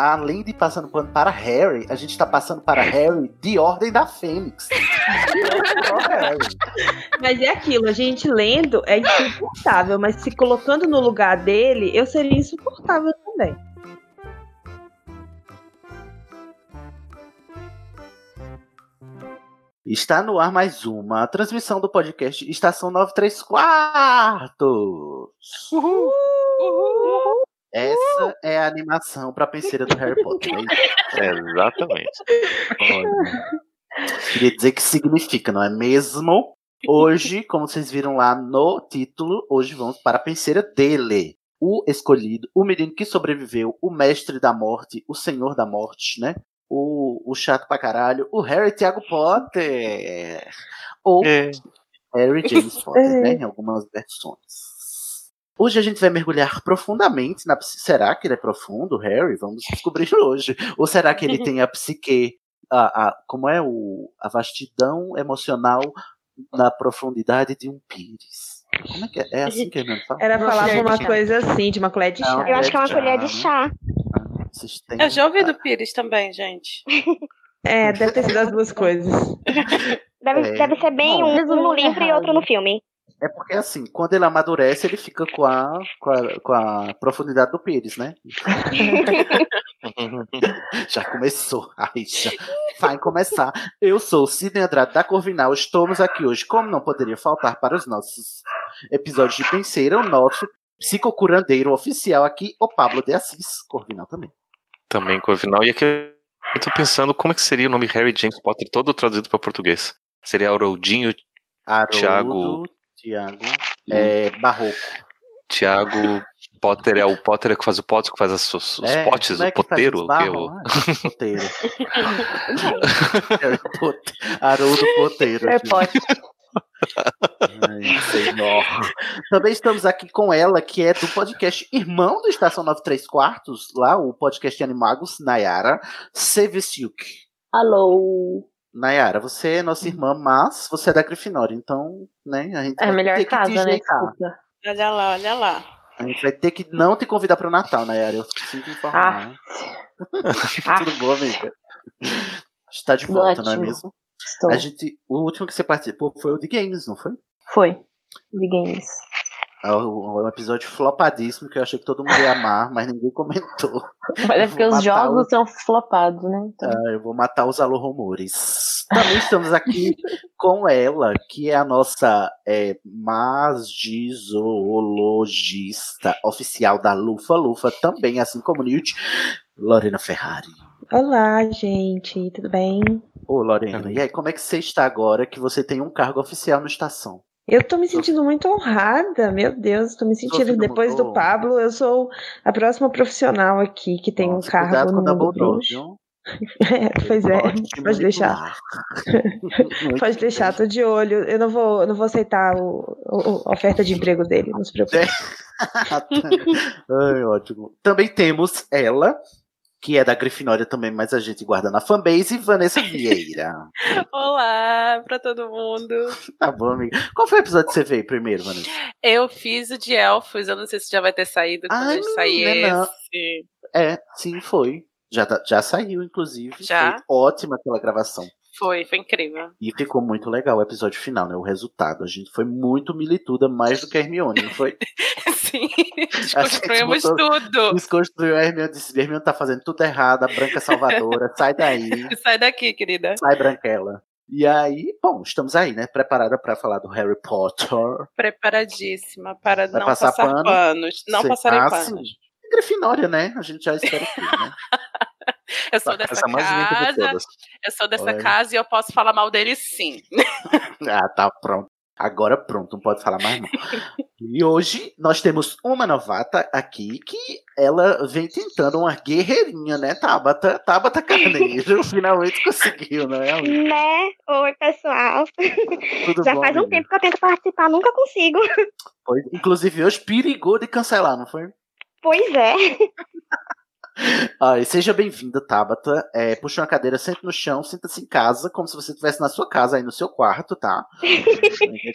Além de passando pano para Harry, a gente tá passando para Harry de Ordem da Fênix. Mas é aquilo, a gente lendo é insuportável, mas se colocando no lugar dele, eu seria insuportável também. Está no ar mais uma transmissão do podcast Estação 93 Quartos. Essa é a animação para a penseira do Harry Potter. é isso? Exatamente. Queria dizer que significa, não é mesmo? Hoje, como vocês viram lá no título, hoje vamos para a penseira dele. O escolhido, o menino que sobreviveu, o mestre da morte, o senhor da morte, né? O, o chato pra caralho, o Harry Thiago Potter. Ou É. Harry James Potter, né? Em algumas versões. Hoje a gente vai mergulhar profundamente na Será que ele é profundo, Harry? Vamos descobrir hoje. Ou será que ele tem a psique, a, a- como é o, a vastidão emocional na profundidade de um pires? Como é que é? É assim que ele fala? Era de uma coisa assim, de uma colher de chá. Eu acho que é uma Colher de chá, têm- Eu já ouvi do Pires também, gente. É, deve ter sido as duas coisas. Deve, É. deve ser bem Bom, um, no resumindo livro e outro no filme. É porque assim, quando ele amadurece, ele fica com a, com a, com a profundidade do pires, né? Já começou. Ai, já vai começar. Eu sou o Sidney Andrade da Corvinal. Estamos aqui hoje, como não poderia faltar para os nossos episódios de Penseira, o nosso psicocurandeiro oficial aqui, o Pablo de Assis. Corvinal também. Também Corvinal. E aqui eu tô pensando como é que seria o nome Harry James Potter todo traduzido para português. Seria Haroldinho, Haroldo, Thiago. Tiago. É, Barroco. Thiago Potter é o Potter é que faz o Potter, que faz as- os, É, potes, é o poteiro. os o que barros, o-? Poteiro. Potter. Haroldo Poteiro. É, pode. Ai, senhor. Também estamos aqui com ela, que é do podcast Irmão do Estação 93 Quartos, lá, o podcast Animagos, Nayara Sevestiuk. Alô. Nayara, você é nossa irmã, mas você é da Grifinória, então, né, a gente É vai melhor ter que te casa, né? Desculpa. Olha lá, olha lá. A gente vai ter que não te convidar para o Natal, Nayara, eu sinto informar. Ah. Tudo bom, amiga? Está de volta, não é Ótimo. mesmo? Estou. A gente, o último que você participou foi o de games, não foi? Foi. De games. É um episódio flopadíssimo que eu achei que todo mundo ia amar, mas ninguém comentou. Mas é porque os jogos o- são flopados, né? Então, Ah, eu vou matar os alô-rumores. Também estamos aqui com ela, que é a nossa é, magizoologista oficial da Lufa Lufa, também, assim como Newt, Lorena Ferrari. Olá, gente, tudo bem? Ô, Lorena, e aí, como é que você está agora que você tem um cargo oficial no Estação? Eu tô me sentindo muito honrada, meu Deus, tô me sentindo, depois mudou. do Pablo, eu sou a próxima profissional aqui que tem Nossa, um cargo no mundo bruxo. É, pois é, Pode deixar. Pode deixar, tô de olho. Eu não vou, não vou aceitar o, o- a oferta de emprego dele, não se preocupe. Ai, ótimo. Também temos ela, que é da Grifinória também, mas a gente guarda na fanbase, Vanessa Vieira. Olá pra todo mundo. Tá bom, amiga. Qual foi o episódio que você veio primeiro, Vanessa? Eu fiz o de elfos, eu não sei se já vai ter saído quando Ai, sair menina, não. esse. É, sim, foi. Já, tá- já saiu, inclusive. Já? Foi ótima aquela gravação. Foi, foi incrível. E ficou muito legal o episódio final, né? O resultado. A gente foi muito milituda, mais do que a Hermione, não foi? Sim, desconstruímos botou- tudo. Desconstruiu a Hermione, disse, Hermione tá fazendo tudo errado, a Branca Salvadora, sai daí, Sai daqui, querida. sai Branquela. E aí, bom, estamos aí, né? Preparada pra falar do Harry Potter. Preparadíssima para Vai não passar passar, pano? panos. Não passarei Ah, panos. sim. Grifinória, né? A gente já espera tudo, né? Eu sou A dessa casa de casa, todas. eu sou dessa Olha. casa e eu posso falar mal dele sim. Ah, tá pronto. Agora pronto, não pode falar mais não. E hoje nós temos uma novata aqui que ela vem tentando uma guerreirinha, né, Tabata? Tabata Carneiro finalmente conseguiu, não é? amiga? Né? Oi, pessoal. Tudo Já bom, faz um amiga? tempo que eu tento participar, nunca consigo. Foi, inclusive hoje perigou de cancelar, não foi? Pois é. Ai, seja bem-vinda, Tabata. É, puxa uma cadeira, sente no chão, sinta-se em casa, como se você estivesse na sua casa, aí no seu quarto, tá? É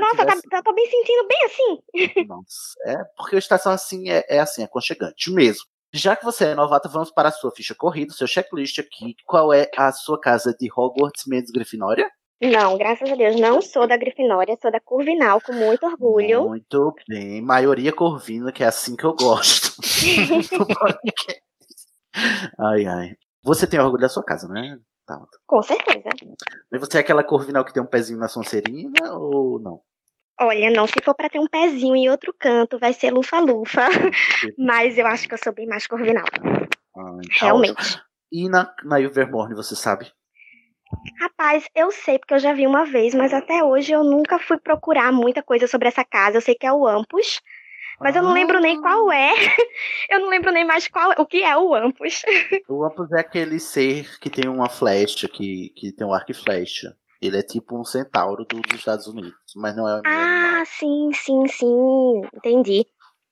Nossa, tivesse... tá, eu tô me sentindo bem assim. Nossa, é porque a estação assim é, é assim, aconchegante mesmo. Já que você é novata, vamos para a sua ficha corrida, seu checklist aqui. Qual é a sua casa de Hogwarts menos Grifinória? Não, graças a Deus, não sou da Grifinória, sou da Curvinal, com muito orgulho. Muito bem. Maioria Corvina, que é assim que eu gosto. ai, ai. Você tem orgulho da sua casa, né? Tá. Com certeza. Mas você é aquela Corvinal que tem um pezinho na Sonserina ou não? Olha, não, se for pra ter um pezinho em outro canto, vai ser lufa-lufa. Mas eu acho que eu sou bem mais Corvinal. Ah, então, Realmente. E na, na Ilvermorny, você sabe? Rapaz, eu sei porque eu já vi uma vez, mas até hoje eu nunca fui procurar muita coisa sobre essa casa. Eu sei que é o Ampus, mas eu não lembro nem qual é. Eu não lembro nem mais qual o que é o Ampus. O Ampus é aquele ser que tem uma flecha, que, que tem um arco e flecha. Ele é tipo um centauro do- dos Estados Unidos, mas não é. Ah, sim, sim, sim. Entendi.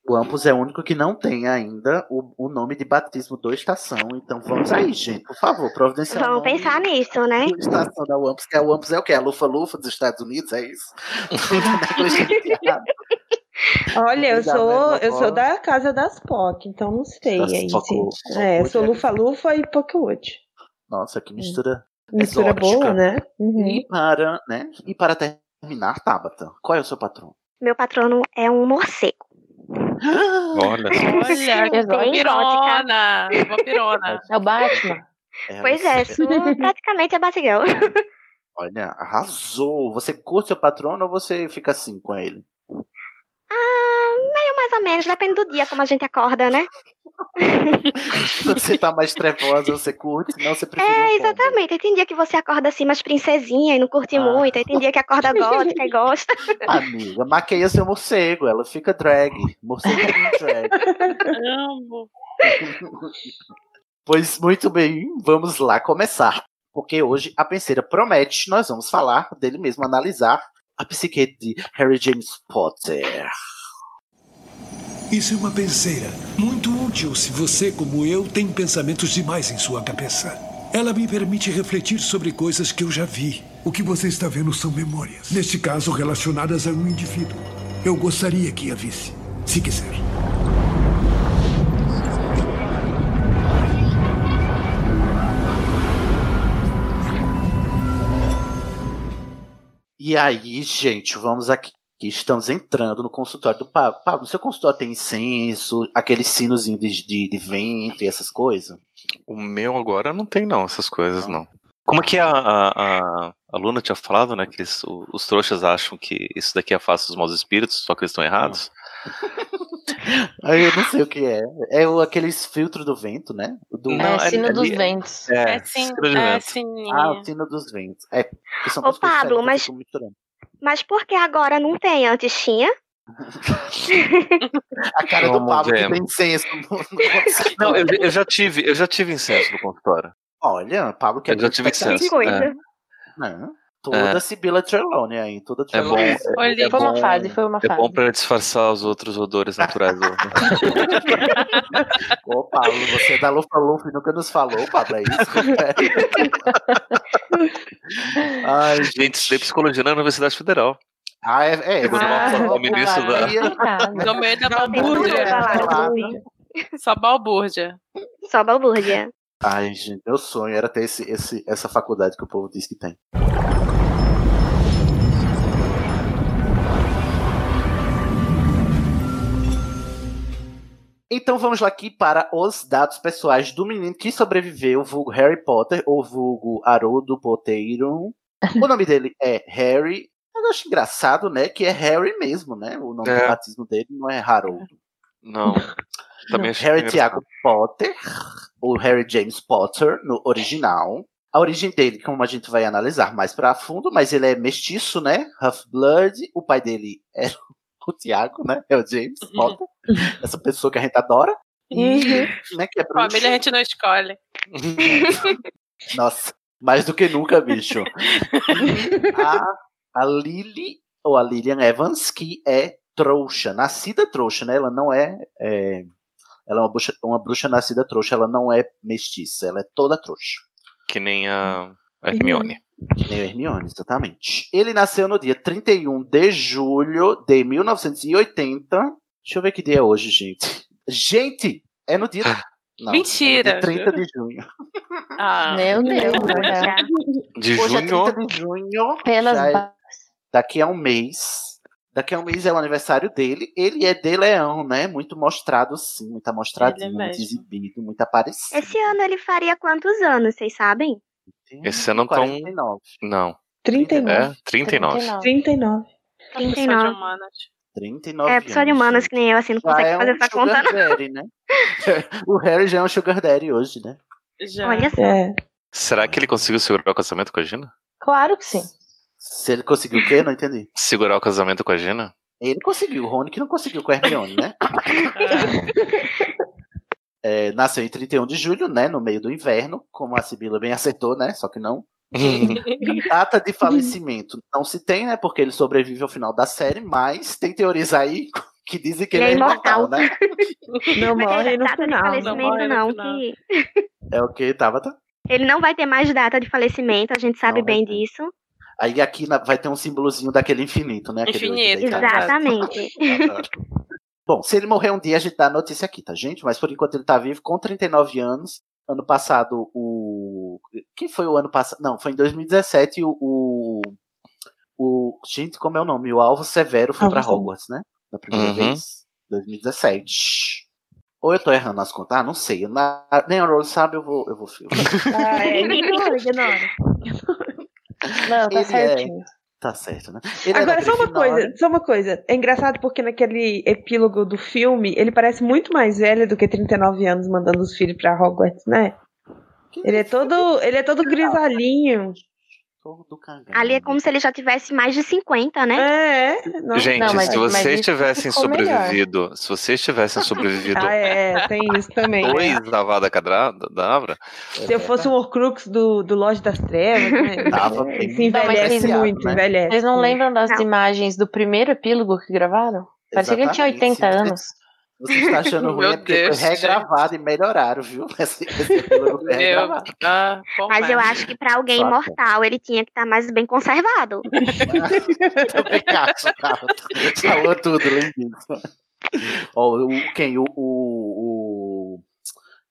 O Ampus é o único que não tem ainda o, o nome de batismo do Estação. Então vamos aí, gente, por favor, providenciar. o Vamos nome pensar nisso, né? do Estação da Ampus, que a Ampus é o quê? A Lufa-Lufa dos Estados Unidos, é isso? Olha, eu sou, eu sou da casa das POC, então não sei Das aí. Poc- se- É, eu sou Poc- Lufa-Lufa e Pockwood. Nossa, que mistura. Mistura exótica. boa, né? Uhum. E para, né? E para terminar, Tabata, qual é o seu patrão? Meu patrono é um morcego. Olha. Olha, vampirona, vampirona. É o Batman. É, Pois é, sou praticamente a Batgirl. Olha, arrasou. Você curte seu patrono ou você fica assim com ele? Ah, meio mais ou menos, depende do dia como a gente acorda, né? Você tá mais trevosa, você curte, senão você prefere. É, um exatamente. Aí tem dia que você acorda assim, mais princesinha e não curte Ah. muito. Aí tem dia que acorda gótica e gosta. Amiga, maqueia seu morcego, ela fica drag. Morcego é drag. Amo. Pois muito bem, vamos lá começar. Porque hoje a penseira promete, nós vamos falar dele mesmo, analisar a psique de Harry James Potter. Isso é uma penseira. Muito útil se você, como eu, tem pensamentos demais em sua cabeça. Ela me permite refletir sobre coisas que eu já vi. O que você está vendo são memórias. Neste caso, relacionadas a um indivíduo. Eu gostaria que a visse, se quiser. E aí, gente, vamos aqui. Estamos entrando no consultório do Pablo. Pablo, seu consultório tem incenso, aquele sinozinho de, de, de vento e essas coisas? O meu agora não tem, não, essas coisas, não. Como é que a, a, a, a Luna tinha falado, né? Que eles, o- os trouxas acham que isso daqui afasta os maus espíritos, só que eles estão errados? Aí eu não sei o que é. É o, aqueles filtros do vento, né? Do... Não, é sino ali- dos ventos. É, É sim, é vento. sininho. Ah, o sino dos ventos. É, que são Ô, Pablo, mas-. Mas por que agora não tem? Antes tinha? A cara do Vamos Pablo que tem incenso. no- no consultório. Não, eu, eu já tive, eu já tive incenso no consultório. Olha, Pablo que é Eu já tive incenso. É. Não, toda É. Sibila Trelawney aí, toda É bom, Trelawney. Olha, é Foi uma bom- fase, foi uma É fase. bom pra disfarçar os outros odores naturais do. Ô, Pablo, você é da Lufa Lufa e nunca nos falou, Pablo, é isso? Ai, Gente, estudei psicologia na Universidade Federal. Ah, é, é. Ah, o ministro da. No meio da balbúrdia. Só balbúrdia. Só balbúrdia. Ai, gente, meu sonho era ter esse, esse, essa faculdade que o povo diz que tem. Então vamos lá aqui para os dados pessoais do menino que sobreviveu, vulgo Harry Potter, ou vulgo Haroldo Poteiro. O nome dele é Harry. Eu acho engraçado, né? Que é Harry mesmo, né? O nome É. do batismo dele não é Haroldo. Não. Também achei Harry. Tiago Potter, ou Harry James Potter, no original. A origem dele, como a gente vai analisar mais pra fundo, mas ele é mestiço, né? Half-Blood. O pai dele é o Tiago, né? É o James Potter. Essa pessoa que a gente adora. E, né, que é. Família a gente não escolhe. Nossa, mais do que nunca, bicho. E a, a Lily, ou a Lillian Evans, que é trouxa, nascida trouxa, né? Ela não é. é, ela é uma bruxa, uma bruxa nascida trouxa, ela não é mestiça, ela é toda trouxa. Que nem a a Hermione. Que nem o Hermione, exatamente. Ele nasceu no dia 31 de julho de 1980. Deixa eu ver que dia é hoje, gente. Gente, é no dia. Não, Mentira. É no dia 30 de junho. Ah, Meu Deus, verdade. De Hoje é junho. 30 de junho. Pelas é- daqui a um mês. Daqui a um mês é o aniversário dele. Ele é de leão, né? Muito mostrado, sim. Muito amostradinho, é muito exibido, muito aparecido. Esse ano ele faria quantos anos, vocês sabem? Esse ano tão. 49. Não. 39. É, 39. 39. 39. professor de 39. humanas. 39 É, pessoa de humanas que nem eu, assim, não Já consegue é fazer um essa conta, daddy, né? o Harry já é um sugar daddy hoje, né? Já. Olha só. É. Será que ele conseguiu segurar o casamento com a Gina? Claro que sim. Se ele conseguiu o quê? Não entendi. Segurar o casamento com a Gina? Ele conseguiu, o Rony que não conseguiu com a Hermione, né? É, nasceu em 31 de julho, né? No meio do inverno, como a Sibila bem acertou, né? Só que não. Data de falecimento não se tem, né? Porque ele sobrevive ao final da série, mas tem teorias aí que dizem que ele, Ele é é imortal, imortal. né? Não Mas morre tem no data de final. Não falecimento, morre no não, final. que É o que tava. Tá? ele não vai ter mais data de falecimento, a gente sabe Não bem disso. Aí aqui vai ter um símbolozinho daquele infinito, né? Aquele Infinito. Exatamente. Bom, se ele morrer um dia, a gente dá a notícia aqui, tá, gente? Mas por enquanto ele tá vivo, com 39 anos. Ano passado, o. Quem foi o ano passado? Não, foi em 2017 o. o... o- Gente, como é o nome? O Alvo Severo foi Alvo pra. Hogwarts, né? Da primeira Uhum. vez. 2017. Ou eu tô errando as contas? Ah, não sei. Na... Nem a Rose sabe, eu vou, eu vou filmar. Ah, é. Ignora, ignora. Não, tá Ele é- certinho. Tá certo, né? Ele é Agora, só uma coisa, só uma coisa. É engraçado porque naquele epílogo do filme, ele parece muito mais velho do que 39 anos mandando os filhos pra Hogwarts, né? Ele é todo, ele é todo grisalhinho. Todo cagado. Ali é como se ele já tivesse mais de 50, né? É, não. Gente, Não, mas- se vocês tivessem ficou melhor. sobrevivido, se vocês tivessem sobrevivido Ah, é, tem isso também. dois né? da Vada Cadabra, Se eu fosse um Horcrux do, do Loja das Trevas, né? Tava bem Se envelhece muito, né? envelhece. Vocês não lembram das Não. imagens do primeiro epílogo que gravaram? Parecia que ele tinha Exatamente. 80 Se você- anos. Você está achando ruim é porque Deus, foi regravado e melhoraram, viu? Esse, esse foi regravado. ah, Mas eu acho que pra alguém Só que- imortal ele tinha que estar mais bem conservado. Também acho, cara. Falou tudo, lindíssimo. Ó, o, quem? O, o, o-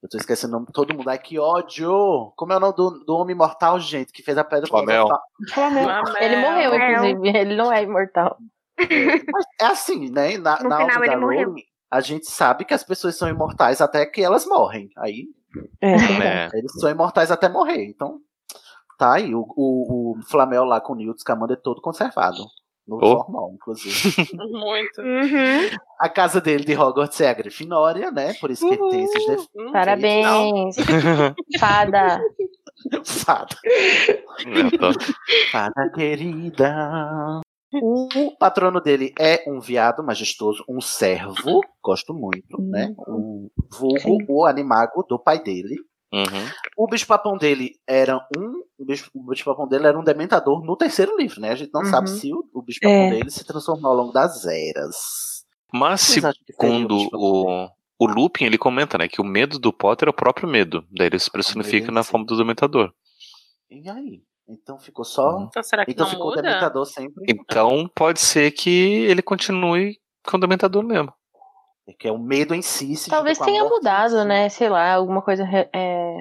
Eu tô esquecendo o nome de todo mundo. Ai, que ódio! Como é o nome do, do homem imortal, gente, que fez a pedra Flamel. filosofal? Ele morreu, inclusive. Ele não é imortal. Mas é assim, né? Na, No na final obra ele morreu. A gente sabe que as pessoas são imortais até que elas morrem. Aí É, é, Eles são imortais até morrer, então. Tá aí, o, o, o Flamel lá com o Newt Scamander é todo conservado. No Oh. formal, inclusive. Muito. Uhum. A casa dele de Hogwarts é a Grifinória, né? Por isso que ele tem esses defeitos. Parabéns. Fada. Fada. Fada querida. O patrono dele é um viado majestoso, um servo, gosto muito, né? O vulgo, Sim. o animago do pai dele. Uhum. O bicho-papão dele era um. O bicho- o bicho-papão dele era um dementador no terceiro livro, né? A gente não Uhum. sabe se o, o bicho-papão É. dele se transformou ao longo das eras. Mas o segundo bicho-papão? o, o Lupin, ele comenta, né, que o medo do Potter é o próprio medo. Daí ele se personifica na forma do Dementador. E aí? Então ficou só. Então será que Então não ficou o muda? dementador sempre. Então pode ser que ele continue com o Dementador mesmo. Que é o medo em si. se Talvez tenha mudado, né? Sei lá, alguma coisa re- é,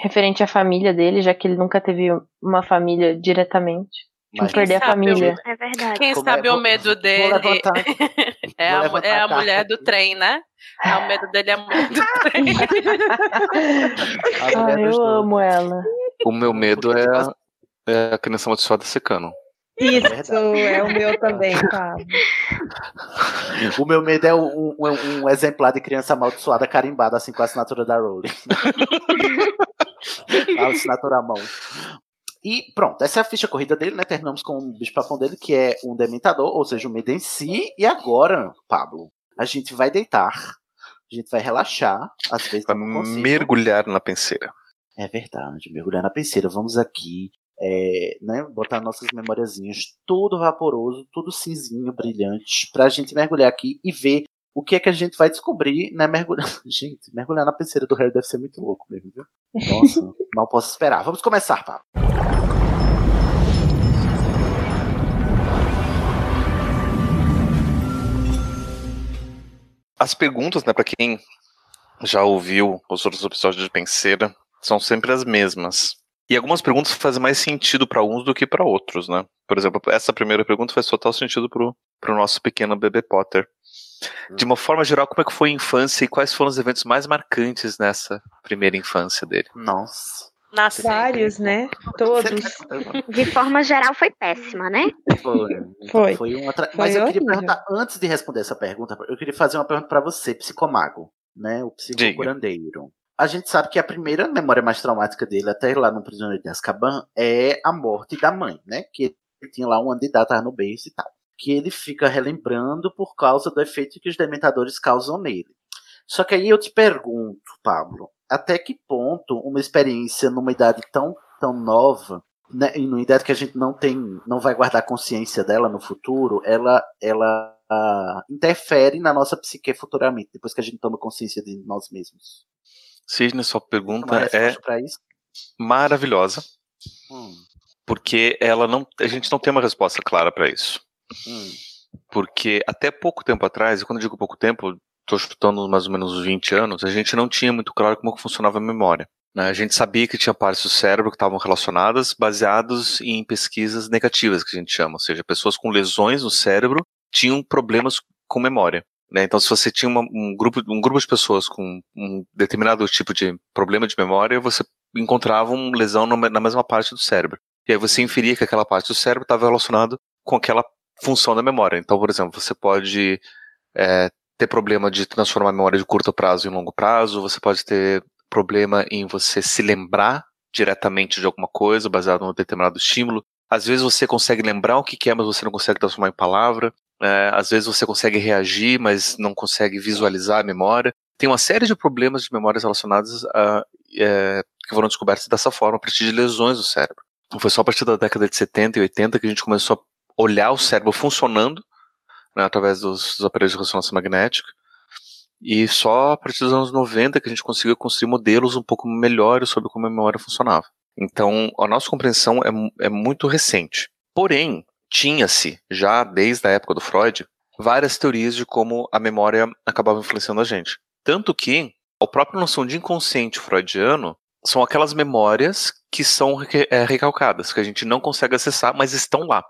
referente à família dele, já que ele nunca teve uma família diretamente. Tipo, perder a família. É verdade. Quem Como sabe é- o medo vou dele levantar- é, a, é a mulher do trem, né? É, o medo dele é a mulher do trem. A Ah, eu dois. amo ela. O meu medo é, é a criança amaldiçoada secando. Isso, é o meu também, tá? O meu medo é um, um- um exemplar de criança amaldiçoada carimbada, assim, com a assinatura da Rowling. a assinatura à mão. E pronto, essa é a ficha corrida dele, né? Terminamos com o bicho-papão dele, que é um dementador, ou seja, o medo em si. E agora, Pablo, a gente vai deitar, a gente vai relaxar, às vezes consigo. mergulhar na penseira. É verdade, mergulhar na penseira. Vamos aqui, é, né, botar nossas memoriazinhas, tudo vaporoso, tudo cinzinho, brilhante, pra gente mergulhar aqui e ver o que é que a gente vai descobrir, né, mergulhar. Gente, mergulhar na penseira do Harry deve ser muito louco mesmo, viu? Nossa, mal posso esperar. Vamos começar, Pablo. As perguntas, né, para quem já ouviu os outros episódios de Penseira, são sempre as mesmas. E algumas perguntas fazem mais sentido para uns do que para outros, né? Por exemplo, essa primeira pergunta faz total sentido pro, pro nosso pequeno bebê Potter. De uma forma geral, como é que foi a infância e quais foram os eventos mais marcantes nessa primeira infância dele? Nossa. Nascer. Vários, né? Todos. De forma geral, foi péssima, né? Foi. Foi. uma tra- Foi Mas eu queria horrível. perguntar, antes de responder essa pergunta, eu queria fazer uma pergunta para você, psicomago, né? O psicocurandeiro. A gente sabe que a primeira memória mais traumática dele, até lá no Prisioneiro de Azkaban, é a morte da mãe, né? Que ele tinha lá um ano de idade, no berço e tal. Que ele fica relembrando por causa do efeito que os dementadores causam nele. Só que aí eu te pergunto, Pablo, até que ponto uma experiência numa idade tão, tão nova, né, e numa idade que a gente não tem, não vai guardar consciência dela no futuro, ela, ela ah, interfere na nossa psique futuramente, depois que a gente toma consciência de nós mesmos. Sidney, sua pergunta é maravilhosa, Hum, porque ela não, a gente não tem uma resposta clara para isso. hum, Porque até pouco tempo atrás, e quando eu digo pouco tempo, estou chutando mais ou menos uns 20 anos, a gente não tinha muito claro como funcionava a memória. né? A gente sabia que tinha partes do cérebro que estavam relacionadas, baseados em pesquisas negativas, que a gente chama, ou seja, pessoas com lesões no cérebro tinham problemas com memória. Né? Então, se você tinha uma- um, grupo, um grupo de pessoas com um determinado tipo de problema de memória, você encontrava uma lesão na mesma parte do cérebro. E aí você inferia que aquela parte do cérebro estava relacionada com aquela função da memória. Então, por exemplo, você pode é, ter problema de transformar a memória de curto prazo em longo prazo, você pode ter problema em você se lembrar diretamente de alguma coisa baseado num determinado estímulo. Às vezes você consegue lembrar o que é, mas você não consegue transformar em palavra. É, às vezes você consegue reagir, mas não consegue visualizar a memória. Tem uma série de problemas de memórias relacionados a, é, que foram descobertos dessa forma a partir de lesões do cérebro. Não foi só a partir da década de 70 e 80 que a gente começou a olhar o cérebro funcionando né, através dos, dos aparelhos de ressonância magnética. E só a partir dos anos 90 que a gente conseguiu construir modelos um pouco melhores sobre como a memória funcionava. Então, a nossa compreensão é, é muito recente. Porém, tinha-se, já desde a época do Freud, várias teorias de como a memória acabava influenciando a gente. Tanto que a própria noção de inconsciente freudiano são aquelas memórias que são é, recalcadas, que a gente não consegue acessar, mas estão lá.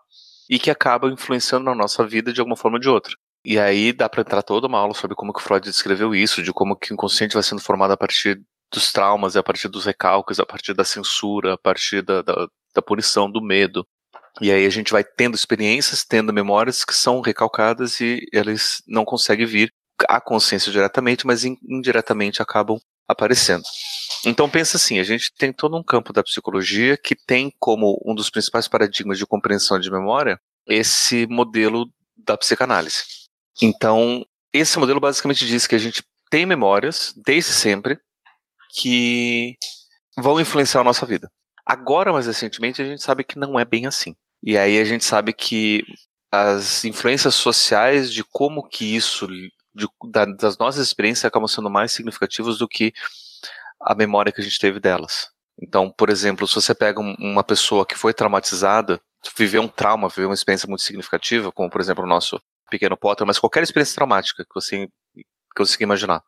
E que acabam influenciando na nossa vida de alguma forma ou de outra. E aí dá para entrar toda uma aula sobre como que Freud descreveu isso, de como que o inconsciente vai sendo formado a partir dos traumas, a partir dos recalques, a partir da censura, a partir da, da, da punição, do medo. E aí a gente vai tendo experiências, tendo memórias que são recalcadas e eles não conseguem vir à consciência diretamente, mas in- indiretamente acabam aparecendo. Então pensa assim, a gente tem todo um campo da psicologia que tem como um dos principais paradigmas de compreensão de memória esse modelo da psicanálise. Então, esse modelo basicamente diz que a gente tem memórias desde sempre que vão influenciar a nossa vida. Agora, mais recentemente, a gente sabe que não é bem assim. E aí a gente sabe que as influências sociais de como que isso, de- da- das nossas experiências, acabam sendo mais significativas do que a memória que a gente teve delas. Então, por exemplo, se você pega um- uma pessoa que foi traumatizada, viveu um trauma, viveu uma experiência muito significativa, como por exemplo o nosso pequeno Potter, mas qualquer experiência traumática que você você imaginar,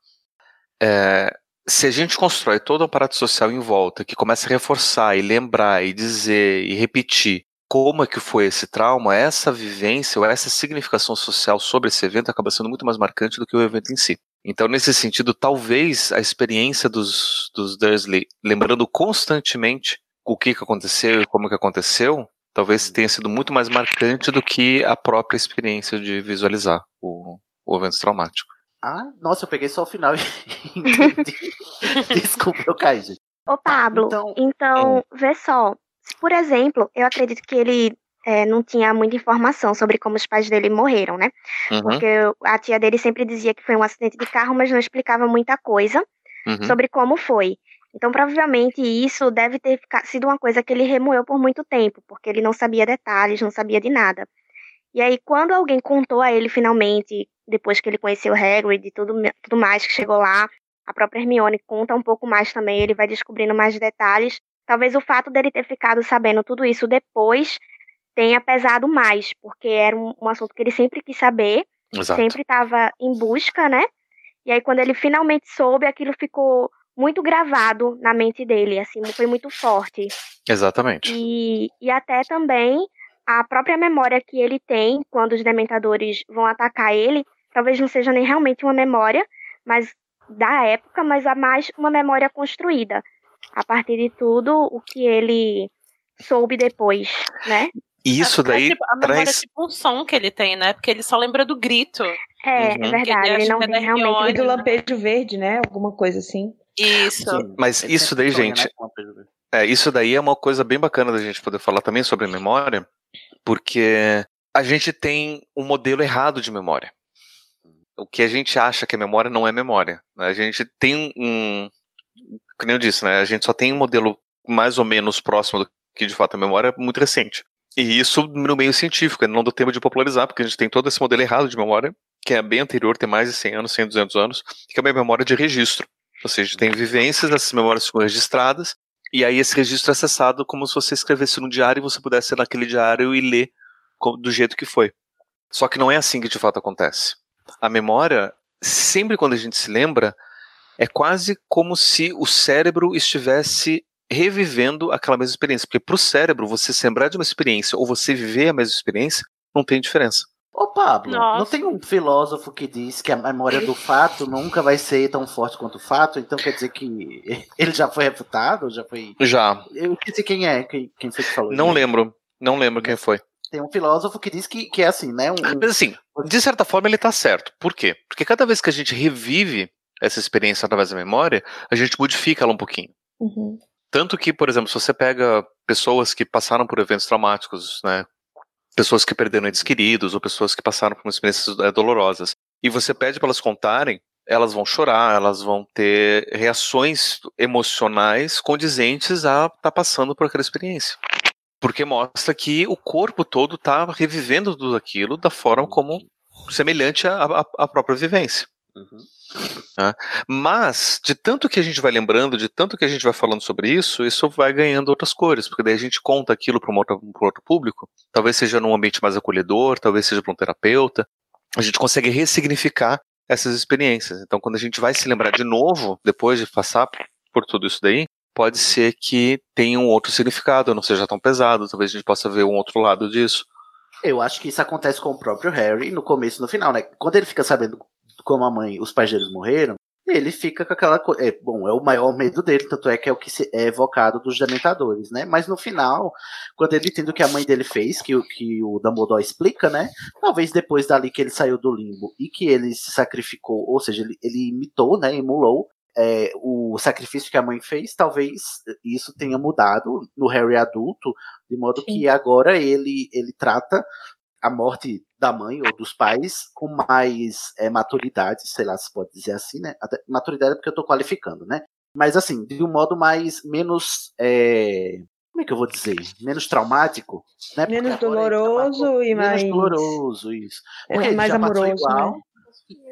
é, se a gente constrói todo o aparato social em volta, que começa a reforçar e lembrar e dizer e repetir como é que foi esse trauma, essa vivência ou essa significação social sobre esse evento acaba sendo muito mais marcante do que o evento em si. Então, nesse sentido, talvez a experiência dos, dos Dursley, lembrando constantemente o que, que aconteceu e como que aconteceu, talvez tenha sido muito mais marcante do que a própria experiência de visualizar o, o evento traumático. Ah, nossa, eu peguei só o final e entendi. Desculpa, eu caí, gente. Ô, Pablo, Então- então, vê só. Por exemplo, eu acredito que ele é, não tinha muita informação sobre como os pais dele morreram, né? Uhum, Porque a tia dele sempre dizia que foi um acidente de carro, mas não explicava muita coisa uhum. sobre como foi. Então, provavelmente, isso deve ter sido uma coisa que ele remoeu por muito tempo, porque ele não sabia detalhes, não sabia de nada. E aí, quando alguém contou a ele finalmente, depois que ele conheceu o Hagrid e tudo, tudo mais que chegou lá, a própria Hermione conta um pouco mais também, ele vai descobrindo mais detalhes. Talvez o fato dele ter ficado sabendo tudo isso depois tenha pesado mais, porque era um, um assunto que ele sempre quis saber, Exato. sempre estava em busca, né? E aí, quando ele finalmente soube, aquilo ficou muito gravado na mente dele, assim, foi muito forte. Exatamente. E, e até também a própria memória que ele tem quando os dementadores vão atacar ele, talvez não seja nem realmente uma memória, mas da época, mas a mais uma memória construída. A partir de tudo o que ele soube depois, né? E isso É daí tipo- a memória é traz. tipo um som que ele tem, né? Porque ele só lembra do grito. É, Uhum. é verdade, Ele ele não é tem da realmente. Do lampejo verde, né? Alguma coisa assim. Isso. Mas ele isso daí, sonha, gente, né, É, isso daí é uma coisa bem bacana da gente poder falar também sobre memória, porque a gente tem um modelo errado de memória. O que a gente acha que é memória não é memória. né? A gente tem um. Como eu disse, né? A gente só tem um modelo mais ou menos próximo do que de fato é memória muito recente. E isso no meio científico, não do tempo de popularizar, porque a gente tem todo esse modelo errado de memória, que é bem anterior, tem mais de 100 anos, 100, 200 anos, que é uma memória de registro. Ou seja, tem vivências, essas memórias ficam registradas, e aí esse registro é acessado como se você escrevesse num diário e você pudesse ir naquele diário e ler do jeito que foi. Só que não é assim que de fato acontece. A memória, sempre quando a gente se lembra, é quase como se o cérebro estivesse revivendo aquela mesma experiência. Porque para o cérebro, você se lembrar de uma experiência ou você viver a mesma experiência, não tem diferença. Ô, Pablo, não Nossa. tem um filósofo que diz que a memória do fato nunca vai ser tão forte quanto o fato, então quer dizer que ele já foi refutado? Já foi. Já. Eu esqueci quem é, quem, quem foi que falou Não isso. lembro. Não lembro quem foi. Tem um filósofo que diz que, que é assim, né? Um, Mas assim, de certa forma ele tá certo. Por quê? Porque cada vez que a gente revive essa experiência através da memória, a gente modifica ela um pouquinho. Uhum. Tanto que, por exemplo, se você pega pessoas que passaram por eventos traumáticos, né? Pessoas que perderam entes queridos, ou pessoas que passaram por experiências eh, dolorosas, e você pede para elas contarem, elas vão chorar, elas vão ter reações emocionais condizentes a estar passando por aquela experiência. Porque mostra que o corpo todo está revivendo tudo aquilo da forma como semelhante à, à- à própria vivência. Uhum. Né? Mas, de tanto que a gente vai lembrando, de tanto que a gente vai falando sobre isso, isso vai ganhando outras cores, porque daí a gente conta aquilo para um outro, outro público, talvez seja num ambiente mais acolhedor, talvez seja para um terapeuta, a gente consegue ressignificar essas experiências. Então, quando a gente vai se lembrar de novo, depois de passar por tudo isso daí, pode ser que tenha um outro significado, não seja tão pesado, talvez a gente possa ver um outro lado disso. Eu acho que isso acontece com o próprio Harry no começo e no final, né? Quando ele fica sabendo como a mãe, os pais deles morreram, ele fica com aquela coisa. É, bom, é o maior medo dele, tanto é que é o que se- é evocado dos dementadores, né? Mas no final, quando ele entende o que a mãe dele fez, que, o- que o Dumbledore explica, né? Talvez depois dali que ele saiu do limbo e que ele se sacrificou, ou seja, ele, ele imitou, né? Emulou é, o sacrifício que a mãe fez, talvez isso tenha mudado no Harry adulto, de modo que agora ele, ele trata a morte da mãe ou dos pais com mais é, maturidade, sei lá se pode dizer assim, né? Até- maturidade é porque eu tô qualificando, né? Mas assim, de um modo mais menos. é, como é que eu vou dizer? Menos traumático, né? Porque Menos doloroso e menos mais. doloroso, isso. É, Porque ele mais já passou amoroso, igual, né?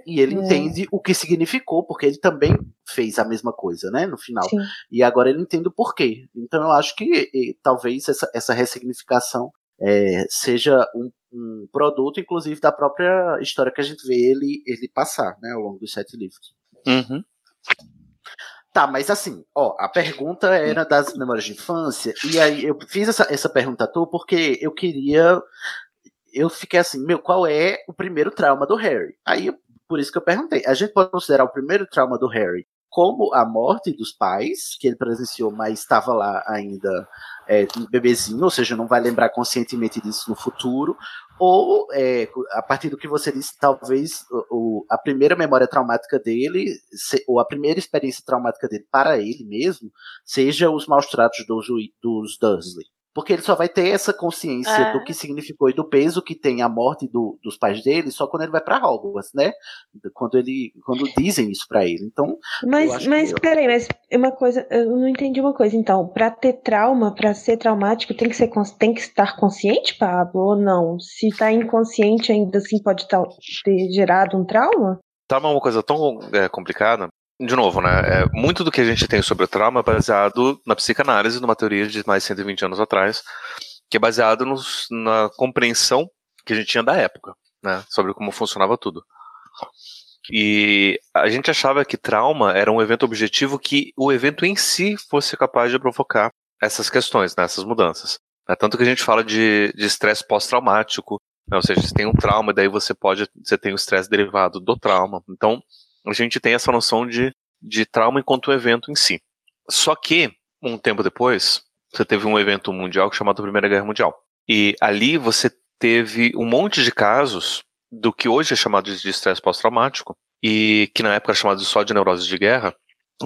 e ele É. entende o que significou, porque ele também fez a mesma coisa, né, no final. Sim. E agora ele entende o porquê. Então eu acho que eh, talvez essa, essa ressignificação eh, seja um, um produto, inclusive, da própria história que a gente vê ele, ele passar, né, ao longo dos sete livros. Uhum. Tá, mas assim, ó, a pergunta era das memórias de infância, e aí eu fiz essa, essa pergunta à toa porque eu queria. Eu fiquei assim, meu, qual é o primeiro trauma do Harry? Aí, por isso que eu perguntei. A gente pode considerar o primeiro trauma do Harry como a morte dos pais, que ele presenciou, mas estava lá ainda é, bebezinho, ou seja, não vai lembrar conscientemente disso no futuro, ou é, a partir do que você disse, talvez o, a primeira memória traumática dele, se- ou a primeira experiência traumática dele para ele mesmo, seja os maus tratos dos, dos Dursley. Porque ele só vai ter essa consciência É. do que significou e do peso que tem a morte do- dos pais dele só quando ele vai para Hogwarts, né? Quando ele, quando dizem isso para ele. Então, eu Mas, mas que peraí, mas uma coisa, eu não entendi uma coisa. Então, pra ter trauma, pra ser traumático, tem que, ser, tem que estar consciente, Pablo, ou não? Se tá inconsciente, ainda assim pode tá- ter gerado um trauma? Trauma é uma coisa tão é, complicada. De novo, né? é, muito do que a gente tem sobre o trauma é baseado na psicanálise, numa teoria de mais de 120 anos atrás, que é baseado nos- na compreensão que a gente tinha da época, né? Sobre como funcionava tudo. E a gente achava que trauma era um evento objetivo que o evento em si fosse capaz de provocar essas questões, né, essas mudanças. né? Tanto que a gente fala de estresse pós-traumático, né, ou seja, você tem um trauma, daí você pode, você tem o estresse derivado do trauma. Então, a gente tem essa noção de, de trauma enquanto evento em si. Só que, um tempo depois, você teve um evento mundial chamado Primeira Guerra Mundial. E ali você teve um monte de casos do que hoje é chamado de estresse pós-traumático, e que na época era chamado só de neurose de guerra,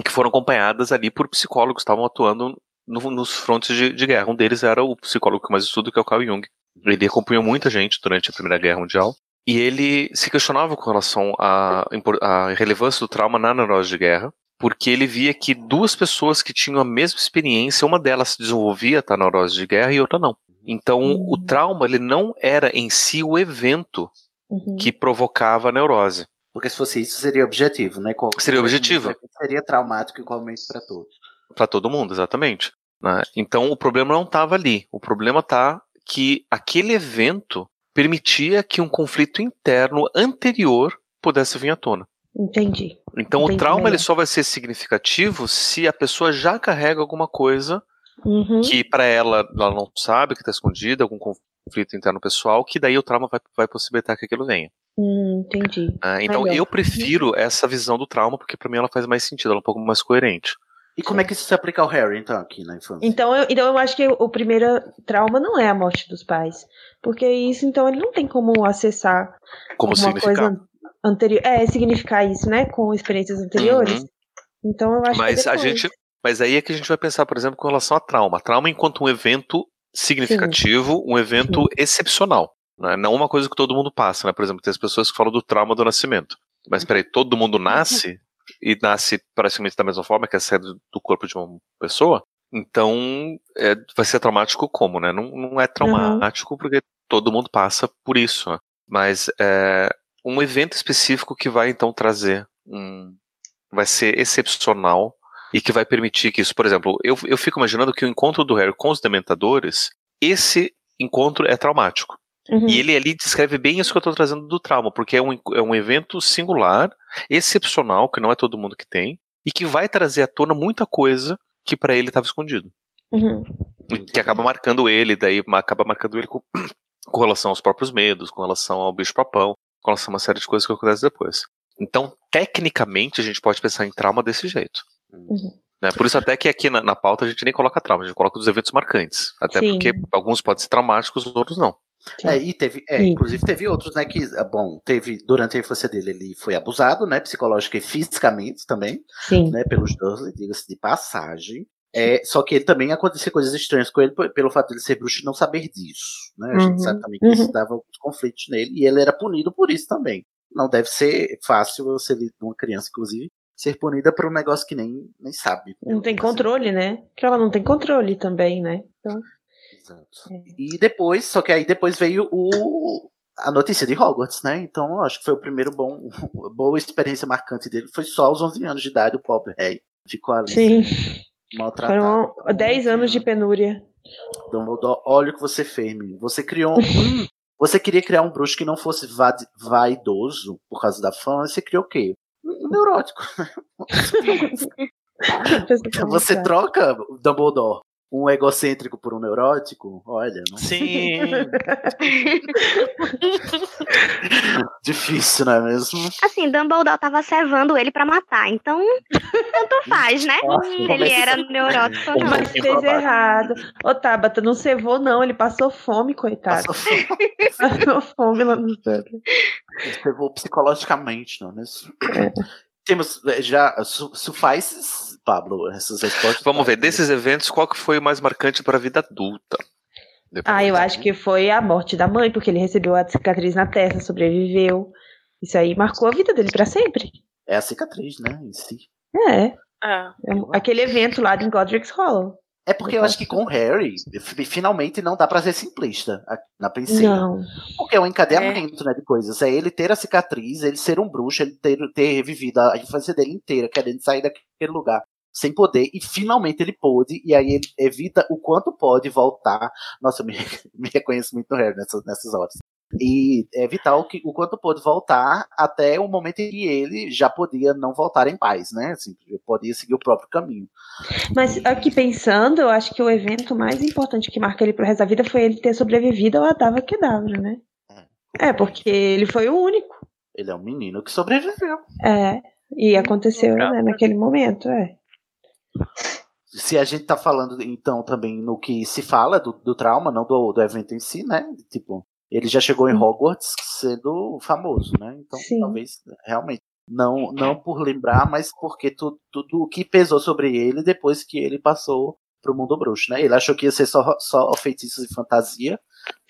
que foram acompanhadas ali por psicólogos que estavam atuando no- nos frontes de, de guerra. Um deles era o psicólogo que mais estudo, que é o Carl Jung. Ele acompanhou muita gente durante a Primeira Guerra Mundial, e ele se questionava com relação à, à relevância do trauma na neurose de guerra, porque ele via que duas pessoas que tinham a mesma experiência, uma delas se desenvolvia tá, na neurose de guerra e outra não. Então, o trauma ele não era em si o evento que provocava a neurose. Porque se fosse isso, seria objetivo, né? Qual- Seria objetivo. Seria traumático igualmente para todos. Para todo mundo, exatamente. né? Então, o problema não estava ali. O problema está que aquele evento permitia que um conflito interno anterior pudesse vir à tona. Entendi. Então, o Entendi trauma melhor. ele só vai ser significativo se a pessoa já carrega alguma coisa Uhum. que para ela ela não sabe que está escondida, algum conflito interno pessoal, que daí o trauma vai, vai possibilitar que aquilo venha. Hum, entendi. Ah, então Melhor. eu prefiro essa visão do trauma porque para mim ela faz mais sentido, ela é um pouco mais coerente. E como é que isso se aplica ao Harry, então, aqui na infância? Então eu, então eu acho que o primeiro trauma não é a morte dos pais. Porque isso, então, ele não tem como acessar Como alguma coisa anterior. É, significar isso, né? Com experiências anteriores. Uhum. Então eu acho Mas que é a gente, mas aí é que a gente vai pensar, por exemplo, com relação a trauma. Trauma enquanto um evento significativo, um evento excepcional, né? não uma coisa que todo mundo passa, né? Por exemplo, tem as pessoas que falam do trauma do nascimento. Mas peraí, todo mundo nasce e nasce praticamente da mesma forma que é a saída do corpo de uma pessoa? Então, é, vai ser traumático como, né? Não, não é traumático porque todo mundo passa por isso, né? Mas é um evento específico que vai então trazer um, vai ser excepcional e que vai permitir que isso, por exemplo, eu, eu fico imaginando que o encontro do Harry com os dementadores, esse encontro é traumático. Uhum. E ele ali descreve bem isso que eu estou trazendo do trauma, porque é um, é um evento singular, excepcional, que não é todo mundo que tem, e que vai trazer à tona muita coisa que para ele estava escondido. Uhum. Que acaba marcando ele, daí acaba marcando ele com, com relação aos próprios medos, com relação ao bicho-papão, com relação a uma série de coisas que acontecem depois. Então, tecnicamente, a gente pode pensar em trauma desse jeito. Uhum. né? Por isso até que aqui na, na pauta a gente nem coloca trauma, a gente coloca os eventos marcantes. Até Sim. porque alguns podem ser traumáticos, outros não. É, e teve, é, inclusive teve outros, né, que, ah, bom, teve, durante a infância dele, ele foi abusado, né, psicológica e fisicamente também, Sim. né, pelos Dursley, diga-se de passagem, é, só que ele também acontecia coisas estranhas com ele pelo fato de ele ser bruxo e não saber disso, né, a Uhum, gente sabe também que isso uhum. dava alguns conflitos nele, e ele era punido por isso também. Não deve ser fácil você, ver uma criança, inclusive, ser punida por um negócio que nem, nem sabe. Não tem controle, né? Porque ela não tem controle também, né? Então, E depois, só que aí depois veio o, a notícia de Hogwarts, né? Então eu acho que foi o primeiro bom, boa experiência marcante dele. Foi só aos 11 anos de idade o pobre Harry. Ficou ali sim. maltratado. Foram 10 anos de penúria. Dumbledore, olha o que você fez, menino. Você criou um. você queria criar um bruxo que não fosse va- vaidoso por causa da fama, você criou o quê? Um neurótico. Você troca, Dumbledore, um egocêntrico por um neurótico? Olha, não... Sim. Difícil, não é mesmo? Assim, Dumbledore tava cevando ele pra matar, então tanto faz, né? Se ele era neurótico ou não. Mas fez errado. Ô, Tabata, não cevou, não. Ele passou fome, coitado. Passou fome lá no Dublin. Pegou psicologicamente, não é mesmo? Temos eh, já su- suffices, Pablo, essas respostas. Vamos ver, desses eventos, qual que foi o mais marcante para a vida adulta? Ah, eu acho que foi a morte da mãe, porque ele recebeu a cicatriz na testa, sobreviveu. Isso aí marcou a vida dele pra sempre. É a cicatriz, né, em si. É. Ah. É Aquele evento lá em Godric's Hollow. É porque eu acho que com o Harry, fi- finalmente não dá pra ser simplista na princesa. Não. Porque é um encadeamento né, de coisas. É ele ter a cicatriz, ele ser um bruxo, ele ter, ter vivido a infância dele inteira, querendo sair daquele lugar sem poder, e finalmente ele pôde, e aí ele evita o quanto pode voltar. Nossa, eu me, me reconheço muito no Harry nessas, nessas horas. E evitar o, que, o quanto pôde voltar até o momento em que ele já podia não voltar em paz, né? Assim, podia seguir o próprio caminho. Mas aqui pensando, eu acho que o evento mais importante que marca ele pro resto da vida foi ele ter sobrevivido ao Adava Kedavra, né? É, porque ele foi o único. Ele é um menino que sobreviveu. É. E aconteceu, né, naquele momento, é. Se a gente tá falando, então, também no que se fala do, do trauma, não do, do evento em si, né? Tipo, ele já chegou em Hogwarts sendo famoso, né? Então, Sim. talvez, realmente, não, não por lembrar, mas porque tu, tudo o que pesou sobre ele depois que ele passou pro mundo bruxo, né? Ele achou que ia ser só, só feitiços e fantasia.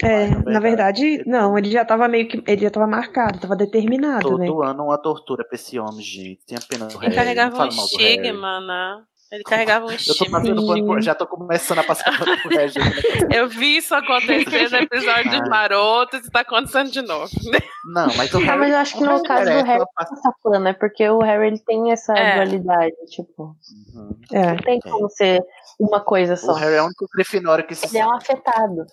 É, na verdade, não, ele já tava meio que. Ele já tava marcado, tava determinado, Todo né? ano uma tortura pra esse homem, gente. Tem pena do Ele Harry. carregava não um estigma, né? Ele carregava um Eu tô pano, já tô começando a passar pano pro Harry. gente. Eu vi isso acontecer no episódio dos. Marotos e tá acontecendo de novo. Não, mas o Ah, Harry. mas eu acho que no Harry caso do Harry passa pano, é porque o Harry ele tem essa É. dualidade, tipo, É. não tem como ser uma coisa só. O Harry é o único Grifinório que se Ele é um afetado.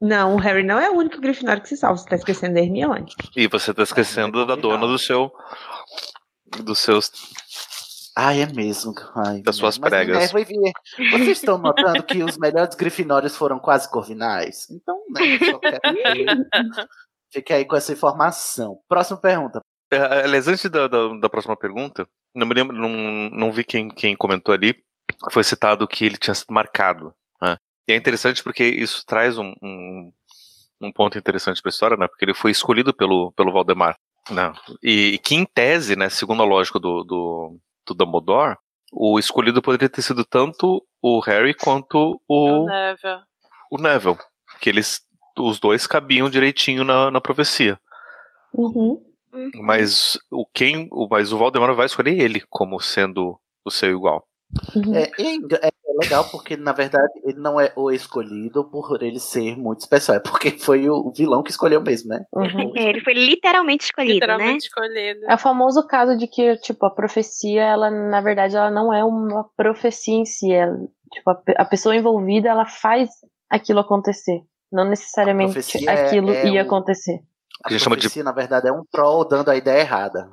Não, o Harry não é o único Grifinório que se salva, você tá esquecendo da Hermione. E você tá esquecendo da dona do seu. dos seus. Ai, é mesmo. Ai, Das suas mas, pregas. né, ver. Vocês estão notando que os melhores grifinórios foram quase corvinais? Então, né, só quero que- Fique aí com essa informação. Próxima pergunta. É, Aliás, antes da, da, da próxima pergunta, não me lembro, não, não vi quem, quem comentou ali, foi citado que ele tinha sido marcado. né? E é interessante porque isso traz um, um, um ponto interessante para a história, né? Porque ele foi escolhido pelo, pelo Valdemar. Né? E, e que, em tese, né, segundo a lógica do, do, do Dumbledore, o escolhido poderia ter sido tanto o Harry quanto o, Neville. o Neville. Que eles, os dois cabiam direitinho na, na profecia. Uhum. Mas o quem, o, mas o Valdemar vai escolher ele como sendo o seu igual. Uhum. É, e é engra- é legal porque, na verdade, ele não é o escolhido por ele ser muito especial. É porque foi o o vilão que escolheu mesmo, né? Uhum. É, ele foi literalmente escolhido, né? Literalmente escolhido. É o famoso caso de que, tipo, a profecia, ela, na verdade, ela não é uma profecia em si. Ela, tipo, a, a pessoa envolvida, ela faz aquilo acontecer. Não necessariamente profecia é- aquilo é ia o- acontecer. A que a gente chama de- profecia, na verdade, é um troll dando a ideia errada.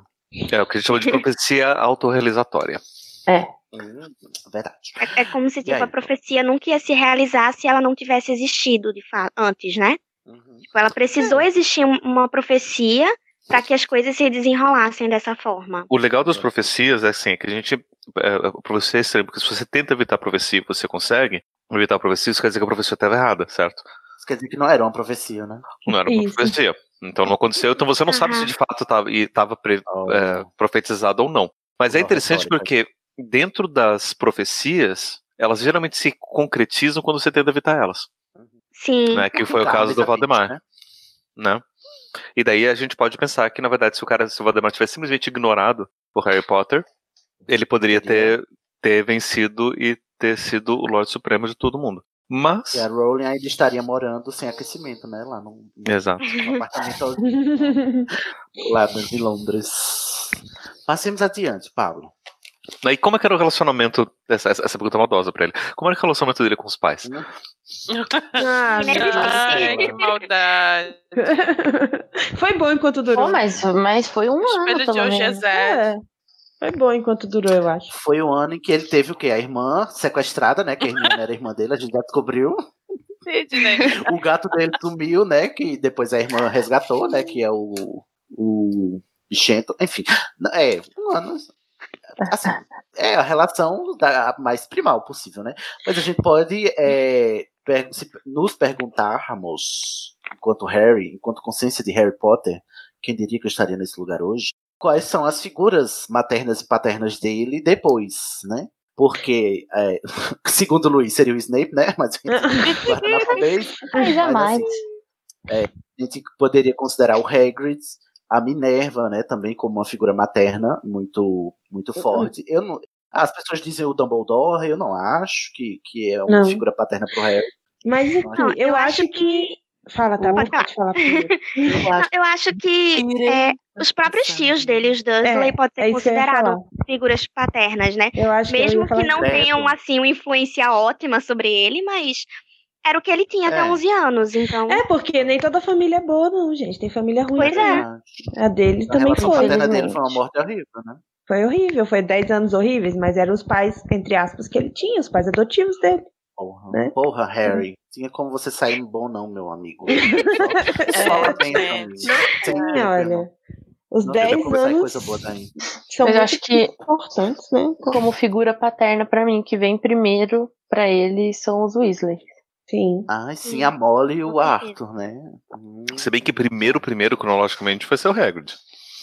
É o que a gente chama de profecia autorrealizatória. É. Hum, verdade. É, é como se tipo, a profecia nunca ia se realizar se ela não tivesse existido de fato antes, né? Uhum. Tipo, ela precisou existir um- uma profecia para que as coisas se desenrolassem dessa forma. O legal das profecias é assim, é que a gente. É, a profecia é estranha, porque se você tenta evitar a profecia e você consegue evitar a profecia, isso quer dizer que a profecia estava errada, certo? Isso quer dizer que não era uma profecia, né? Não era uma Isso. profecia. Então não aconteceu, então você não sabe se de fato estava Oh, é, profetizado ou não. Mas é interessante retórica. porque dentro das profecias, elas geralmente se concretizam quando você tenta evitar elas. Sim. Né? Que foi o caso do Valdemar. né? né? E daí a gente pode pensar que, na verdade, se o cara, se o Valdemar tivesse simplesmente ignorado o Harry Potter, ele poderia ter, ter vencido e ter sido o Lorde Supremo de todo mundo. Mas. E a Rowling ainda estaria morando sem aquecimento, né? Lá no, no Exato. apartamento lá de Londres. Passemos adiante, Pablo. E como é que era o relacionamento. Essa, essa essa pergunta é maldosa pra ele. Como era o relacionamento dele com os pais? Ah, Ai, que maldade. Foi bom enquanto durou. Pô, mas, mas foi um ano, Espelho de pelo menos. Ogezé. É. Foi bom enquanto durou, eu acho. Foi o ano em que ele teve o quê? A irmã sequestrada, né? Que a irmã era irmã dele, a gente já descobriu. Sidney. O gato dele sumiu, né? Que depois a irmã resgatou, né? Que é o. O. Bichento. Enfim. É, um ano. Assim, é a relação da, mais primal possível, né? Mas a gente pode é, per- nos perguntarmos, enquanto Harry, enquanto consciência de Harry Potter, quem diria que eu estaria nesse lugar hoje? Quais são as figuras maternas e paternas dele depois, né? Porque, é, segundo Luiz, seria o Snape, né? Mas Mas, jamais. assim, é, a gente poderia considerar o Hagrid, a Minerva, né, também como uma figura materna muito, muito forte. Eu não, as pessoas dizem o Dumbledore, eu não acho que, que é uma Não. figura paterna pro Harry. Mas assim, Não, eu, eu acho acho que. Fala, tá? Pode Pode falar primeiro. Não, eu acho que é, os próprios tios dele, os Dursley, É, podem é ser que eu ia considerados figuras paternas, né? Eu acho que eu Mesmo que, falar não isso. tenham, assim, uma influência ótima sobre ele, mas era o que ele tinha até É. 11 anos, então... É, porque nem toda família é boa, não, gente. Tem família ruim. Pois é. também. A dele A também foi. paterna dele infelizmente. foi uma morte horrível, né? Foi horrível, foi 10 anos horríveis, mas eram os pais, entre aspas, que ele tinha, os pais adotivos dele. Porra, Né? porra, Harry. Tinha como você sair bom, não, meu amigo. Só, só É, lamento, amigo. Sempre, olha. Os Não devia 10 conversar em anos coisa boa daí. são Mas muito eu acho que- importantes, né? Como figura paterna pra mim, que vem primeiro pra ele são os Weasley. Sim. Ai, sim, a Molly e o. Arthur, né? Hum. Se bem que primeiro, primeiro, cronologicamente, foi o Hagrid.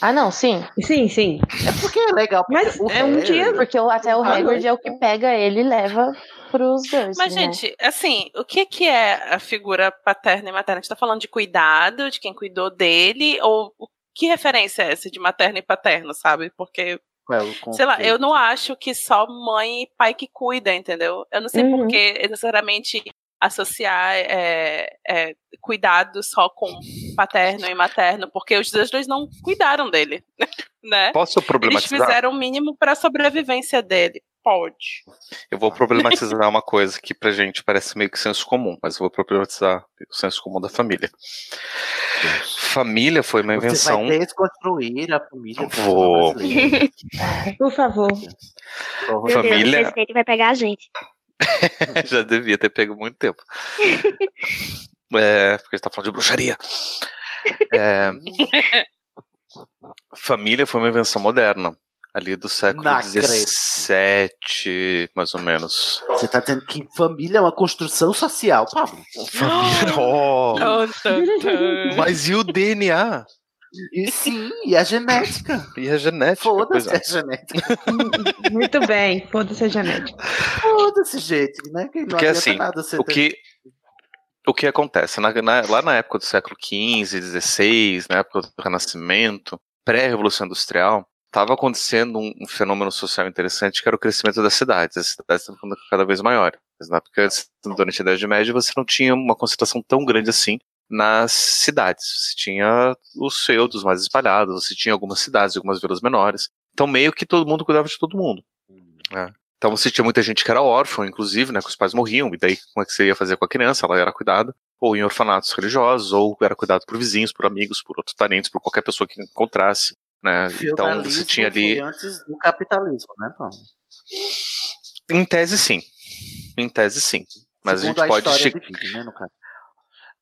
Ah, não, sim. Sim, sim. É porque é legal. porque Mas é um dia- Porque o- até o Ah, Hagrid é o que pega ele e leva pros Dursley, Mas, né? gente, assim, o que, que é a figura paterna e materna? A gente tá falando de cuidado, de quem cuidou dele, ou que referência é essa de materno e paterno, sabe? Porque, é sei lá, eu não acho que só mãe e pai que cuida, entendeu? Eu não sei Uhum. por que necessariamente associar é, é, cuidado só com paterno e materno, porque os dois não cuidaram dele, né? Posso Eles problematizar? fizeram o mínimo para a sobrevivência dele. Pode. Eu vou problematizar uma coisa que pra gente parece meio que senso comum, mas eu vou problematizar o senso comum da família. Família foi uma Você invenção. vai desconstruir a família Vou. Por favor. Meu Deus, o Família- presidente vai pegar a gente. Já devia ter pego muito tempo. É, porque a gente tá falando de bruxaria. É, família foi uma invenção moderna. Ali do século. XVII, mais ou menos. Você tá dizendo que família é uma construção social, Pablo. Família. Oh, mas e o DNA? E sim, e a genética. E a genética? Foda-se Pois a é. genética. Muito bem. Foda-se a genética. Foda-se, gente, né? Que não Porque assim, nada o que, o que acontece? Na- na- lá na época do século XV, XVI, na época do Renascimento, pré-Revolução Industrial, estava acontecendo um, um fenômeno social interessante que era o crescimento das cidades. As cidades estavam ficando cada vez maiores. Mas na época, durante a Idade Média, você não tinha uma concentração tão grande assim nas cidades. Você tinha os feudos mais espalhados, você tinha algumas cidades, algumas vilas menores. Então, meio que todo mundo cuidava de todo mundo. né? Então você tinha muita gente que era órfã, inclusive, né? Que os pais morriam, e daí como é que você ia fazer com a criança? Ela era cuidada, ou em orfanatos religiosos, ou era cuidado por vizinhos, por amigos, por outros parentes, por qualquer pessoa que encontrasse. Né? Então você tinha ali. antes do capitalismo, né, Paulo? Em tese, sim. Em tese, sim. Mas Segundo a gente pode. história che- né.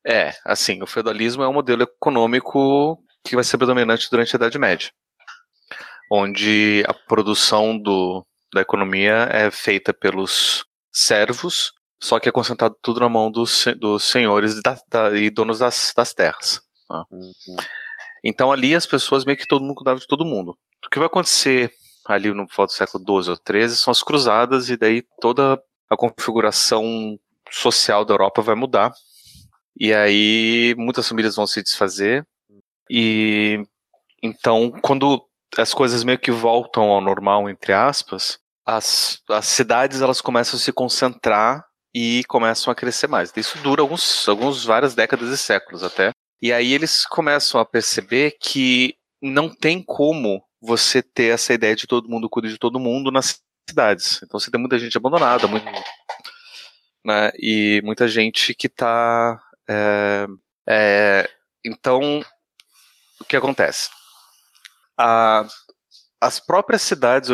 É, assim, o feudalismo é um modelo econômico que vai ser predominante durante a Idade Média, onde a produção do, da economia é feita pelos servos, só que é concentrado tudo na mão dos, dos senhores da- da- e donos das, das terras. tá? Uhum. Então ali as pessoas meio que todo mundo cuidava de todo mundo. O que vai acontecer ali no final do século XII ou XIII são as cruzadas e daí toda a configuração social da Europa vai mudar. E aí muitas famílias vão se desfazer. E então quando as coisas meio que voltam ao normal, entre aspas, as, as cidades elas começam a se concentrar e começam a crescer mais. Isso dura alguns, alguns várias décadas e séculos até. E aí eles começam a perceber que não tem como você ter essa ideia de todo mundo cuida de todo mundo nas cidades. Então você tem muita gente abandonada, muito, né, e muita gente que está. Então, o que acontece? A- as próprias cidades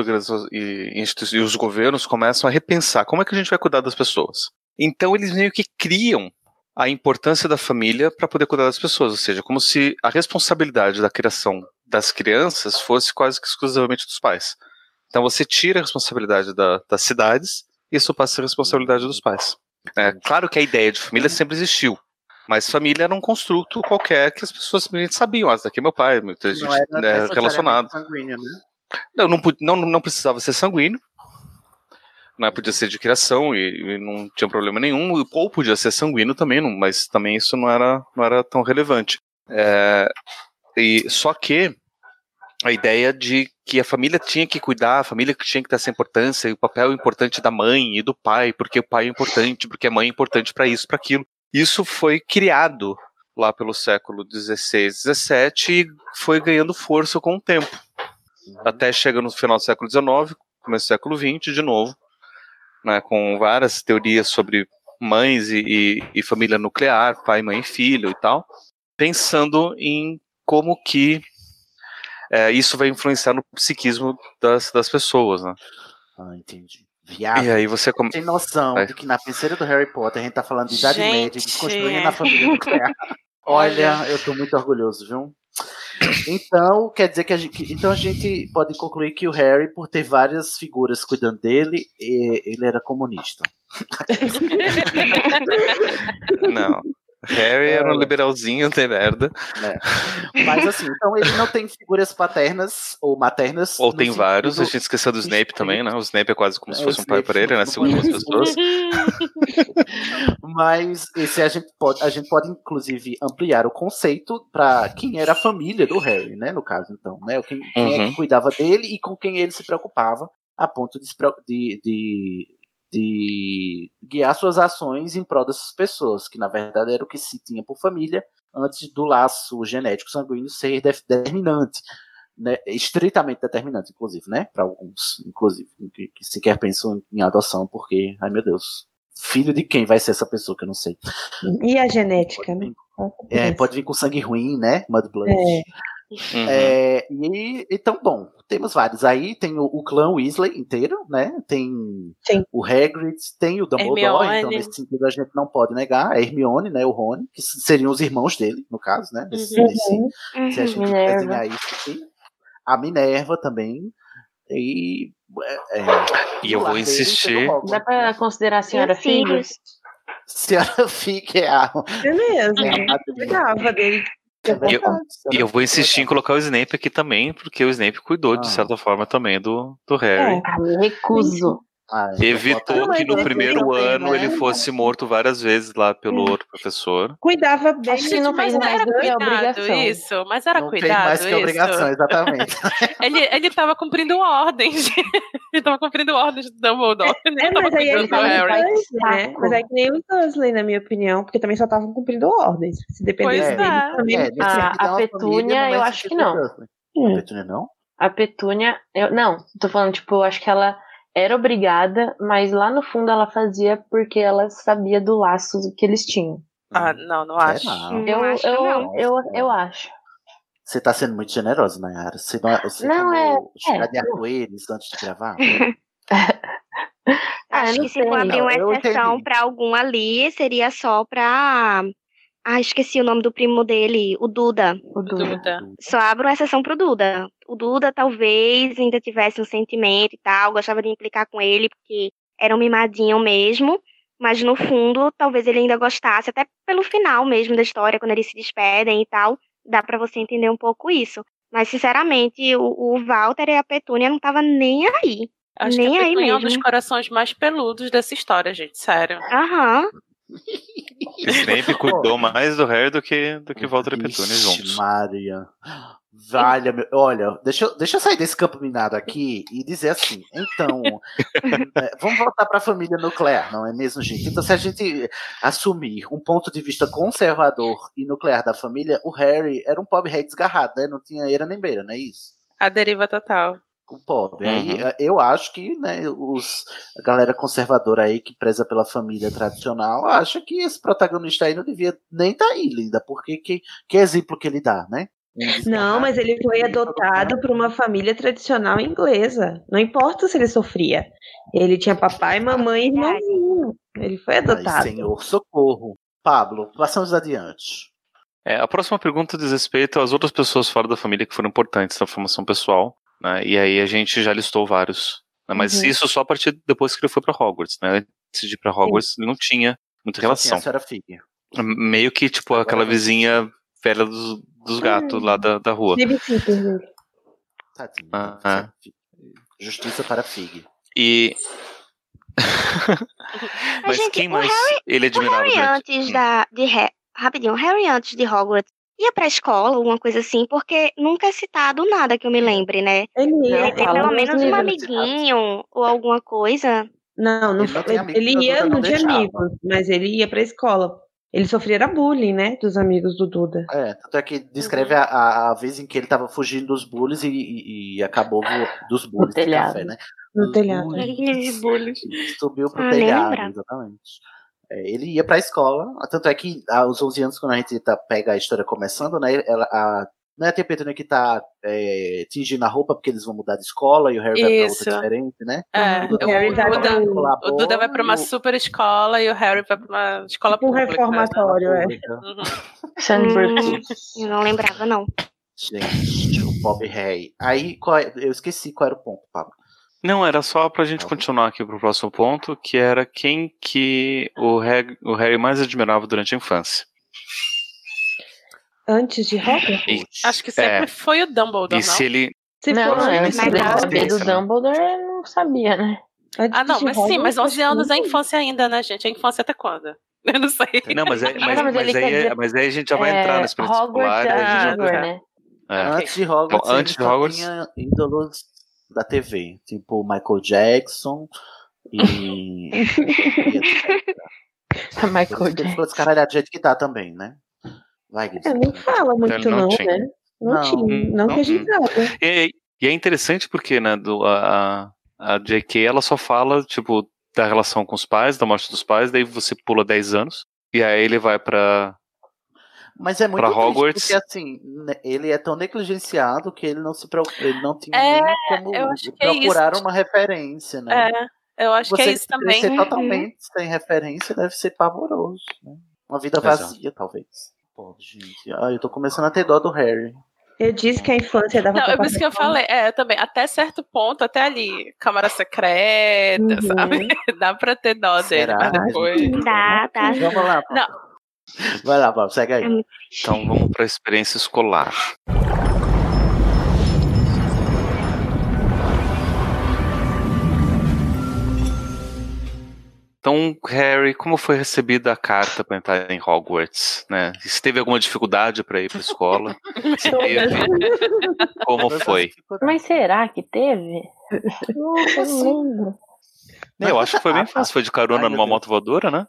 e, e os governos começam a repensar como é que a gente vai cuidar das pessoas. Então eles meio que criam a importância da família para poder cuidar das pessoas, ou seja, como se a responsabilidade da criação das crianças fosse quase que exclusivamente dos pais. Então você tira a responsabilidade da- das cidades e isso passa a ser responsabilidade dos pais. É, claro que a ideia de família sempre existiu, mas família era um construto qualquer que as pessoas simplesmente sabiam. Ah, daqui é meu pai, muita gente Não era né, necessariamente relacionado. sanguíneo, né? Não, não, não, não precisava ser sanguíneo. Né, podia ser de criação e, e não tinha problema nenhum. Ou podia ser sanguíneo também, não- mas também isso não era, não era tão relevante. É, e Só que a ideia de que a família tinha que cuidar, a família tinha que ter essa importância, e o papel importante da mãe e do pai, porque o pai é importante, porque a mãe é importante para isso, para aquilo. Isso foi criado lá pelo século XVI, XVII e foi ganhando força com o tempo. Até chega no final do século XIX, começo do século XX, de novo, né, com várias teorias sobre mães e, e- e família nuclear, pai, mãe e filho e tal, pensando em como que é, isso vai influenciar no psiquismo das, das pessoas, né? Ah, entendi. Viado. E aí você come... Tem noção Vai. de que na penseira do Harry Potter a gente tá falando de Idade Gente. Média, desconstruindo a família nuclear. Olha, eu tô muito orgulhoso, viu? Então, quer dizer que a gente, então a gente pode concluir que o Harry, por ter várias figuras cuidando dele, ele era comunista. Não. Harry era um liberalzinho de merda. Mas assim, então ele não tem figuras paternas ou maternas. Ou tem vários, a gente esqueceu do Snape também, né? O Snape é quase como se É, fosse um pai para ele, né? Segundo as pessoas. Mas esse a gente pode, a gente pode inclusive ampliar o conceito para quem era a família do Harry, né? No caso, então, né? Quem, quem é Uhum. que cuidava dele e com quem ele se preocupava, a ponto de, de, de, de guiar suas ações em prol dessas pessoas, que na verdade era o que se tinha por família antes do laço genético sanguíneo ser determinante. Né, estritamente determinante, inclusive, né? Para alguns, inclusive, que, que sequer pensam em adoção, porque, ai meu Deus, filho de quem vai ser essa pessoa que eu não sei. E a genética, né? É, pode vir com sangue ruim, né? Mudblood. É. Uhum. É, e então, bom, temos vários aí. Tem o, o clã Weasley inteiro, né? Tem o Hagrid, tem o Dumbledore. Hermione. Então, nesse sentido, a gente não pode negar. A Hermione, né? O Rony, que seriam os irmãos dele, no caso, né? Nesse, Uhum. nesse- se a gente Minerva. desenhar isso aqui. A Minerva também. E. é, é, E eu vou dele insistir. Dá pra considerar a senhora os filhos. filhos? Senhora fique é a. É mesmo. É a cuidava dele. E eu, e eu vou insistir em colocar o Snape aqui também, porque o Snape cuidou, Ah. de certa forma, também do, do Harry. Ah, me recuso. Ah, então Evitou que no primeiro ano né? ele fosse morto várias vezes lá pelo outro professor. Cuidava bem. Acho que não mas fez mais era do que obrigação. isso, mas era não tem cuidado mais que obrigação, isso. exatamente. Ele, ele tava cumprindo ordens. ele tava cumprindo ordens do Dumbledore. ele É, mas aí ele do tava Harry. né? Mas é que nem os Dursley, na minha opinião, porque também só estavam cumprindo ordens. Se dependesse Pois dele, é. também. É, A- a é Petúnia, é eu acho que não. Hum. A Petúnia não? A Petúnia, eu não, tô falando, tipo, eu acho que ela era obrigada, mas lá no fundo ela fazia porque ela sabia do laço que eles tinham. Ah, não, não acho. Será? Não Eu, acho, eu, não. eu, eu acho. Você tá sendo muito generosa, Nayara. Você não, você Não, é- chá é. de arco-íris antes de gravar? Ah, Acho eu não que se for abrir uma Eu exceção pra algum ali, seria só pra. Ah, esqueci o nome do primo dele, o Duda. O Duda. Duda. Só abro uma exceção pro Duda. O Duda talvez ainda tivesse um sentimento e tal, gostava de implicar com ele, porque era um mimadinho mesmo. Mas no fundo, talvez ele ainda gostasse, até pelo final mesmo da história, quando eles se despedem e tal, dá pra você entender um pouco isso. Mas, sinceramente, o, o Walter e a Petúnia não tava nem aí. Acho Nem que a aí Petúnia é um dos mesmo. corações mais peludos dessa história, gente. Sério. Aham. Snape cuidou mais do Harry do que, do que Walter Petúnia Ixi, juntos. Maria. Valha, meu. Olha, deixa, eu- deixa eu sair desse campo minado aqui e dizer assim. Então, é, vamos voltar para a família nuclear, não é mesmo, gente? Então, se a gente assumir um ponto de vista conservador e nuclear da família, o Harry era um pobre rei desgarrado, né? Não tinha eira nem beira, não é isso? A deriva total. O pobre. Aí, Uhum. eh, eu acho que né, os, a galera conservadora aí que preza pela família tradicional acha que esse protagonista aí não devia nem estar aí, linda, porque que, que exemplo que ele dá, né? Não, mas ele foi adotado por uma família tradicional inglesa. Não importa se ele sofria. Ele tinha papai, mamãe e irmãozinho. Ele foi adotado. Ai, senhor, socorro. Pablo, passamos adiante. É, a próxima pergunta diz respeito às outras pessoas fora da família que foram importantes na formação pessoal, né? E aí a gente já listou vários. né, Mas Uhum. isso só a partir depois que ele foi para Hogwarts, né? Antes de ir para Hogwarts, ele não tinha muita Só tinha relação. a senhora Fig. Meio que, tipo, aquela vizinha velha dos, dos gatos lá da, da rua. Ah, ah. Justiça para Fig. E. Mas gente, quem o mais Harry- ele O admirava Harry durante- antes da. De, rapidinho, o Harry antes de Hogwarts ia pra escola, alguma coisa assim, porque nunca é citado nada que eu me lembre, né? Ele ia, Tem fala pelo nos menos um amiguinho ou alguma coisa. Não, não Ele não tem ele ia não no de amigos, mas ele ia pra escola. Ele sofria bullying, né? Dos amigos do Duda. É, tanto é que descreve a, a, a vez em que ele tava fugindo dos bullies e, e- e acabou vo- dos bullies de telhado. café, né? No Dos telhado. bullies. Subiu pro Ah, telhado, lembrava. exatamente. É, ele ia pra escola, tanto é que aos 11 anos, quando a gente tá, pega a história começando, né, ela, a, não é a Tempestade que tá é, tingindo a roupa porque eles vão mudar de escola e o Harry vai pra Isso. outra diferente, né? É, O o, Harry vai Duda, pra- o Duda vai pra uma super escola e o Harry vai pra uma escola Tipo um pública. reformatório, é. Uhum. Hum, eu não lembrava, não. Gente, o Bob Harry. Aí, qual é- eu esqueci qual era o ponto, Pablo. Não, era só pra gente continuar aqui pro próximo ponto, que era quem que o Harry, o Harry mais admirava durante a infância. Antes de Hogwarts? E, Acho que sempre É. foi o Dumbledore, e não? se ele. Se Não, for eu antes não de sabia saber do? Dumbledore, eu não sabia, né? antes Ah, não, mas sim, mas Hogwarts, 11 anos é infância ainda, né, gente? É infância até quando? Eu não sei. Não, mas, é, mas, Não, mas mas aí, é- dizer- mas aí a gente já vai entrar É, na experiência Hogwarts escolar. a gente é já- né? É. Antes de Hogwarts, Bom, antes de Hogwarts- tinha ídolos da TV, tipo Michael Jackson e. e. Michael Jackson. ficou descaralhado do jeito que tá também, né? Vai. É, não fala muito, Ele não não, tinha. né? Não, Não, tinha. Não, que a gente saiba. E, e é interessante porque, né, do, a, a JK, ela só fala, tipo, da relação com os pais, da morte dos pais, daí você pula 10 anos, e aí ele vai pra... Mas é muito Pra triste, Hogwarts. porque assim, né, ele é tão negligenciado que ele não se preocupa, ele não tinha É, nem como eu acho que é procurar isso. uma referência, né? É, eu acho Você que é isso também. crescer totalmente sem referência deve ser pavoroso, né? Uma vida Exato. vazia, talvez. Pô, gente, ah, eu tô começando a ter dó do Harry. Eu disse que a infância dava Não, é por isso que eu falei, é, também, até certo ponto, até ali, Câmara Secreta, Uhum. sabe? Dá pra ter dó dele, Será? mas depois... Dá, tá. Vamos lá. Não, Vai lá, Pablo, segue aí. Então vamos pra experiência escolar. Então, Harry, como foi recebida a carta para entrar em Hogwarts? Né? Se teve alguma dificuldade para ir para a escola? Se teve, como foi? Mas será que teve? Eu não lembro. Eu acho que foi bem fácil, foi de carona Ai, numa moto voadora, né?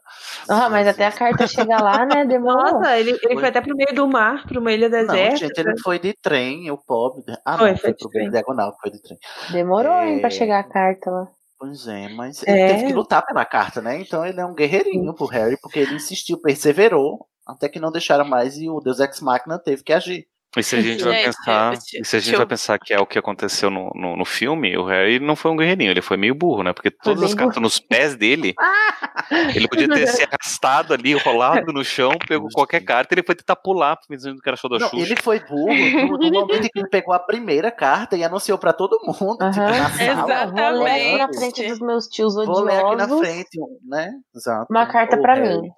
Ah, mas até a carta chegar lá, né? Demorou. Nossa, ele, ele foi até pro meio do mar, pra uma ilha Não, deserta. gente, ele foi de trem, o pobre. Ah, Foi, não, foi foi pro trem. diagonal, foi de trem. Demorou, hein, pra É. chegar a carta lá. Pois é, mas É. ele teve que lutar pela carta, né? Então ele é um guerreirinho pro Harry, porque ele insistiu, perseverou, até que não deixaram mais e o Deus Ex Machina teve que agir. E se a gente vai pensar, e se a gente eu- vai pensar que é o que aconteceu no, no, no filme, o Harry não foi um guerreirinho, ele foi meio burro, né? Porque todas as cartas nos pés dele, ele podia ter se arrastado ali, rolado no chão, pegou qualquer carta, ele foi tentar pular, dizendo que era show da Não, Xuxa. ele foi burro no, no momento em que ele pegou a primeira carta e anunciou pra todo mundo, tipo, na sala. Vou ler aqui na Exatamente. frente dos meus tios Vou ler aqui na odiosos. frente, né? Exato. Uma carta Harry, mim.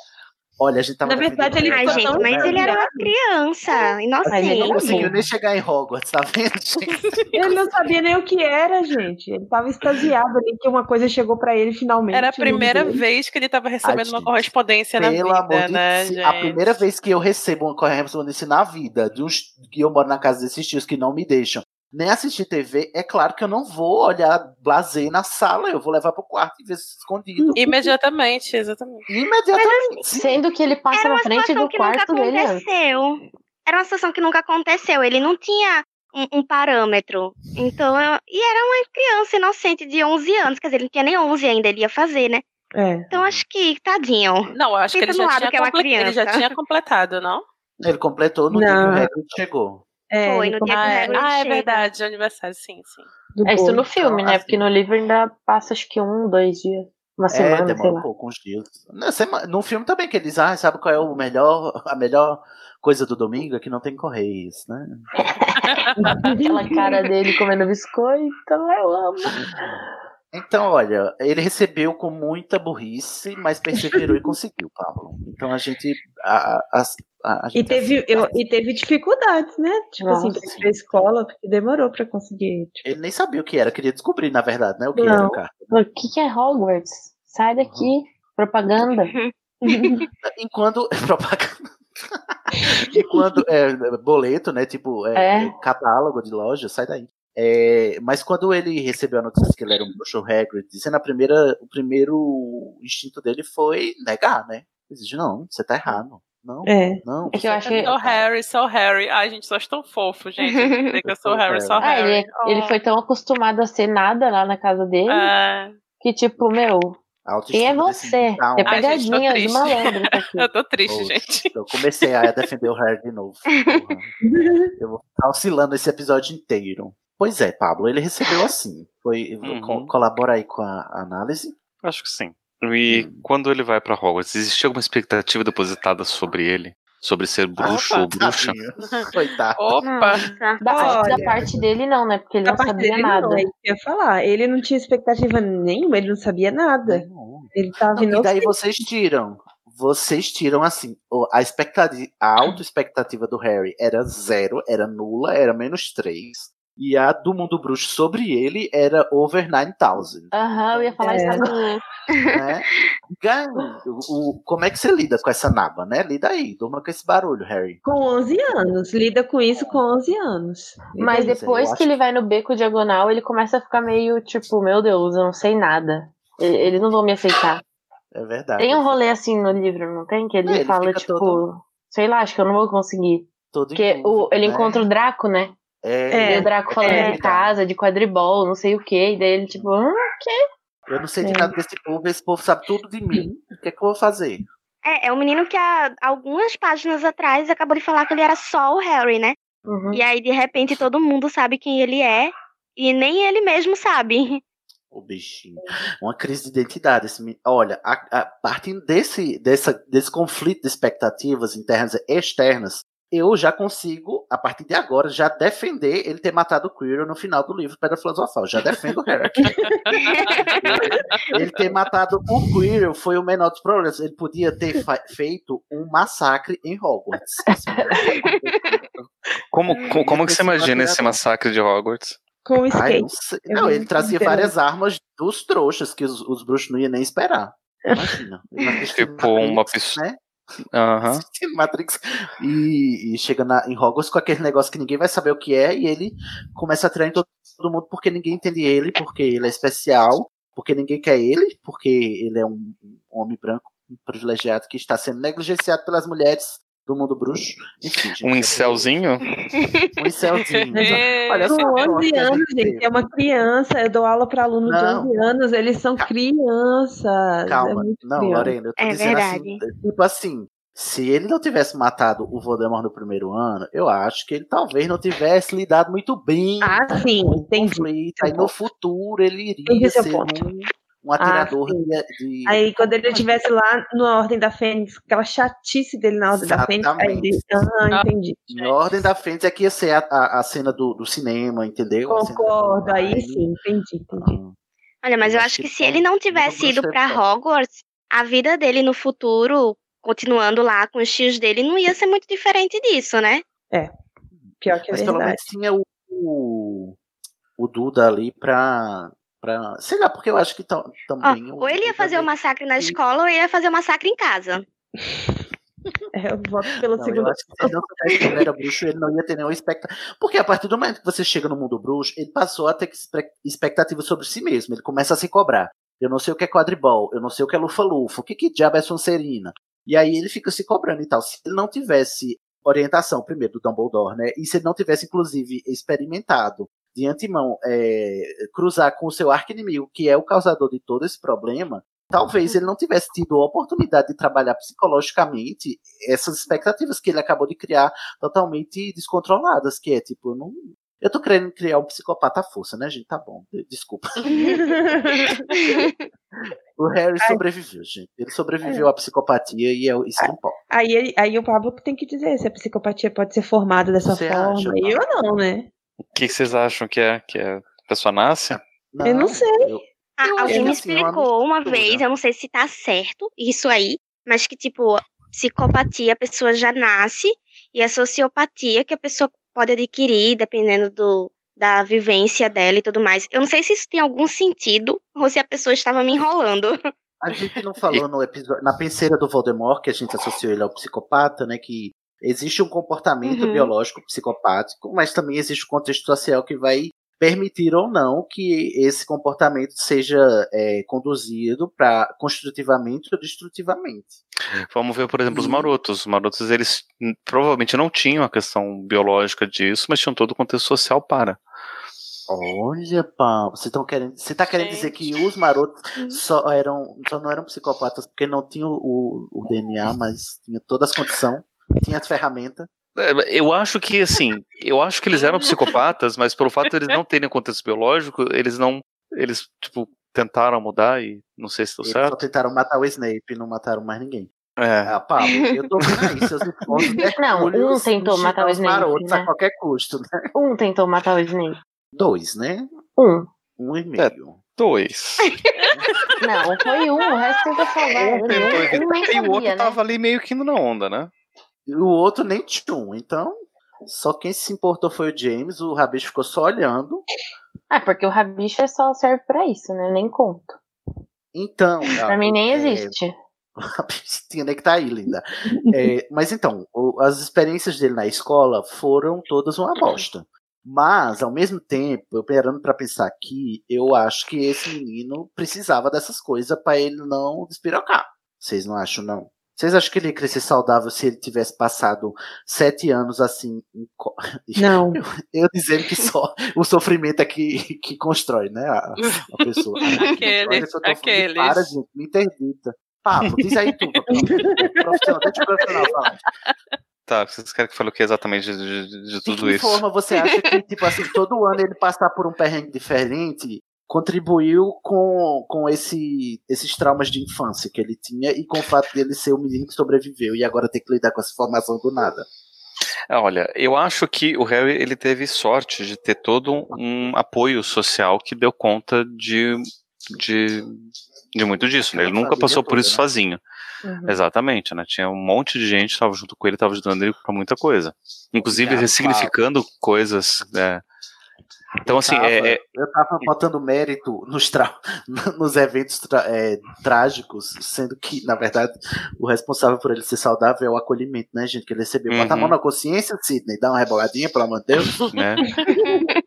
Olha, a gente tava Na verdade, ele Ai, gente, mas ele era uma criança, Mas ele inocente. Não conseguiu nem chegar em Hogwarts, tá vendo, gente? Ele não sabia nem o que era, gente. Ele tava extasiado ali que uma coisa chegou pra ele finalmente. Era a primeira vez que ele tava recebendo uma correspondência na Pelo vida, amor de né, Deus, a primeira vez que eu recebo uma correspondência na vida, de uns, que eu moro na casa desses tios que não me deixam nem assistir TV, é claro que eu não vou olhar blazer na sala, eu vou levar pro quarto e ver se escondido. Imediatamente, exatamente. Imediatamente. sim. Sendo que ele passa na frente do que quarto dele antes. aconteceu. Era uma situação que nunca aconteceu. Ele não tinha um, um parâmetro. Então, eu- e era uma criança inocente de 11 anos. Quer dizer, ele não tinha nem 11 ainda, ele ia fazer, né? É. Então, acho que, tadinho. Não, eu acho que Pensa ele no já, tinha que é ele já tinha completado, não? Ele completou no dia que Não. o chegou. É, Foi, no dia que o Ah, é, Hagrid ah, é verdade, de aniversário, sim, sim. do É isso no filme, Então, né? Porque no livro ainda passa acho que um, dois dias. Uma É, semana, sei demora um lá. pouco, uns dias. Na sema- No filme também, que eles, ah, sabe qual é o melhor, a melhor coisa do domingo? É que não tem correios, né? Aquela cara dele comendo biscoito, eu amo. Então, olha, ele recebeu com muita burrice, mas perseverou e conseguiu, Pablo. Então a gente. A, a, a, a E gente teve, eu- e teve dificuldades, né? Tipo assim, Nossa, pra ir pra escola, porque demorou pra conseguir. tipo, Ele nem sabia o que era, queria descobrir, na verdade, né? O que era Não. o carro. O que, que é Hogwarts? Sai daqui, propaganda. Enquanto. Propaganda. Enquanto. É, boleto, né? Tipo, é, É. catálogo de loja, sai daí. É, mas quando ele recebeu a notícia que ele era um bruxo Hagrid, dizendo a primeira, o primeiro instinto dele foi negar, né? Ele disse, não, você tá errado. Não, É. não. É que eu acho tá que- Sou errado." Harry, sou Harry. Ai, gente, sou tão fofo, gente. Que eu sou Harry, sou Ah, ele, Harry. ele foi tão acostumado a ser nada lá na casa dele É. que, tipo, meu, quem é você? É Ai, gente, tô pegadinha de malandro. Eu tô triste, Poxa, gente. Eu comecei a defender o Harry de novo. Eu vou ficar oscilando esse episódio inteiro. Pois é, Pablo, ele recebeu assim. Foi, Uhum. co- colabora aí com a análise. Acho que sim. E quando ele vai pra Hogwarts, existia alguma expectativa depositada sobre ele? Sobre ser bruxo Opa, ou bruxa? Coitado. Opa! Nossa. Da, da parte dele, não, né? Porque ele Da não sabia dele, nada. não, é ia falar. Ele não tinha expectativa nenhuma, ele não sabia nada. Não. Ele tava Não, e daí vocês tiram. Vocês tiram assim, a expectativa, a auto-expectativa do Harry era zero, era nula, era menos três. E a do mundo bruxo sobre ele era over 9000. Aham, eu ia falar É. isso agora. né? Gan, o, o- como é que você lida com essa naba, né? Lida aí, durma com esse barulho, Harry. Com 11 anos. Lida com isso com 11 anos. Mas Beleza, depois que acho ele vai no beco diagonal, ele começa a ficar meio tipo, meu Deus, eu não sei nada. Eles não vão me aceitar. É verdade. Tem um rolê assim no livro, não tem? Que ele, É, ele fala, tipo, todo- sei lá, acho que eu não vou conseguir. Todo Porque em o, ele né? encontra o Draco, né? É, E o Draco falando é, de casa, de quadribol, não sei o que. E daí ele, tipo, hum, Eu não sei de É. nada desse povo, esse povo sabe tudo de mim. O que é que eu vou fazer? É, é um menino que há algumas páginas atrás acabou de falar que ele era só o Harry, né? uhum. E aí, de repente, todo mundo sabe quem ele é. E nem ele mesmo sabe. O bichinho. Uma crise de identidade. Esse, olha, a, a, partindo desse, dessa, desse conflito de expectativas internas e externas, eu já consigo, a partir de agora, já defender ele ter matado o Quirrell no final do livro Pedra Filosofal. Já defendo o Harry. ele ter matado o Quirrell foi o menor dos problemas. Ele podia ter feito um massacre em Hogwarts. Como, como, como que você imagina esse massacre de Hogwarts? Com o Ai, skate. não, Não, ele trazia interessante. várias armas dos trouxas que os, os bruxos não iam nem esperar. Imagina. Tipo, uma pessoa. Né? Assistindo Matrix. E, e chega na, em Hogwarts com aquele negócio que ninguém vai saber o que é e ele começa a atirar em todo, todo mundo porque ninguém entende ele, porque ele é especial, porque ninguém quer ele, porque ele é um, um homem branco privilegiado que está sendo negligenciado pelas mulheres do mundo bruxo. Enfim, gente, Um incelzinho? Um incelzinho. É. Olha só, Com a 11 sorte que a anos, gente é uma criança. Eu dou aula para aluno Não. de 11 anos, eles são crianças. Calma, é não, criança. Lorena, eu tô É dizendo verdade. assim, tipo assim, se ele não tivesse matado o Voldemort no primeiro ano, eu acho que ele talvez não tivesse lidado muito bem Ah, sim, com o entendi. conflito. Aí no futuro ele iria seu ser ponto. um, um atirador sim. de, de- Aí quando ele estivesse lá na Ordem da Fênix, aquela chatice dele na Ordem da Fênix, aí ele. Ah, entendi. Em Ordem da Fênix é que ia ser a, a, a cena do, do cinema, entendeu? A Concordo, do- aí sim, entendi, entendi. Olha, mas Eu acho que que se ele não tivesse ido tanto. Hogwarts, a vida dele no futuro, continuando lá com os tios dele, não ia ser muito diferente disso, né? Pior que é Mas pelo verdade. menos tinha o, o, o Duda ali pra, pra. Sei lá, porque eu acho que tam- Ó, também. o ou ele ia fazer o meio- massacre na escola ou ele ia fazer o massacre em casa. É, eu voto pela Não, eu segunda. acho que se ele não soubesse que ele era bruxo, ele não ia ter nenhuma expectativa. Porque a partir do momento que você chega no mundo bruxo, ele passou a ter expectativa sobre si mesmo. Ele começa a se cobrar. Eu não sei o que é quadribol, eu não sei o que é lufa-lufa, o que, que diabo é Sonserina. E aí ele fica se cobrando e tal. Se ele não tivesse orientação, primeiro, do Dumbledore, né? E se ele não tivesse, inclusive, experimentado de antemão é, cruzar com o seu arco-inimigo, que é o causador de todo esse problema, talvez ele não tivesse tido a oportunidade de trabalhar psicologicamente essas expectativas que ele acabou de criar totalmente descontroladas, que é tipo, eu não. Eu tô querendo criar um psicopata à força, né, gente? Tá bom, de- desculpa. o Harry Ai. sobreviveu, gente. Ele sobreviveu à psicopatia e é isso que importa. Aí, aí o Pablo tem que dizer se a psicopatia pode ser formada dessa Você forma. acha, eu não, né? O que que vocês acham que é? Que é a pessoa nasce? eu não sei. Ah, Eu alguém me assim, uma explicou uma mistura. vez, eu não sei se tá certo isso aí, mas que, tipo, psicopatia a pessoa já nasce e a sociopatia que a pessoa pode adquirir, dependendo do, da vivência dela e tudo mais. Eu não sei se isso tem algum sentido ou se a pessoa estava me enrolando. A gente não falou no episódio, na penseira do Voldemort, que a gente associou ele ao psicopata, né? Que existe um comportamento Uhum. biológico psicopático, mas também existe um contexto social que vai permitir ou não que esse comportamento seja é, conduzido para construtivamente ou destrutivamente. Vamos ver, por exemplo, Uhum. os marotos. Os marotos, eles provavelmente não tinham a questão biológica disso, mas tinham todo o contexto social para. Olha, pá, você, tão querendo, você tá querendo dizer que os marotos só eram, só não eram psicopatas porque não tinham o, o DNA, mas tinha todas as condições, tinha as ferramentas. É, Eu acho que, assim, eu acho que eles eram psicopatas, mas pelo fato de eles não terem contexto biológico, eles não. Eles, tipo, tentaram mudar e não sei se deu Eles só certo. tentaram matar o Snape e não mataram mais ninguém. É. Ah, Pablo, eu tô vendo aí seus Não, um tentou matar o os marotos Snape, né? a qualquer custo, né? Um tentou matar o Snape. Dois, né? Um. Um e meio. Dois. Não, foi um, o resto tentou salvar Um tentou Um e o outro né? tava ali meio que indo na onda, né? E o outro nem tchum. Então, só quem se importou foi o James, o Rabicho ficou só olhando. Ah, porque o rabicho é só serve pra isso, né? Eu nem conto. Então. Pra mim nem é, existe. Tinha que tá aí, linda. É, mas então, o- as experiências dele na escola foram todas uma bosta. Mas, ao mesmo tempo, eu parando pra pensar aqui, eu acho que esse menino precisava dessas coisas pra ele não despirocar. Vocês não acham, não? Vocês acham que ele ia crescer saudável se ele tivesse passado sete anos assim? Não. Eu, eu dizendo que só o sofrimento é que, que constrói, né? A, a pessoa. Aquele- aqueles. Para, gente, me interdita. Papo, diz aí tu. profissional, deixa o profissional falar. Tá, vocês querem que eu fale o que exatamente de, de- de De tudo que isso? forma você acha que, tipo assim, todo ano ele passar por um perrengue diferente contribuiu com, com esse, esses traumas de infância que ele tinha e com o fato dele ser o menino que sobreviveu e agora ter que lidar com essa formação do nada? É, Olha, eu acho que o Harry ele teve sorte de ter todo um, apoio social que deu conta de, de, de muito disso. Né? Ele nunca passou por isso né? sozinho. Uhum. Exatamente, né? Tinha um monte de gente que estava junto com ele, estava ajudando ele pra muita coisa. Inclusive Obrigado, ressignificando coisas. é. Então, assim, tava, é, é- eu tava botando mérito nos, tra- nos eventos tra- é, trágicos, sendo que, na verdade, o responsável por ele ser saudável é o acolhimento, né, gente? Que ele recebeu. Bota a Uhum. mão na consciência, Sidney, dá uma reboladinha, pelo amor de Deus. né?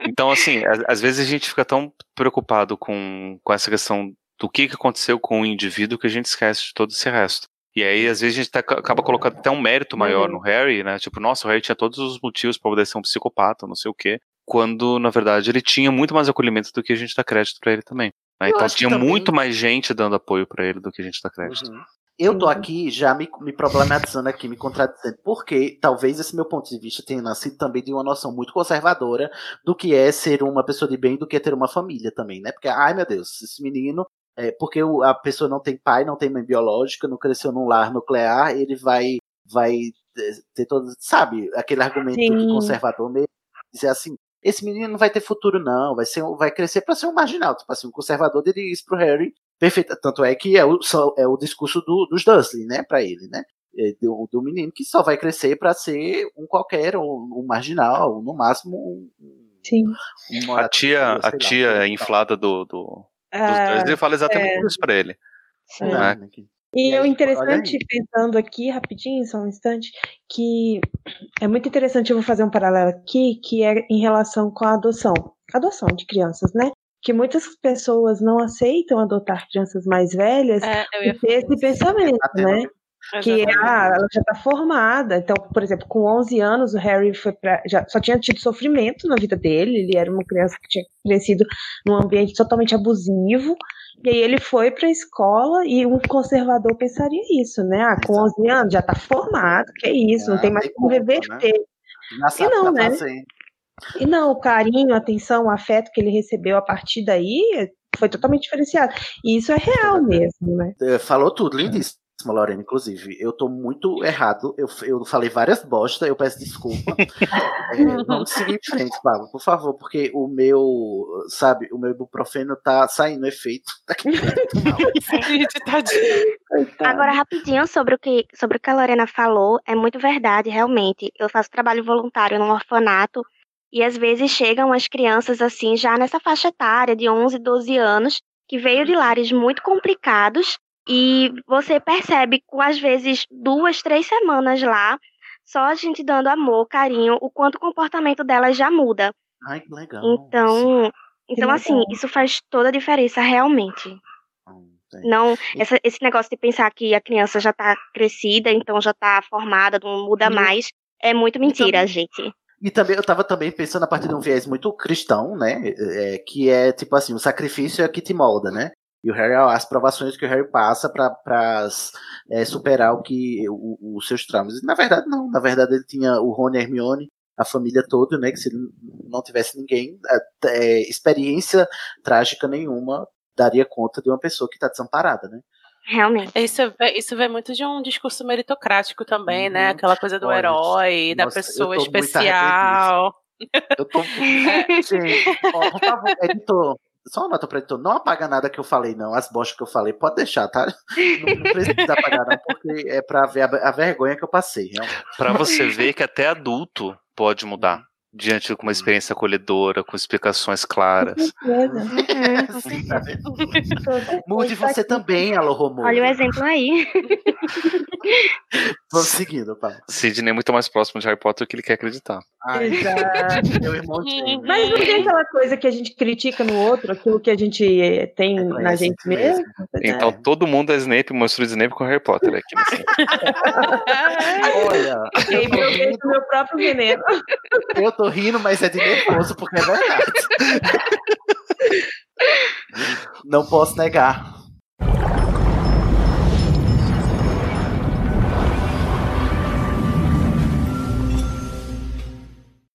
Então, assim, às, vezes a gente fica tão preocupado com, com essa questão do que, que aconteceu com o indivíduo que a gente esquece de todo esse resto. E aí, às vezes, a gente tá- acaba colocando até um mérito maior Uhum. no Harry, né? Tipo, nossa, o Harry tinha todos os motivos pra poder ser um psicopata, não sei o quê. Quando, na verdade, ele tinha muito mais acolhimento do que a gente dá crédito pra ele também. né? Então tinha também- muito mais gente dando apoio pra ele do que a gente dá crédito. Uhum. Eu tô aqui já me, me problematizando aqui, me contradizendo, porque talvez esse meu ponto de vista tenha nascido também de uma noção muito conservadora do que é ser uma pessoa de bem, do que é ter uma família também, né? Porque, ai meu Deus, esse menino, é, porque a pessoa não tem pai, não tem mãe biológica, não cresceu num lar nuclear, ele vai, vai é, ter todo, sabe, aquele argumento conservador mesmo, dizer assim, esse menino não vai ter futuro não, vai ser, vai crescer para ser um marginal, tipo assim, um conservador diria isso pro Harry, perfeito, tanto é que é o, só- é o discurso do- dos Dursley, né, para ele, né, É, do, do menino que só vai crescer para ser um qualquer, um, um marginal, no máximo um, Sim. um A tia, a lá, tia tal. inflada do, do, dos Ah, Dursley fala exatamente é. isso pra ele. Sim. né? Né, E E o aí, interessante, pensando aqui rapidinho, só um instante, que é muito interessante, eu vou fazer um paralelo aqui, que é em relação com a adoção. Adoção de crianças, né? Que muitas pessoas não aceitam adotar crianças mais velhas É, eu ia por ter esse pensamento, Até né? Que ah, ela já está formada. Então, por exemplo, com 11 anos, o Harry foi pra, já só tinha tido sofrimento na vida dele. Ele era uma criança que tinha crescido num ambiente totalmente abusivo. E aí ele foi para a escola e um conservador pensaria isso, né? Ah, com 11 anos já está formado, que é isso, não tem mais como reverter. Já E não, tá né? fazendo. E não, o carinho, a atenção, o afeto que ele recebeu a partir daí foi totalmente diferenciado. E isso é real mesmo, né? Eh, Falou tudo, lindíssimo, Lorena, inclusive. Eu tô muito errado. Eu, eu falei várias bosta, eu peço desculpa. É, vamos seguir em frente, Pablo, por favor, porque o meu, sabe, o meu ibuprofeno tá saindo efeito. Agora, rapidinho, sobre o, que, sobre o que a Lorena falou, é muito verdade, realmente. Eu faço trabalho voluntário num orfanato e às vezes chegam as crianças assim, já nessa faixa etária de 11, 12 anos, que veio de lares muito complicados e você percebe com às vezes duas, três semanas lá, só a gente dando amor, carinho, o quanto o comportamento delas já muda. Ai, que legal. Então, então Que assim, isso faz toda a diferença realmente. Não, essa- esse negócio de pensar que a criança já tá crescida, então já tá formada, não muda mais, é muito mentira, gente. E também eu tava também pensando a partir de um viés muito cristão, né? é, que é tipo assim, o sacrifício é que te molda, né? E o Harry, as provações que o Harry passa para superar o que o- os seus traumas. E, na verdade, não. Na verdade, ele tinha o Rony e a Hermione, a família toda, né? Que se ele não tivesse ninguém, é, é, experiência trágica nenhuma daria conta de uma pessoa que está desamparada, né? Realmente. Isso, vem- isso vem muito de um discurso meritocrático também, né? Aquela coisa do Uhum. Olha, herói, da nossa, eu pessoa especial. Eu tô. Gente, ó, por favor, editor. Só uma nota pro editor. Não apaga nada que eu falei, não. As bostas que eu falei, pode deixar, tá? Não, não precisa apagar, não, porque é pra ver a, a vergonha que eu passei, realmente. Pra você ver que até adulto pode mudar. Diante de uma experiência acolhedora, com explicações claras. Tá? Mude você também, Alô Romulo. Olha o exemplo aí. Vamos seguindo, pá. Sidney é muito mais próximo de Harry Potter do que ele quer acreditar. Exato. Meu irmão. Mas não tem aquela coisa que a gente critica no outro, aquilo que a gente eh, tem na gente mesmo? Então todo mundo é Snape, mostrou Snape com Harry Potter aqui nesse. Olha, Eu vejo o meu próprio veneno. eu tô rindo, mas é de nervoso, porque é verdade. Não posso negar.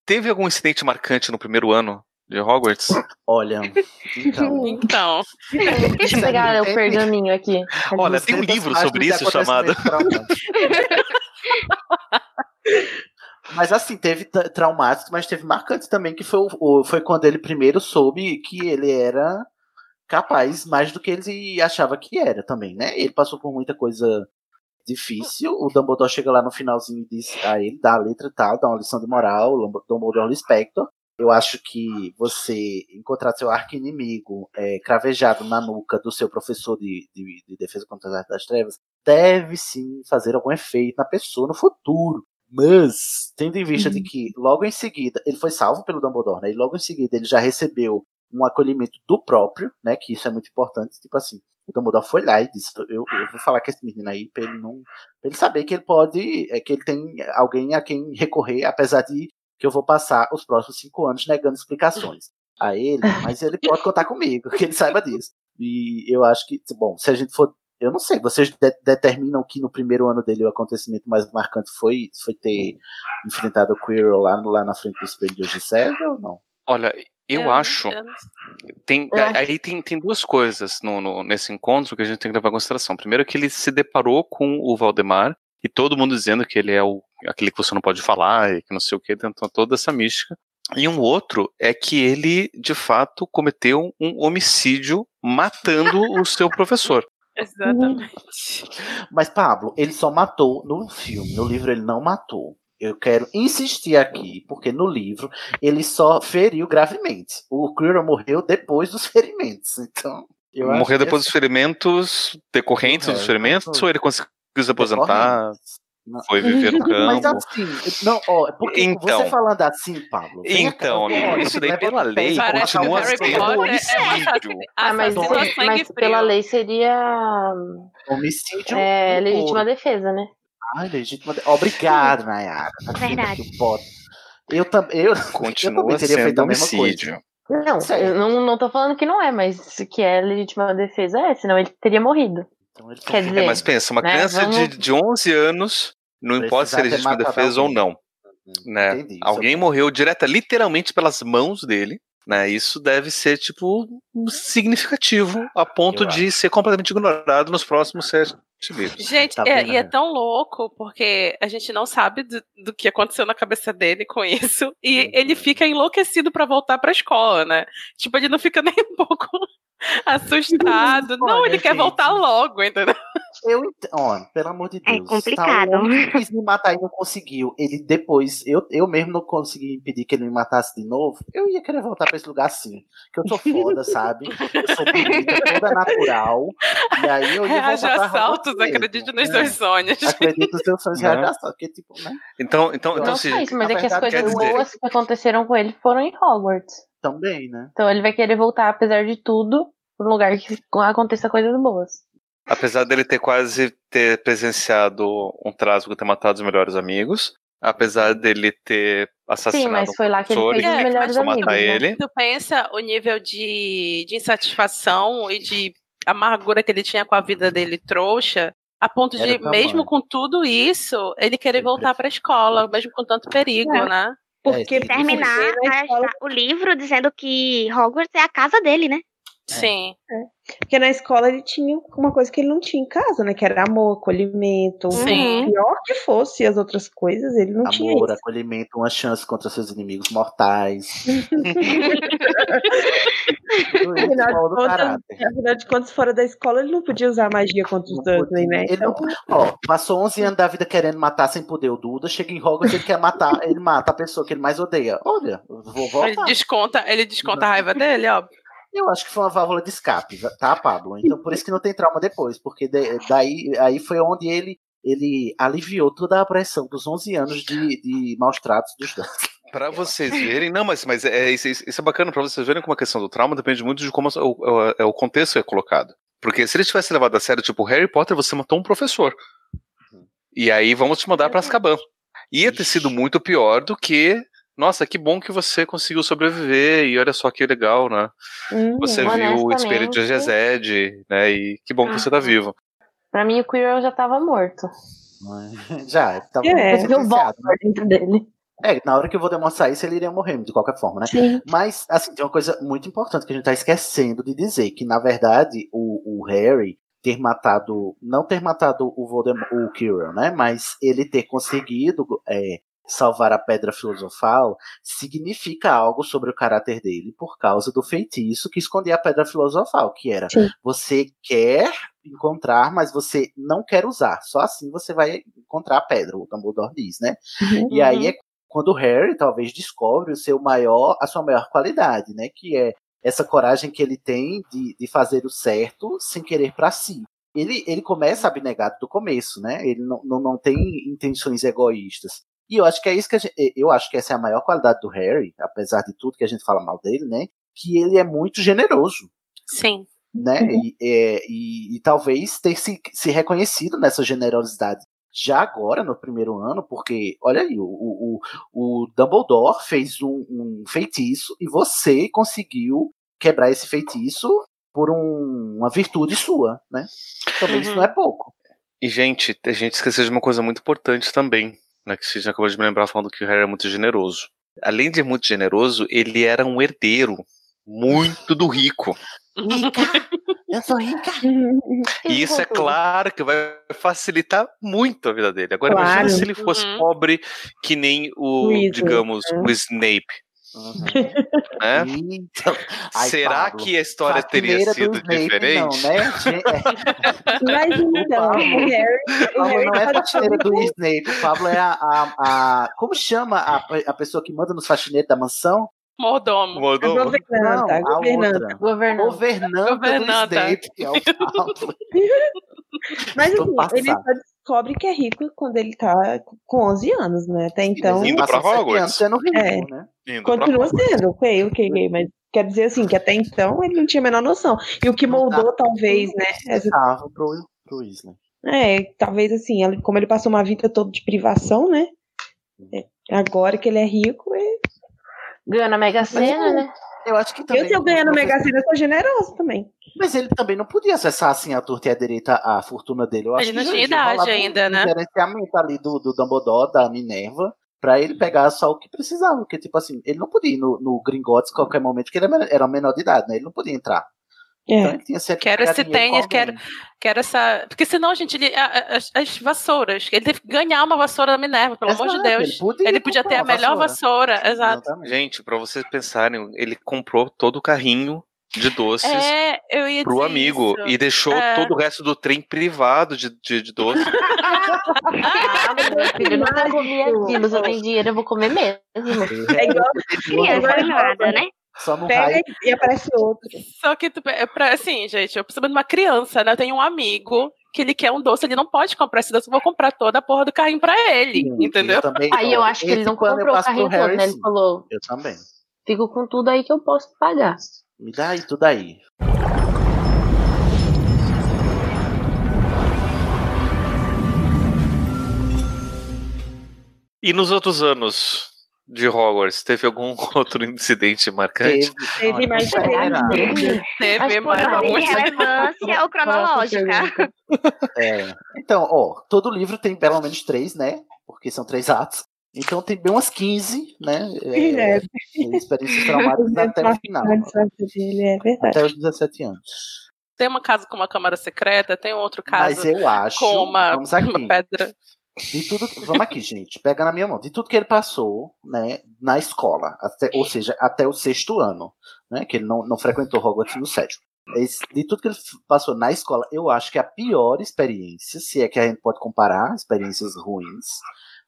Teve algum incidente marcante no primeiro ano de Hogwarts? Olha, então. Então. Deixa eu pegar o pergaminho aqui. Olha, tem um livro sobre isso chamado. Mas assim, teve tra- traumáticos, mas teve marcantes também, que foi, o- foi quando ele primeiro soube que ele era capaz mais do que ele achava que era também, né? Ele passou por muita coisa difícil. O Dumbledore chega lá no finalzinho e diz a ele, dá a letra e tal, dá uma lição de moral, o Dumbledore lhe Spector. Eu acho que você encontrar seu arqui-inimigo é, cravejado na nuca do seu professor de, de, de defesa contra as artes das trevas deve sim fazer algum efeito na pessoa no futuro. Mas, tendo em vista de que logo em seguida ele foi salvo pelo Dumbledore, né? E logo em seguida ele já recebeu um acolhimento do próprio, né? Que isso é muito importante. Tipo assim, o Dumbledore foi lá e disse: Eu, eu vou falar com esse menino aí pra ele não. Pra ele saber que ele pode. É, que ele tem alguém a quem recorrer, apesar de que eu vou passar os próximos cinco anos negando explicações a ele, mas ele pode contar comigo, que ele saiba disso. E eu acho que, bom, se a gente for. Eu não sei, vocês de- determinam que no primeiro ano dele o acontecimento mais marcante foi, foi ter enfrentado o Quirrell lá, lá na frente do espelho de Gisele ou não? Olha, eu, acho. Tem, Eu acho- aí tem, tem duas coisas no, no- nesse encontro que a gente tem que levar em consideração. Primeiro, que ele se deparou com o Valdemar e todo mundo dizendo que ele é o, aquele que você não pode falar e que não sei o que, então toda essa mística. E um outro é que ele, de fato, cometeu um homicídio matando o seu professor. Exatamente. Mas, Pablo, ele só matou no filme. No livro ele não matou. Eu quero insistir aqui, porque no livro ele só feriu gravemente. O Quirrell morreu depois dos ferimentos. Então. eu acho Morreu que depois dos ferimentos decorrentes dos Harry ferimentos ou ele conseguiu se aposentar? Foi viver no Mas campo. assim, não, ó, porque Então. você falando assim, Pablo. cá, Então, olha, amigo, isso daí pela lei que continua sendo é homicídio. Ah, mas, assassino a sangue mas frio. pela lei seria Homicídio. é, legítima defesa, né? Ai, legítima. de- Obrigado, Nayara. Tá Verdade. Eu, tam, eu, eu Continua também teria sendo feito a mesma homicídio. coisa. Não, eu não, não tô falando que não é, mas que é legítima defesa é, senão ele teria morrido. Então ele Quer É, dizer, mas pensa, uma né, criança vamos- de, de 11 anos, não importa se é legítima defesa ou não, né? Entendi, Alguém é- morreu direta, literalmente pelas mãos dele, né? Isso deve ser, tipo, significativo a ponto Eu de ser completamente ignorado nos próximos sete livros. Gente, Tá é- e é né? tão louco, porque a gente não sabe do, do que aconteceu na cabeça dele com isso. E Uhum. ele fica enlouquecido pra voltar pra escola, né? Tipo, ele não fica nem um pouco assustado. não, ele quer voltar logo, entendeu? Eu, ó, pelo amor de É Deus. complicado. Tá, o homem que quis me matar e não conseguiu. Ele depois, eu, eu mesmo não consegui impedir que ele me matasse de novo. Eu ia querer voltar pra esse lugar sim. Que eu sou foda, sabe? Eu sou bonita, toda natural. E aí eu ia Reage voltar pra assaltos, acredite nos É. seus sonhos. Acredito nos seus sonhos Né? reais de assalto, porque, tipo, né? Então, então, então não se, mas é que as coisas dizer- boas que aconteceram com ele foram em Hogwarts. Também, né? Então ele vai querer voltar, apesar de tudo, pra um lugar que aconteça coisas boas. apesar dele ter quase ter presenciado um trágico ter matado os melhores amigos, apesar dele ter assassinado Sim, mas foi lá que ele um fez professor os É, melhores a amigos. matar né? ele. Tu pensa o nível de, de insatisfação e de amargura que ele tinha com a vida dele trouxa, a ponto Era de, mesmo com tudo isso, ele querer Ele voltar pra escola, mesmo com tanto perigo, É. né? Porque É, porque Terminar na a- o livro dizendo que Hogwarts é a casa dele, né? Sim. porque na escola ele tinha uma coisa que ele não tinha em casa, né? Que era amor, acolhimento. Sim. Pior que fosse as outras coisas, ele não tinha Amor, acolhimento, uma chance contra seus inimigos mortais. Tudo isso Afinal de, contas, caráter. afinal de contas, fora da escola, ele não podia usar magia contra os Dursley, né? Ele não- ó, passou 11 anos da vida querendo matar sem poder o Duda, chega em Hogwarts ele quer matar, ele mata a pessoa que ele mais odeia. Olha, vou Ele voltar. desconta, ele desconta a raiva dele, ó. Eu acho que foi uma válvula de escape, tá, Pablo? Então por isso que não tem trauma depois, porque daí aí foi onde ele ele aliviou toda a pressão dos 11 anos de, de maus tratos dos dois. Pra vocês verem, não, mas, mas é, isso, isso é bacana pra vocês verem como a questão do trauma depende muito de como o, o, é o contexto é colocado. Porque se ele tivesse levado a sério, tipo, Harry Potter, você matou um professor. E aí vamos te mandar pra Azkaban. Ia ter sido muito pior do que, nossa, que bom que você conseguiu sobreviver e olha só que legal, né? Hum, Você viu o espelho de Gezed, né? E que bom que você tá vivo. Pra mim, o Quirrell já tava morto. Já, tava É, o sentenciado, né? Voldemort dentro dele. É, na hora que eu vou demonstrar isso, ele iria morrer, de qualquer forma, né? Sim. Mas, assim, tem uma coisa muito importante que a gente tá esquecendo de dizer, que na verdade o, o Harry ter matado, não ter matado o Voldemort, o Quirrell, né? Mas ele ter conseguido é, salvar a Pedra Filosofal significa algo sobre o caráter dele por causa do feitiço que escondia a Pedra Filosofal, que era Sim. você quer encontrar, mas você não quer usar. Só assim você vai encontrar a pedra, o Dumbledore diz, né? Uhum. E aí é quando o Harry talvez descobre o seu maior, a sua maior qualidade, né? Que é essa coragem que ele tem de, de fazer o certo sem querer para si. Ele, ele começa abnegado do começo, né? Ele não, não, não tem intenções egoístas. E eu acho que é isso que a gente, eu acho que essa é a maior qualidade do Harry, apesar de tudo que a gente fala mal dele, né? Que ele é muito generoso Sim. né? E, é, e, e talvez ter se, se reconhecido nessa generosidade já agora, no primeiro ano, porque, olha aí, o, o, o Dumbledore fez um, um feitiço e você conseguiu quebrar esse feitiço por um- uma virtude sua, né? Também isso Uhum. não é pouco. E, gente, a gente esqueceu de uma coisa muito importante também, né? Que você acabou de me lembrar falando que o Harry é muito generoso. Além de muito generoso, ele era um herdeiro muito do rico. Rica! Eu sou rica! E isso é claro que vai facilitar muito a vida dele. Agora, imagina Claro. se ele fosse Uhum. pobre que nem o, Weasley, digamos, né? o Snape. Né? Então, ai, Será Pablo, que a história teria faxineira do sido Snape, diferente? Não, né? É, Mas então, o Harry, o Pablo Harry não é faxineira do Snape. O Pablo é a, a, a- Como chama a, a pessoa que manda nos faxineiros da mansão? Mordomo. a Mordomo. governanta, a Não, a governanta. Governanta, Governanta. do Snape, que é o Pablo. Mas Tô assim, ele passado. Descobre que é rico quando ele tá com 11 anos, né? Até então. Indo pra Hogwarts. Sendo rico, É. né? Indo Continua sendo, ok, ok, mas quer dizer assim, que até então ele não tinha a menor noção. E o que moldou, talvez, né? essa- Tava pro, pro Weasley. É, talvez assim, ele- como ele passou uma vida toda de privação, né? É, agora que ele é rico, é... Ganhou na Mega Sena, né? Eu acho que eu também. se eu ganhar no Mega Sena, eu sou generoso também. Mas ele também não podia acessar assim a torta e a direita a fortuna dele. Eu acho Ele não que tinha idade ainda, um né? gerenciamento ali do, do Dumbledore, da Minerva, pra ele pegar só o que precisava. Porque, tipo assim, ele não podia ir no, no Gringotts a qualquer momento, porque ele era era menor de idade, né? Ele não podia entrar. Então É. tinha sempre Quero esse tênis, quero, quero essa. Porque senão, gente, ele, a- a- as, as vassouras. Ele teve que ganhar uma vassoura da Minerva, pelo amor de Exato, Deus. ele podia Ele podia ter a melhor vassoura, exato. Gente, pra vocês pensarem, ele comprou todo o carrinho de doces É, eu ia pro amigo isso. e deixou É. todo o resto do trem privado de, de, de doce. Ah, mas meu filho, eu nunca comi aquilo. Se eu tenho dinheiro, eu vou comer mesmo. É igual Criança mimada, né? Só no pega raio. e aparece outro. Só que, tipo, é pra, assim, gente, eu preciso de uma criança, né? Eu tenho um amigo que ele quer um doce, ele não pode comprar esse doce, eu vou comprar toda a porra do carrinho pra ele, Sim, entendeu? eu também, Aí eu acho que ele não comprou o carrinho todo, né? Ele falou, Eu também. fico com tudo aí que eu posso pagar. Me dá aí tudo aí. E nos outros anos de Hogwarts, teve algum outro incidente marcante? Teve, Teve mais Teve que mais alguns. relevância ou cronológica? É. Então, ó, todo livro tem pelo menos três, né? Porque são três atos. Então tem bem umas 15, né? É, É. experiências traumáticas até o final. É. Até os 17 anos. Tem uma casa com uma câmara secreta, tem outro caso Mas eu acho. com uma, vamos aqui. uma pedra. De tudo, vamos aqui, gente. Pega na minha mão. De tudo que ele passou, né, na escola, até, ou seja, até o sexto ano, né, que ele não, não frequentou Hogwarts no sétimo. De tudo que ele passou na escola, eu acho que a pior experiência, se é que a gente pode comparar experiências ruins,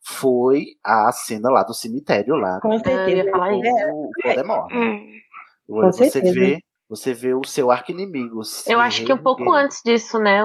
foi a cena lá do cemitério lá Com certeza. falar isso. O Voldemort. Hum. Você certeza. vê, você vê o seu arqui-inimigo. se Eu acho que um pouco antes disso, né?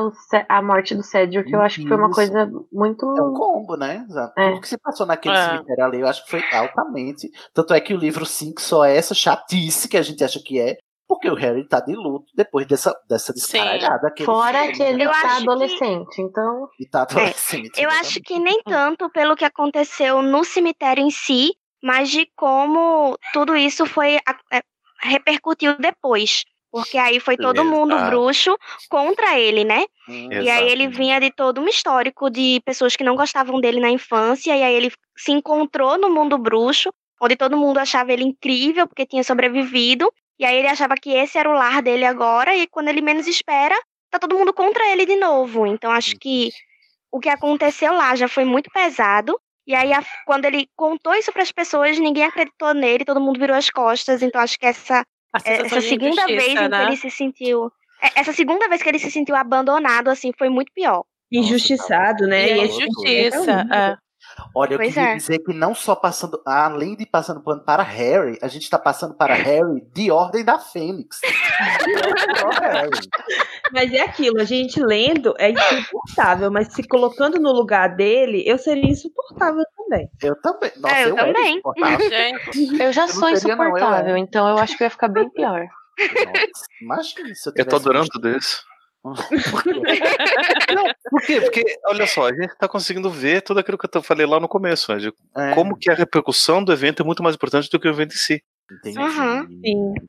a morte do Cedric, eu acho que foi uma coisa muito. É um combo, né? Exato. É. Tudo que se passou naquele É. cemitério ali, eu acho que foi altamente. Tanto é que o livro 5 só é essa chatice que a gente acha que é, porque o Harry tá de luto depois dessa, dessa descaralhada. que ele Fora fez, que ele Eu tá acho que- adolescente, então. E tá adolescente. Eu acho que nem tanto pelo que aconteceu no cemitério em si, mas de como tudo isso foi é, repercutiu depois. Porque aí foi todo mundo Exato. bruxo contra ele, né? Hum, E aí ele Exato. vinha de todo um histórico de pessoas que não gostavam dele na infância, e aí ele se encontrou no mundo bruxo, onde todo mundo achava ele incrível porque tinha sobrevivido, e aí ele achava que esse era o lar dele agora, e quando ele menos espera, tá todo mundo contra ele de novo. Então acho que o que aconteceu lá já foi muito pesado. E aí, a- quando ele contou isso para as pessoas, ninguém acreditou nele, todo mundo virou as costas. Então, acho que essa, é, essa segunda vez em que né? ele se sentiu. é, Essa segunda vez que ele se sentiu abandonado, assim, foi muito pior. Injustiçado, né? E E esse- injustiça. é. Olha, eu Pois queria é. dizer que não só passando, além de passando pano para Harry, a gente tá passando para Harry de Ordem da Fênix. Mas é aquilo, a gente lendo é insuportável, mas se colocando no lugar dele, eu seria insuportável também. Eu também. Nossa, É, eu eu, também. insuportável. Eu já Eu sou seria, não, eu insuportável, então eu acho que eu ia ficar bem pior. Nossa, Imagina se eu Eu tô adorando tudo isso. Não, por quê? Porque, olha só, a gente tá conseguindo ver tudo aquilo que eu falei lá no começo, né, de É, como que a repercussão do evento é muito mais importante do que o evento em si. entendi.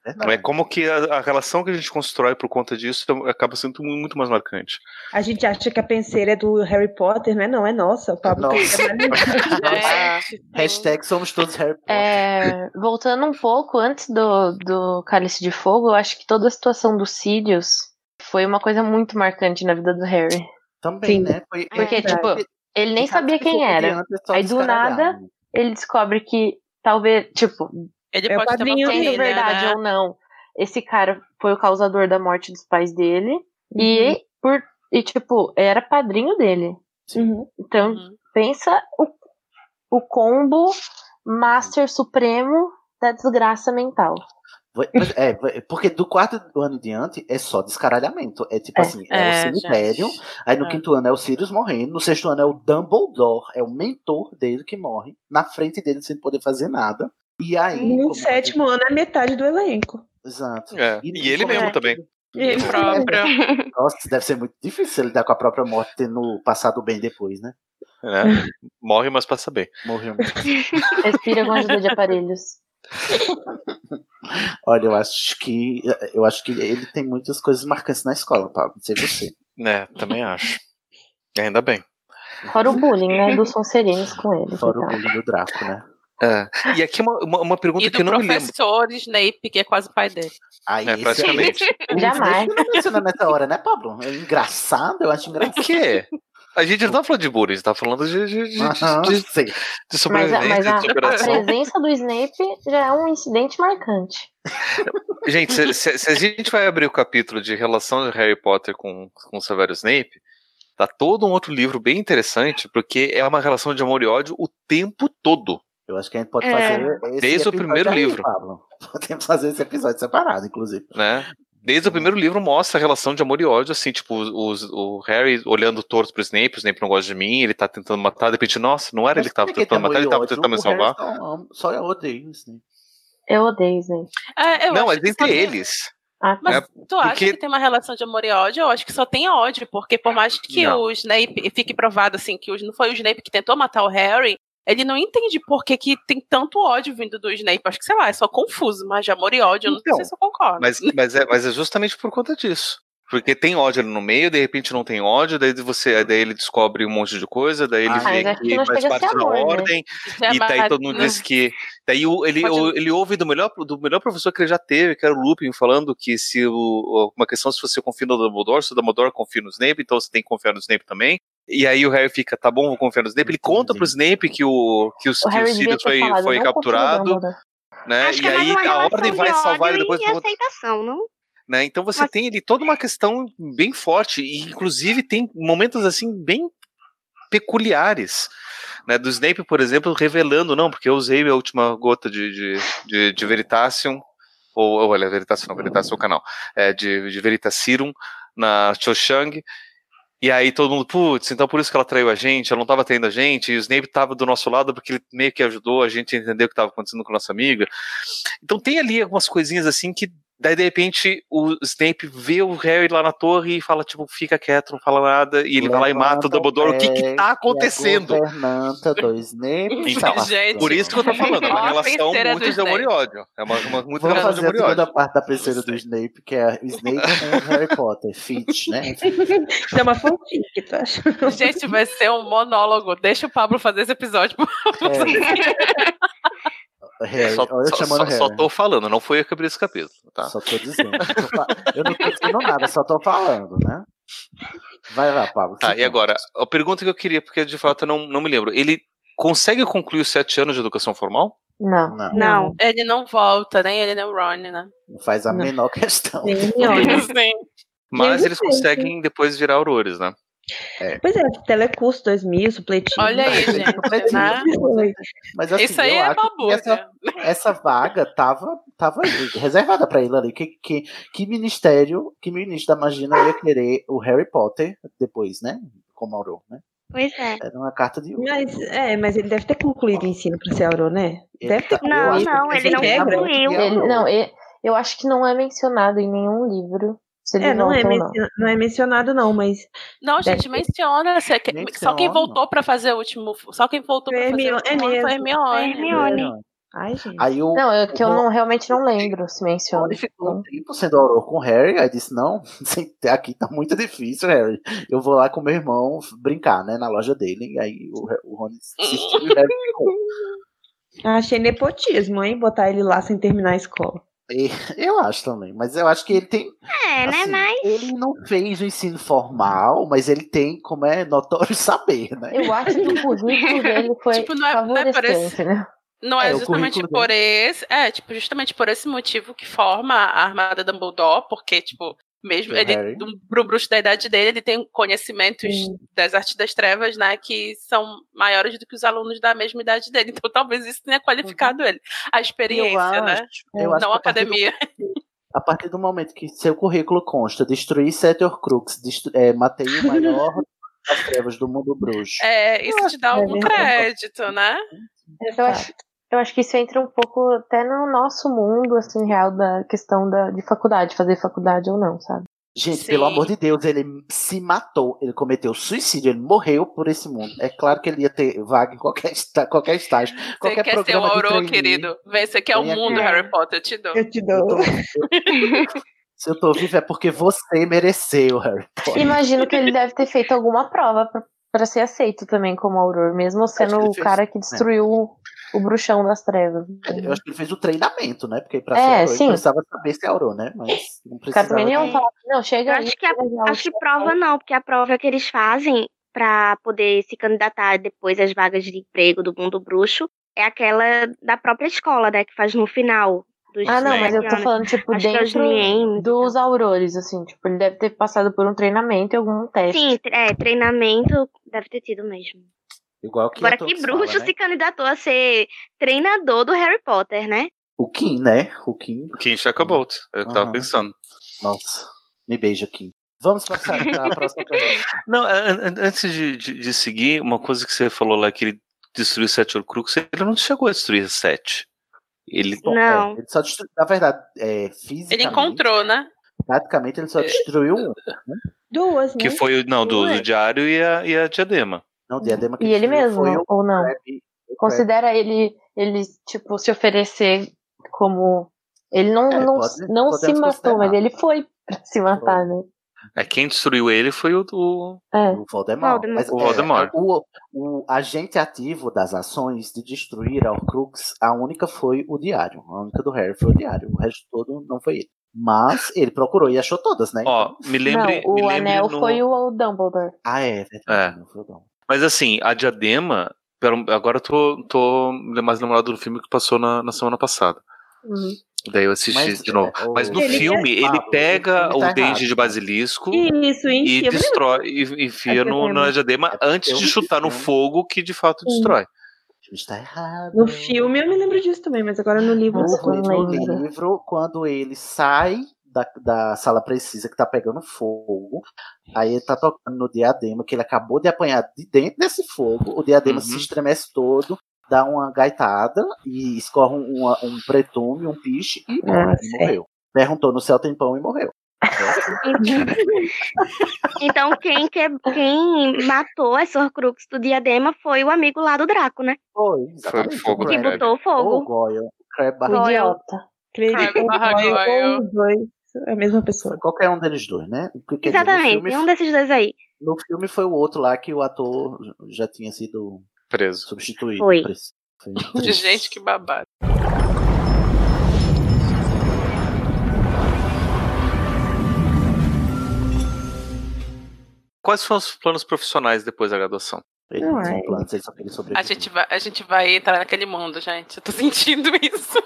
Verdade. É como que a, a relação que a gente constrói por conta disso acaba sendo mu- muito mais marcante. A gente acha que a penseira é do Harry Potter, não é? Não, é nossa. O Pablo Nossa. gente, sim. Hashtag somos todos Harry Potter. É, voltando um pouco antes do, do Cálice de Fogo, eu acho que toda a situação dos Sirius foi uma coisa muito marcante na vida do Harry. Também, Sim. né? Foi, Porque, É, tipo, ele nem sabia quem era. Aí, do nada, Ele descobre que talvez, tipo, Ele É o pode ter uma verdade né? ou não, esse cara foi o causador da morte dos pais dele. E por e tipo, era padrinho dele. Uhum. Então, Uhum. pensa o, o combo Master Supremo da desgraça mental. Mas É, porque do quarto ano em diante é só descaralhamento. É tipo É. assim, é, É, o cemitério, gente. aí no É. quinto ano é o Sirius morrendo, no sexto ano é o Dumbledore, é o mentor dele que morre, na frente dele sem poder fazer nada. E aí. No como- sétimo ano é metade do elenco. Exato. É, E ele como é mesmo que- também. Ele próprio. Nossa, deve ser muito difícil lidar com a própria morte tendo passado bem depois, né? É. Morre, mas passa bem. Morreu. Respira com ajuda de aparelhos. Olha, eu acho que eu acho que ele tem muitas coisas marcantes na escola, Pablo. Não sei você. É, também acho. Ainda bem. Fora o bullying, né? Dos Sonserinos com ele. Fora o e tal. bullying do Draco, né? É. E aqui uma, uma, uma pergunta E que eu do não me lembro. professor Snape, que é quase o pai dele. Aí, É, praticamente. o Jamais. Não menciona nessa hora, né, Pablo? É engraçado, eu acho O engraçado. quê? A gente não tá falando de bullying, a gente tá falando de, de, de, de, de Mas, a, sobrevivência, mas a, de a superação. presença do Snape já é um incidente marcante. Gente, se, se- se a gente vai abrir o capítulo de relação de Harry Potter com, com o Severo Snape, tá todo um outro livro bem interessante, porque é uma relação de amor e ódio o tempo todo. Eu acho que a gente pode É. fazer esse Desde o episódio primeiro aí, livro. Pablo. Podemos fazer esse episódio separado, inclusive. né? Desde o primeiro livro mostra a relação de amor e ódio, assim, tipo, os, o Harry olhando torto pro Snape, o Snape não gosta de mim, ele tá tentando matar, de repente, nossa, não era ele que tava que tentando tem matar, ele tava tentando me O salvar. Só, só eu odeio isso, né? Eu odeio Snape. É, eu Não, acho mas entre eles. Ah, tá. Mas É, tu acha porque- que tem uma relação de amor e ódio? Eu acho que só tem ódio, porque por mais que Não. o Snape fique provado assim que o- não foi o Snape que tentou matar o Harry, ele não entende por que, que tem tanto ódio vindo do Snape. Acho que, sei lá, é só confuso, mas de amor e ódio eu não Então, sei se eu concordo. Mas, mas, é, mas é justamente por conta disso. Porque tem ódio ali no meio, de repente não tem ódio, daí você, daí ele descobre um monte de coisa, daí ele Ah, vê que faz parte da né? ordem, Isso é e daí mais- todo mundo diz que. Daí o- ele, Pode- o- ele ouve do melhor, do melhor professor que ele já teve, que era o Lupin, falando que se o, uma questão se você confia no Dumbledore, se o Dumbledore confia no Snape, então você tem que confiar no Snape também. E aí o Harry fica, tá bom, vou confiar no Snape. Ele conta pro Snape que o, que o, O que o Sirius foi, falado, foi capturado, né? E é aí a ordem vai salvar ele depois e aceitação, não? Né? Então você Mas- tem ali toda uma questão bem forte e inclusive tem momentos assim bem peculiares, né? Do Snape, por exemplo, revelando não, porque eu usei a última gota de de, de, de Veritasium ou, ou olha, Veritasium não, Veritasium é o canal, é de, de Veritaserum na Cho Chang. E aí todo mundo, putz, então por isso que ela traiu a gente, ela não estava traindo a gente, e o Snape estava do nosso lado porque ele meio que ajudou a gente a entender o que estava acontecendo com a nossa amiga. Então tem ali algumas coisinhas assim que daí de repente o Snape vê o Harry lá na torre e fala tipo, fica quieto, não fala nada, e ele vai lá e mata o Dumbledore. O que que tá acontecendo? A do Snape. Então, tá gente, Por isso que eu tô falando, é uma a relação muito de amor e ódio. É uma, uma muito Vamos relação de fazer a amor e ódio. segunda parte da primeira do Snape, que é Snape com Harry Potter. Fit, né? Isso é uma fanfic, acha? Gente, vai ser um monólogo. Deixa o Pablo fazer esse episódio. Harry, Só, olha eu só- chamando só- Harry. só tô falando, não foi eu que abri esse capítulo, tá? Só tô dizendo. Eu, não tô dizendo nada, só tô falando, né? Vai lá, Pablo. Tá, e conta. agora, a pergunta que eu queria, porque de fato eu não, não me lembro. Ele consegue concluir os sete anos de educação formal? Não. Não, Não. Ele não volta, nem ele nem o Ron, né? não faz a Não. menor questão. Sim. Mas Ele eles conseguem depois virar aurores, né? Pois é, telecurso 2000, supletinho. Olha aí, gente. né? Foi. Mas assim, Isso aí é babuca. essa, essa vaga tava, tava reservada pra ele ali. Que, que, que ministério, que ministro da magia não ia querer o Harry Potter depois, né? Como Auror, né? Pois é. Era uma carta de Mas, é, mas ele deve ter concluído o ensino pra ser auror, né? Ele Deve ter tá- Não, não, ele não concluiu. é Ele- não, eu acho que não é mencionado em nenhum livro É, não é, volta ou não. não é mencionado, não, mas. Não, gente, menciona. se- que- Só quem Menciona. voltou pra fazer o último. Só quem voltou pra fazer o Hermione- último é foi mesmo. Hermione. Hermione. Ai, gente. Aí o, Não, eu, que eu não, realmente não lembro se Rony menciona. ficou um tempo sendo Auror com o Harry, aí disse, não, aqui tá muito difícil, Harry. Eu vou lá com meu irmão brincar, né, na loja dele. E aí o, o Rony insistiu e o Harry ficou. Achei nepotismo, hein? Botar ele lá sem terminar a escola. Eu acho também, mas eu acho que ele tem. É, né? assim, Mas. Ele não fez o ensino formal, mas ele tem, como é notório saber, né? Eu acho que o currículo dele foi Tipo, não é- não é por favorecente, esse- né? Não é, É, justamente por esse. É, tipo, justamente por esse motivo que forma a Armada Dumbledore, porque, tipo, Mesmo Do ele, Harry. do, pro bruxo da idade dele, ele tem conhecimentos das artes das trevas, né, que são maiores do que os alunos da mesma idade dele. Então talvez isso tenha qualificado ele. A experiência, eu né? acho, eu acho Não a do- academia. A partir do momento que seu currículo consta destruir sete Horcruxes, destru- é, matei o maior das trevas do mundo bruxo. É, isso te dá é algum verdade. crédito, né? Eu acho, eu acho que isso entra um pouco até no nosso mundo, assim, real, da questão da, de faculdade, fazer faculdade ou não, sabe? Gente, pelo Sim. amor de Deus, ele se matou, ele cometeu suicídio, ele morreu por esse mundo. É claro que ele ia ter vaga em qualquer, qualquer estágio, Você qualquer quer ser o programa de Aurô, trainee. querido? Vem, você quer o Vem aqui. mundo, Harry Potter, eu te dou. Eu te Eu dou. tô- eu- se eu tô vivo é porque você mereceu, Harry Potter. Imagino que ele deve ter feito alguma prova pra, pra ser aceito também como Auror, mesmo sendo o fez, cara que né? destruiu o, o bruxão das trevas. Eu acho que ele fez o treinamento, né? Porque pra É, ser Auror, precisava saber se é Auror, né? Mas não nem precisava. iam falar, não, chega Eu aí. acho que, a- chega já, acho que prova não, porque a prova que eles fazem pra poder se candidatar depois às vagas de emprego do mundo bruxo é aquela da própria escola, né? Que faz no final dos Ah, não, mas eu tô falando, tipo, Acho é dentro NIEMs. dos aurores, assim, tipo, ele deve ter passado por um treinamento e algum teste. Sim, é, treinamento deve ter tido mesmo. Igual que Agora, que bruxo fala, né? se candidatou a ser treinador do Harry Potter, né? O Kim, né? O Kim. Kim Shacklebolt. Eu tava Aham. pensando. Nossa, me beija, Kim. Vamos passar para a próxima pergunta. Não, an- an- antes de, de, de seguir, uma coisa que você falou lá que ele destruiu sete Horcruxes, ele não chegou a destruir sete. Ele, Bom, Não. é, ele só destruiu, na verdade, é, fisicamente, Ele encontrou, né? praticamente ele só destruiu um. Duas, né? que foi o não, do, do diário e a, e a diadema. Não, o diadema que E ele mesmo, foi o ou não? O Considera ele, ele, tipo, se oferecer como. Ele não, É, não, pode- não se matou, mas ele foi pra se matar, né? É, quem destruiu ele foi o do. É. O Voldemort. Voldemort. Mas, O é, Voldemort. o, o agente ativo das ações de destruir a Horcrux, a única foi o diário. A única do Harry foi o diário. O resto todo não foi ele. Mas ele procurou e achou todas, né? Ó, me lembre. não, me o lembre anel no- foi o Dumbledore. Ah, é, verdade. É. foi o. Mas assim, a diadema. Agora eu tô, tô mais lembrado do filme que passou na, na semana passada. Uhum. Daí eu assisti Mas, de novo. é, Mas no Ele- filme, ele pega o filme tá o dente de basilisco Isso, e me destrói, e enfia que no, na É antes eu de chutar no fogo que de fato destrói. Está errado. No filme eu me lembro disso também, mas agora no livro. No, não no lembro. livro, quando ele sai da, da sala precisa que tá pegando fogo, aí ele tá tocando no diadema, que ele acabou de apanhar de dentro desse fogo, o diadema Uhum. se estremece todo, dá uma gaitada e escorre um, um pretume, um piche e, Ah, e morreu. Perguntou no céu tem pão e morreu. Então, quem, que, quem matou as Horcrux do diadema foi o amigo lá do Draco, né? Foi, Foi exatamente. fogo o Que do Crabbe. botou fogo. O Goyle. idiota. É a mesma pessoa. Qualquer um deles dois, né? Porque, dizer, Exatamente, no, filme, um desses dois aí. no filme foi o outro lá que o ator já tinha sido Preso. substituído. Foi. triste. Gente, que babado. Quais foram os planos profissionais depois da graduação? Ele não Ai. planos, só A gente, vai, a gente vai entrar naquele mundo, gente. Eu tô sentindo isso.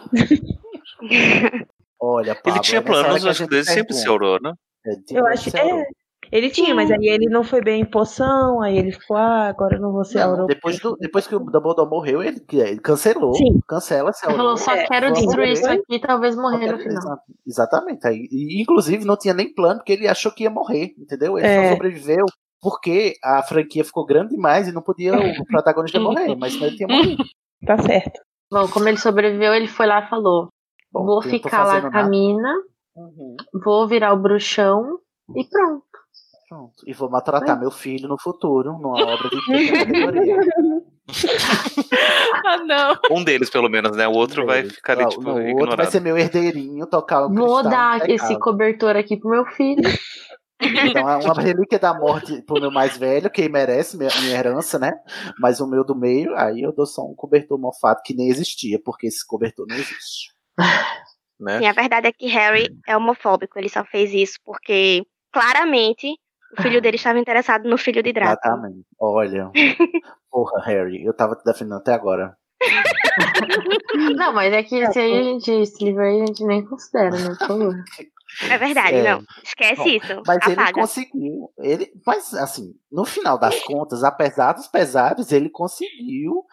Olha, Pablo, ele tinha é planos, que acho que desde sempre ser Aurora, né? Ele tinha Eu acho Aurora. é, Ele tinha, mas aí ele não foi bem em poção, aí ele ficou, ah, agora eu não vou ser Não, Aurora. depois, do, depois que o Dumbledore morreu, ele, ele cancelou. Sim. Cancela essa Ele falou, só É, quero destruir isso aqui e talvez morrer no final. Exatamente. Aí, e, inclusive, não tinha nem plano, porque ele achou que ia morrer, entendeu? Ele É. só sobreviveu porque a franquia ficou grande demais e não podia o protagonista morrer, mas ele tinha morrido. Tá certo. Bom, como ele sobreviveu, ele foi lá e falou: Bom, Vou ficar lá com a mina, Uhum, vou virar o bruxão e pronto. Pronto. E vou maltratar meu filho no futuro, numa obra de categoria. ah, não. Um deles, pelo menos, né? O outro vai ficar ali, Não, tipo, o outro vai ser meu herdeirinho, tocar o Vou cristal dar esse cobertor aqui pro meu filho. Então é uma relíquia da morte pro meu mais velho, que merece minha, minha herança, né? Mas o meu do meio, aí eu dou só um cobertor mofado que nem existia, porque esse cobertor não existe. Né? Sim, a verdade é que Harry é homofóbico. Ele só fez isso porque, claramente, o filho dele estava interessado no filho de Draco. Exatamente. Olha. Porra, Harry, eu tava te defendendo até agora. Não, mas é que esse aí a gente, esse livro aí a gente nem considera, né? É verdade, É. não. Esquece Bom, isso. Mas ele Apaga. conseguiu. Ele, mas, assim, no final das contas, apesar dos pesares, ele conseguiu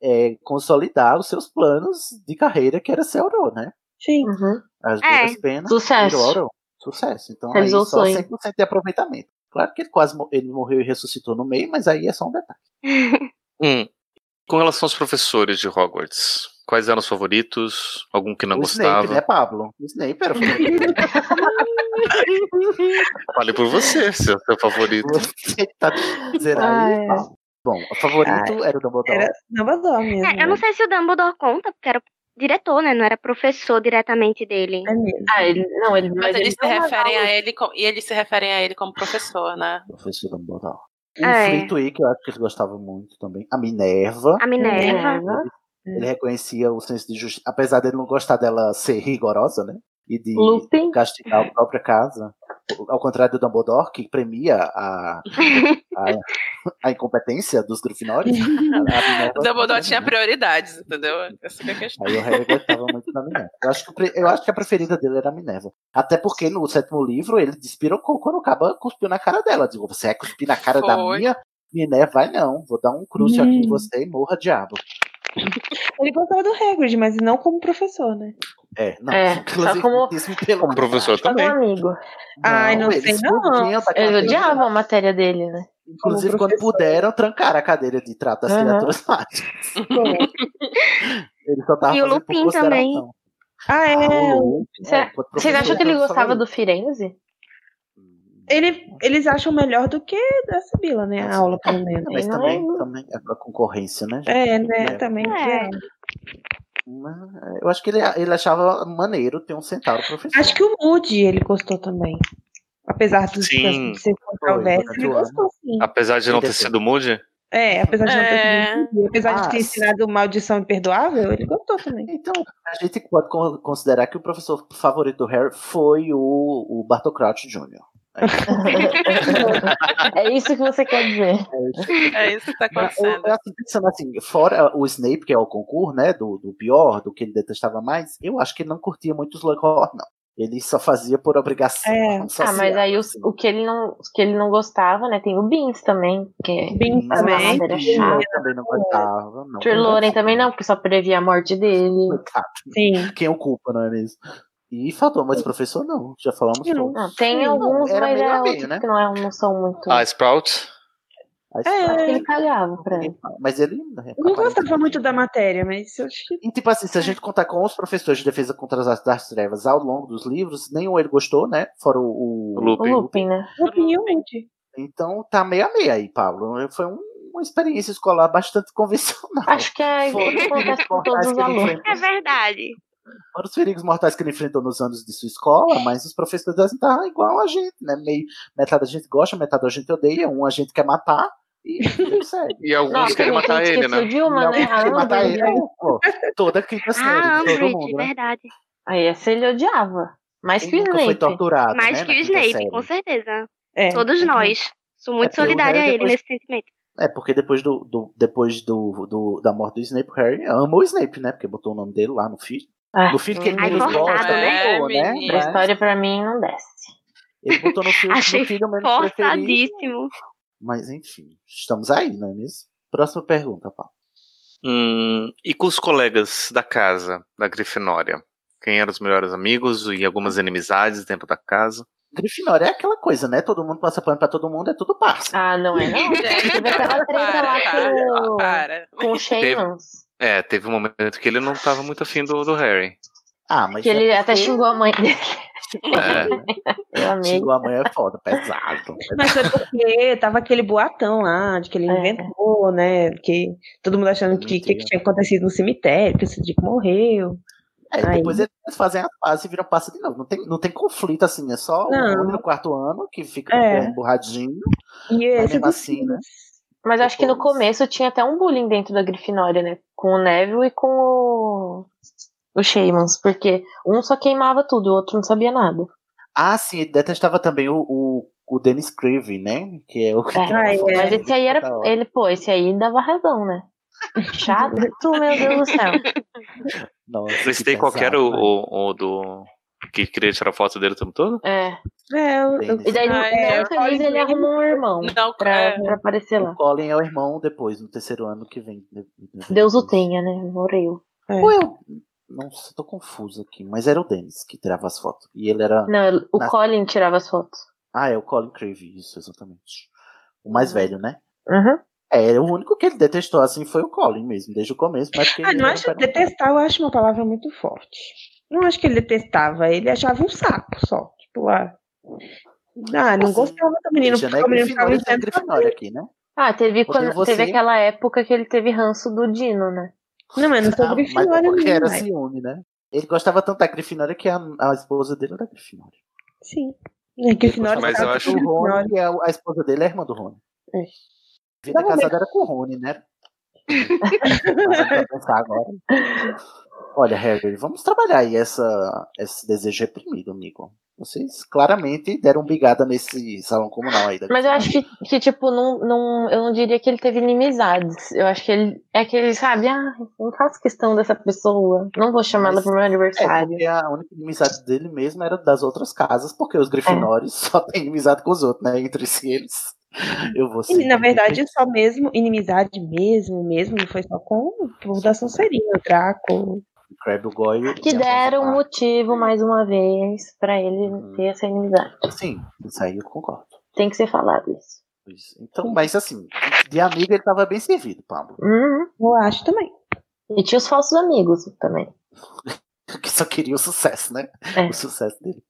é, consolidar os seus planos de carreira, que era ser Auror, né? Sim. As É, duras penas sucesso. virou. Sucesso. Então, aí Realizou o só sonho. 100% de aproveitamento. Claro que ele quase ele morreu e ressuscitou no meio, mas aí é só um detalhe. Hum. Com relação aos professores de Hogwarts, quais eram os favoritos? Algum que não o gostava? Snape, né, Pablo? O Snape era o favorito. Fale por você, seu, seu favorito. Você tá dizendo aí, Ai. Pablo. Bom, o favorito era o Dumbledore. Era Dumbledore mesmo. É, eu não sei se o Dumbledore conta, porque era o diretor, né? Não era professor diretamente dele. É mesmo. Ah, ele, não, ele, Mas eles se deu umas referem a ele com- e eles se referem a ele como professor, né? Professor Dumbledore. O É. Flitwick, eu acho que eles gostavam muito também. A Minerva. A Minerva. Minerva. Ele reconhecia o senso de justiça. Apesar dele não gostar dela ser rigorosa, né? E de Lupin. castigar a própria casa. Ao contrário do Dumbledore, que premia a, a, a incompetência dos Grifinórios. O Dumbledore tinha né? prioridades, entendeu? Essa é a questão. Aí o Harry gostava muito da Minerva. Eu acho, que, eu acho que a preferida dele era a Minerva. Até porque no sétimo livro ele despirocou quando o Caba cuspiu na cara dela. Digo, você vai cuspir na cara da Foi. minha Minerva? Vai não, vou dar um crucio aqui em Hum. você e morra diabo. Ele gostava do Hagrid, mas não como professor, né? É, não. É, só como- pelo Como professor Só também. amigo. Ai, não sei não. Ele cadeira. odiava a matéria dele, né? Inclusive, como quando puderam, trancaram a cadeira de trato das Aham. criaturas mágicas. Ele só tava E o Lupin também. Ah, é. Ah, o Lupin, Cê- é, Vocês acham que ele gostava do. Firenze? Ele, eles acham melhor do que da Sibila, né? A aula, pelo menos. Mas Não também, é- também é pra concorrência, né? gente? É, né? É. Também. É. É, Eu acho que ele, ele achava maneiro ter um centauro professor. Acho que o Moody ele gostou também. Apesar do Sim. de ser controverso, ele gostou sim. Apesar de não ter sido Moody, É, apesar de não ter É. sido Moody, apesar de ter Ah, ensinado maldição imperdoável, ele gostou também. Então, a gente pode con- considerar que o professor favorito do Harry foi o, o Bartol Crouch Jr. É isso que você quer dizer. É isso que tá Mas, eu- acontecendo. eu, assim, pensando assim, fora o Snape, que é o concurso, né, do, do pior, do que ele detestava mais, eu acho que ele não curtia muito os Slughorn, não. Ele só fazia por obrigação. É. social, Ah, mas aí os- assim. o, que ele não, o que ele não gostava, né? Tem o Beans também, que é Mas também. Trelawney chata. também não gostava. Não, Trelawney também não, porque só previa a morte dele. Coitado. Sim. Quem o culpa, não é mesmo? E faltou, mas professor não, já falamos Não. todos. Não, tem Não, alguns, era mas meio é a meio, outros né? que não, é, não são muito. a Sprout. Aí, É. Acho que ele cagava pra fala. Mas ele. Eu não gostava muito da matéria, mas eu acho que. E tipo assim, se a gente contar com os professores de defesa contra as artes das trevas ao longo dos livros, nenhum ele gostou, né? Fora o, o, Lupin. O Lupin, né? Lupin e o Moody. Então tá meio a meio aí, Pablo. Foi um- uma experiência escolar bastante convencional. Acho que é isso que acontece com os todos os ele alunos. É verdade. Fora os perigos mortais que ele enfrentou nos anos de sua escola, mas os professores assim, tá igual a gente, né? Meio, metade da gente gosta, metade da gente odeia, um a gente quer matar e segue. E alguns Nossa, querem a matar ele, né? E né? alguém A quer matar ele. Pô, toda quinta série, Ah, de todo Umbridge, mundo, né? verdade. Aí essa ele odiava. Mais que o nunca foi Snape. torturado, Mais né, que o Snape, série? com certeza. É. Todos nós. Sou muito É, solidária a ele depois- nesse sentimento. É, porque depois do, do- depois do, do- da morte do Snape, o Harry ama o Snape, né? Porque botou o nome dele lá no filho. Ah, No filho que ele menos forçado, gosta, né? botou, né? A Mas história pra mim não desce. ele botou no filho, Achei no filho menos preferido. Forçadíssimo. Mas enfim, estamos aí, não é mesmo? Próxima pergunta, Paulo. Hum, e com os colegas da casa, da Grifinória? Quem eram os melhores amigos e algumas inimizades dentro da casa? Grifinória é aquela coisa, né? Todo mundo passa pano pra todo mundo, é tudo parça. Ah, não é não? Teve aquela treta lá com, Para. com o Shaymans. É, teve um momento que ele não tava muito afim do, do Harry. Ah, mas Que é ele até porque- xingou a mãe dele. É, Eu amei. Xingou a mãe é foda, pesado. Mas foi porque tava aquele boatão lá, de que ele É. inventou, né? Que todo mundo achando que, que, que tinha acontecido no cemitério, que esse Dick morreu. É, Aí. depois eles fazem as pazes e viram passa de novo. Não tem, não tem conflito assim, é só o no quarto ano que fica É. emburradinho. E esse mesmo dos assim, né? Mas acho que no começo tinha até um bullying dentro da Grifinória, né? Com o Neville e com o. O Shaymans, porque um só queimava tudo, o outro não sabia nada. Ah, sim, detestava também o, o, o Dennis Creevy, né? Que é o que É, Ah, foto é. Mas esse aí era. Ele, pô, esse aí dava razão, né? Chato, meu Deus do céu. Nossa, têm qualquer o, o, o do Que queria tirar foto dele o tempo todo? É. É, eu, eu, E daí, no Ah, é, ele arrumou um irmão Não, pra, é. pra aparecer lá. O Colin é o irmão depois, no terceiro ano que vem. Deus o tenha, né? Morreu. é. Ou eu. Não sei, tô confuso aqui, mas era o Dennis que tirava as fotos. E ele era. Não, o Na- Colin tirava as fotos. Ah, é o Colin Crave, isso, exatamente. O mais velho, né? Uhum. É, o único que ele detestou assim foi o Colin mesmo, desde o começo. Mas Ah, não acho um detestar, eu acho uma palavra muito forte. Não acho que ele detestava, ele achava um saco só. Tipo, ah, ah não Assim, gostava do menino, porque né? o menino ficava tem dizendo Grifinória aqui, né? Ah, teve, quando, você- teve aquela época que ele teve ranço do Dino, né? Não, mas não sou Ah, mas Grifinória, porque não. era ciúme, né? Ele gostava tanto da Grifinória que a, a esposa dele era Grifinória. Sim. É, Grifinória Mas eu que acho- O Grifinória- Rony, que é a, a esposa dele é a irmã do Rony. É. Vida casada era com o Rony, né? Pensar agora. Olha, Harry, vamos trabalhar aí essa, esse desejo reprimido, amigo. Vocês claramente deram bigada nesse salão comunal aí. Mas eu acho que, que tipo, não, não, eu não diria que ele teve inimizades. Eu acho que ele é aquele, sabe, ah, não faço questão dessa pessoa. Não vou Mas- pro meu É, aniversário. porque a única inimizade dele mesmo era das outras casas, porque os Grifinórios só têm inimizade com os outros, né? Entre si eles. Eu vou E, na verdade, só mesmo, inimizade mesmo, mesmo, não foi só com o da Sonserina, o Draco. Crabbe, o Goyle. Que deram um motivo, mais uma vez, pra ele Uhum. ter essa inimizade. Sim, isso aí eu concordo. Tem que ser falado isso. Isso. Então, mas assim, de amigo ele tava bem servido, Pablo. Uhum. Eu acho também. E tinha os falsos amigos também. Que só queria o sucesso, né? É. O sucesso dele.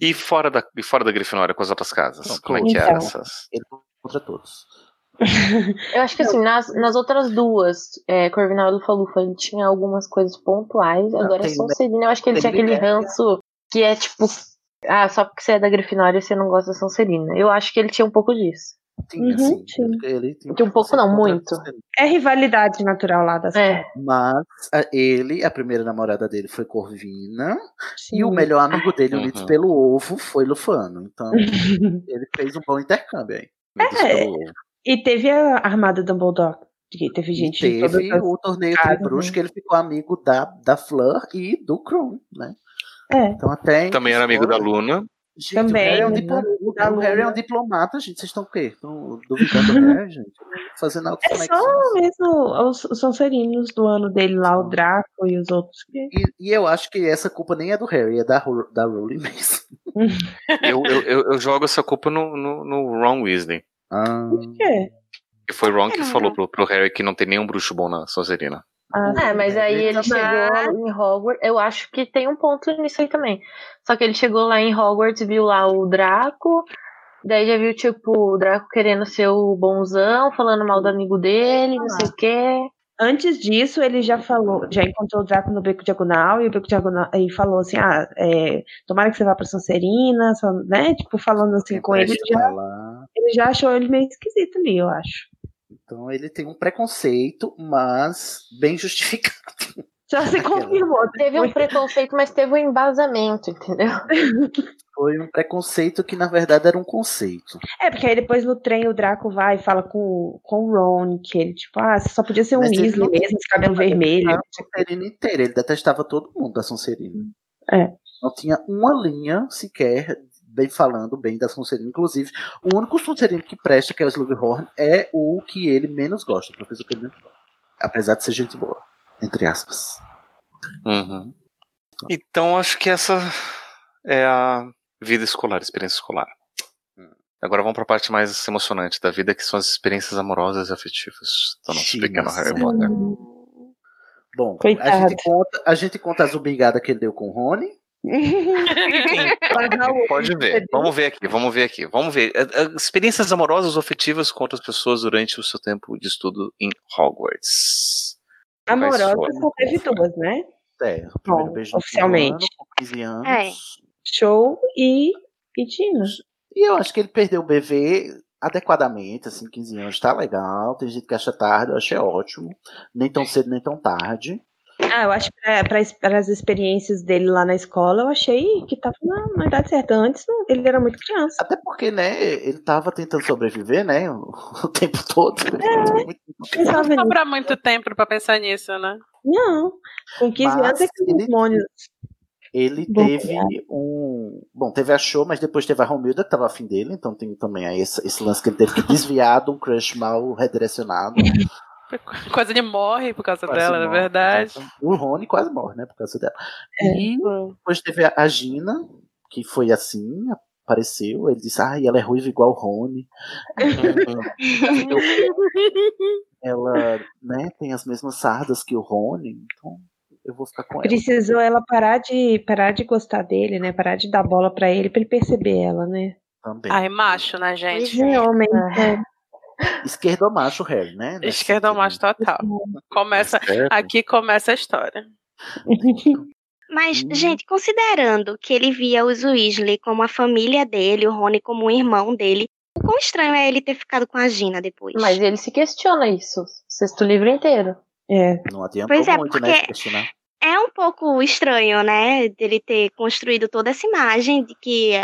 E fora da, e fora da Grifinória, com as outras casas? Não, Como é que então. eram essas? Ele contra todos. Eu acho que assim, nas, nas outras duas, é, Corvinal e Lufa-Lufa, ele tinha algumas coisas pontuais. Agora, tem- Sonserina, eu acho que ele tinha aquele ranço que é tipo. Ah, só porque você é da Grifinória você não gosta da Sonserina. Eu acho que ele tinha um pouco disso. Tinha, Uhum, assim, sim. ele tinha De um pouco não, muito. É rivalidade natural lá das É. Mas a- ele, a primeira namorada dele foi Corvina. Sim. E o melhor amigo dele, Uhum. unido pelo ovo, foi Lufano. Então, ele fez um bom intercâmbio aí. É. E teve a armada Dumbledore. Que teve E gente de todas teve o torneio casas, Tribruxo, né? que ele ficou amigo da, da Fleur e do Krum, né? É. Então até. Também era amigo da escola- Luna. Gente, Também, o Harry é um né? diplomata. Da O Harry é um Luna. diplomata, gente. Vocês estão o quê? Estão duvidando do Harry, gente? Fazendo altas É só conexões. mesmo os, os Sonserinos do ano dele lá, o Draco e os outros. que- E, e eu acho que essa culpa nem é do Harry, é da, da Rowling mesmo. Eu, eu, eu, eu jogo essa culpa no, no, no Ron Weasley. Ah, Por quê? Que foi Ron que falou pro, pro Harry que não tem nenhum bruxo bom na Sonserina. Ah, É, mas aí ele chegou em Hogwarts. Eu acho que tem um ponto nisso aí também. Só que ele chegou lá em Hogwarts, viu lá o Draco. Daí já viu, tipo, o Draco querendo ser o bonzão, falando mal do amigo dele, não sei o quê. Antes disso, ele já falou, já encontrou o Draco no Beco Diagonal e o Beco Diagonal e falou assim: ah, é, tomara que você vá pra Sonserina, só, né? Tipo, falando assim com ele, já, ele já achou ele meio esquisito ali, eu acho. Então ele tem um preconceito, mas bem justificado. Já se confirmou. Teve um preconceito, mas teve um embasamento, entendeu? Foi um preconceito que na verdade era um conceito. É, porque aí depois no trem o Draco vai e fala com, com o Ron, que ele, tipo, ah, você só podia ser um Weasley mesmo, esse cabelo vermelho. A Sonserina inteira, ele detestava todo mundo da Sonserina. É. Não tinha uma linha sequer bem falando bem da Sonserina. Inclusive, o único Sonserino que presta, que é o Slughorn, é o que ele menos gosta, o professor que ele menos gosta. Apesar de ser gente boa, entre aspas. Uhum. Então acho que essa é a vida escolar, experiência escolar. Agora vamos para a parte mais emocionante da vida, que são as experiências amorosas e afetivas do nosso Sim, pequeno. Harry Potter. Bom, a gente, conta, a gente conta as ubigadas que ele deu com o Rony. Pode ver. Vamos ver aqui, vamos ver aqui. Vamos ver. Eh, eh, Experiências amorosas ou afetivas com outras pessoas durante o seu tempo de estudo em Hogwarts. Amorosa Quais só teve duas, né? É, o primeiro Bom, beijo oficialmente. ano, com 15 anos. É. Show e, e Tina. E eu acho que ele perdeu o BV adequadamente, assim, 15 anos tá legal. Tem gente que acha tarde, eu achei ótimo. Nem tão cedo, nem tão tarde. Ah, eu acho que para as experiências dele lá na escola, eu achei que tava na, na idade certa. Antes não, ele era muito criança. Até porque, né, ele tava tentando sobreviver, né, o, o tempo todo. Pensava Não nisso. sobra muito tempo pra pensar nisso, né? Não, com 15 Mas anos é que os ele- hormônios. Ele Bom, teve um. Bom, teve a show, mas depois teve a Romilda, que tava afim dele, então tem também aí esse, esse lance que ele teve que desviar de um crush mal redirecionado. Quase ele morre por causa Quase dela, na morre, verdade. exato. O Rony quase morre, né, por causa dela. É. E depois teve a- Gina, que foi assim, apareceu, ele disse, ah, ela é ruiva igual o Rony. ela, né, tem as mesmas sardas que o Rony, então eu vou ficar com ela. Precisou ela parar de parar de gostar dele, né? Parar de dar bola pra ele pra ele perceber ela, né? Também. Ai, macho, né, gente? É homem. é. Esquerdo macho Harry, né? nesse Esquerda macho total. Começa, Certo. aqui começa a história. Mas, gente, considerando que ele via os Weasley como a família dele, o Rony como um irmão dele, o quão estranho é ele ter ficado com a Gina depois? Mas ele se questiona isso. Sexto livro inteiro. É. Não adiantou Pois é, muito, né? porque- se questionar. É um pouco estranho, né? Dele ter construído toda essa imagem de que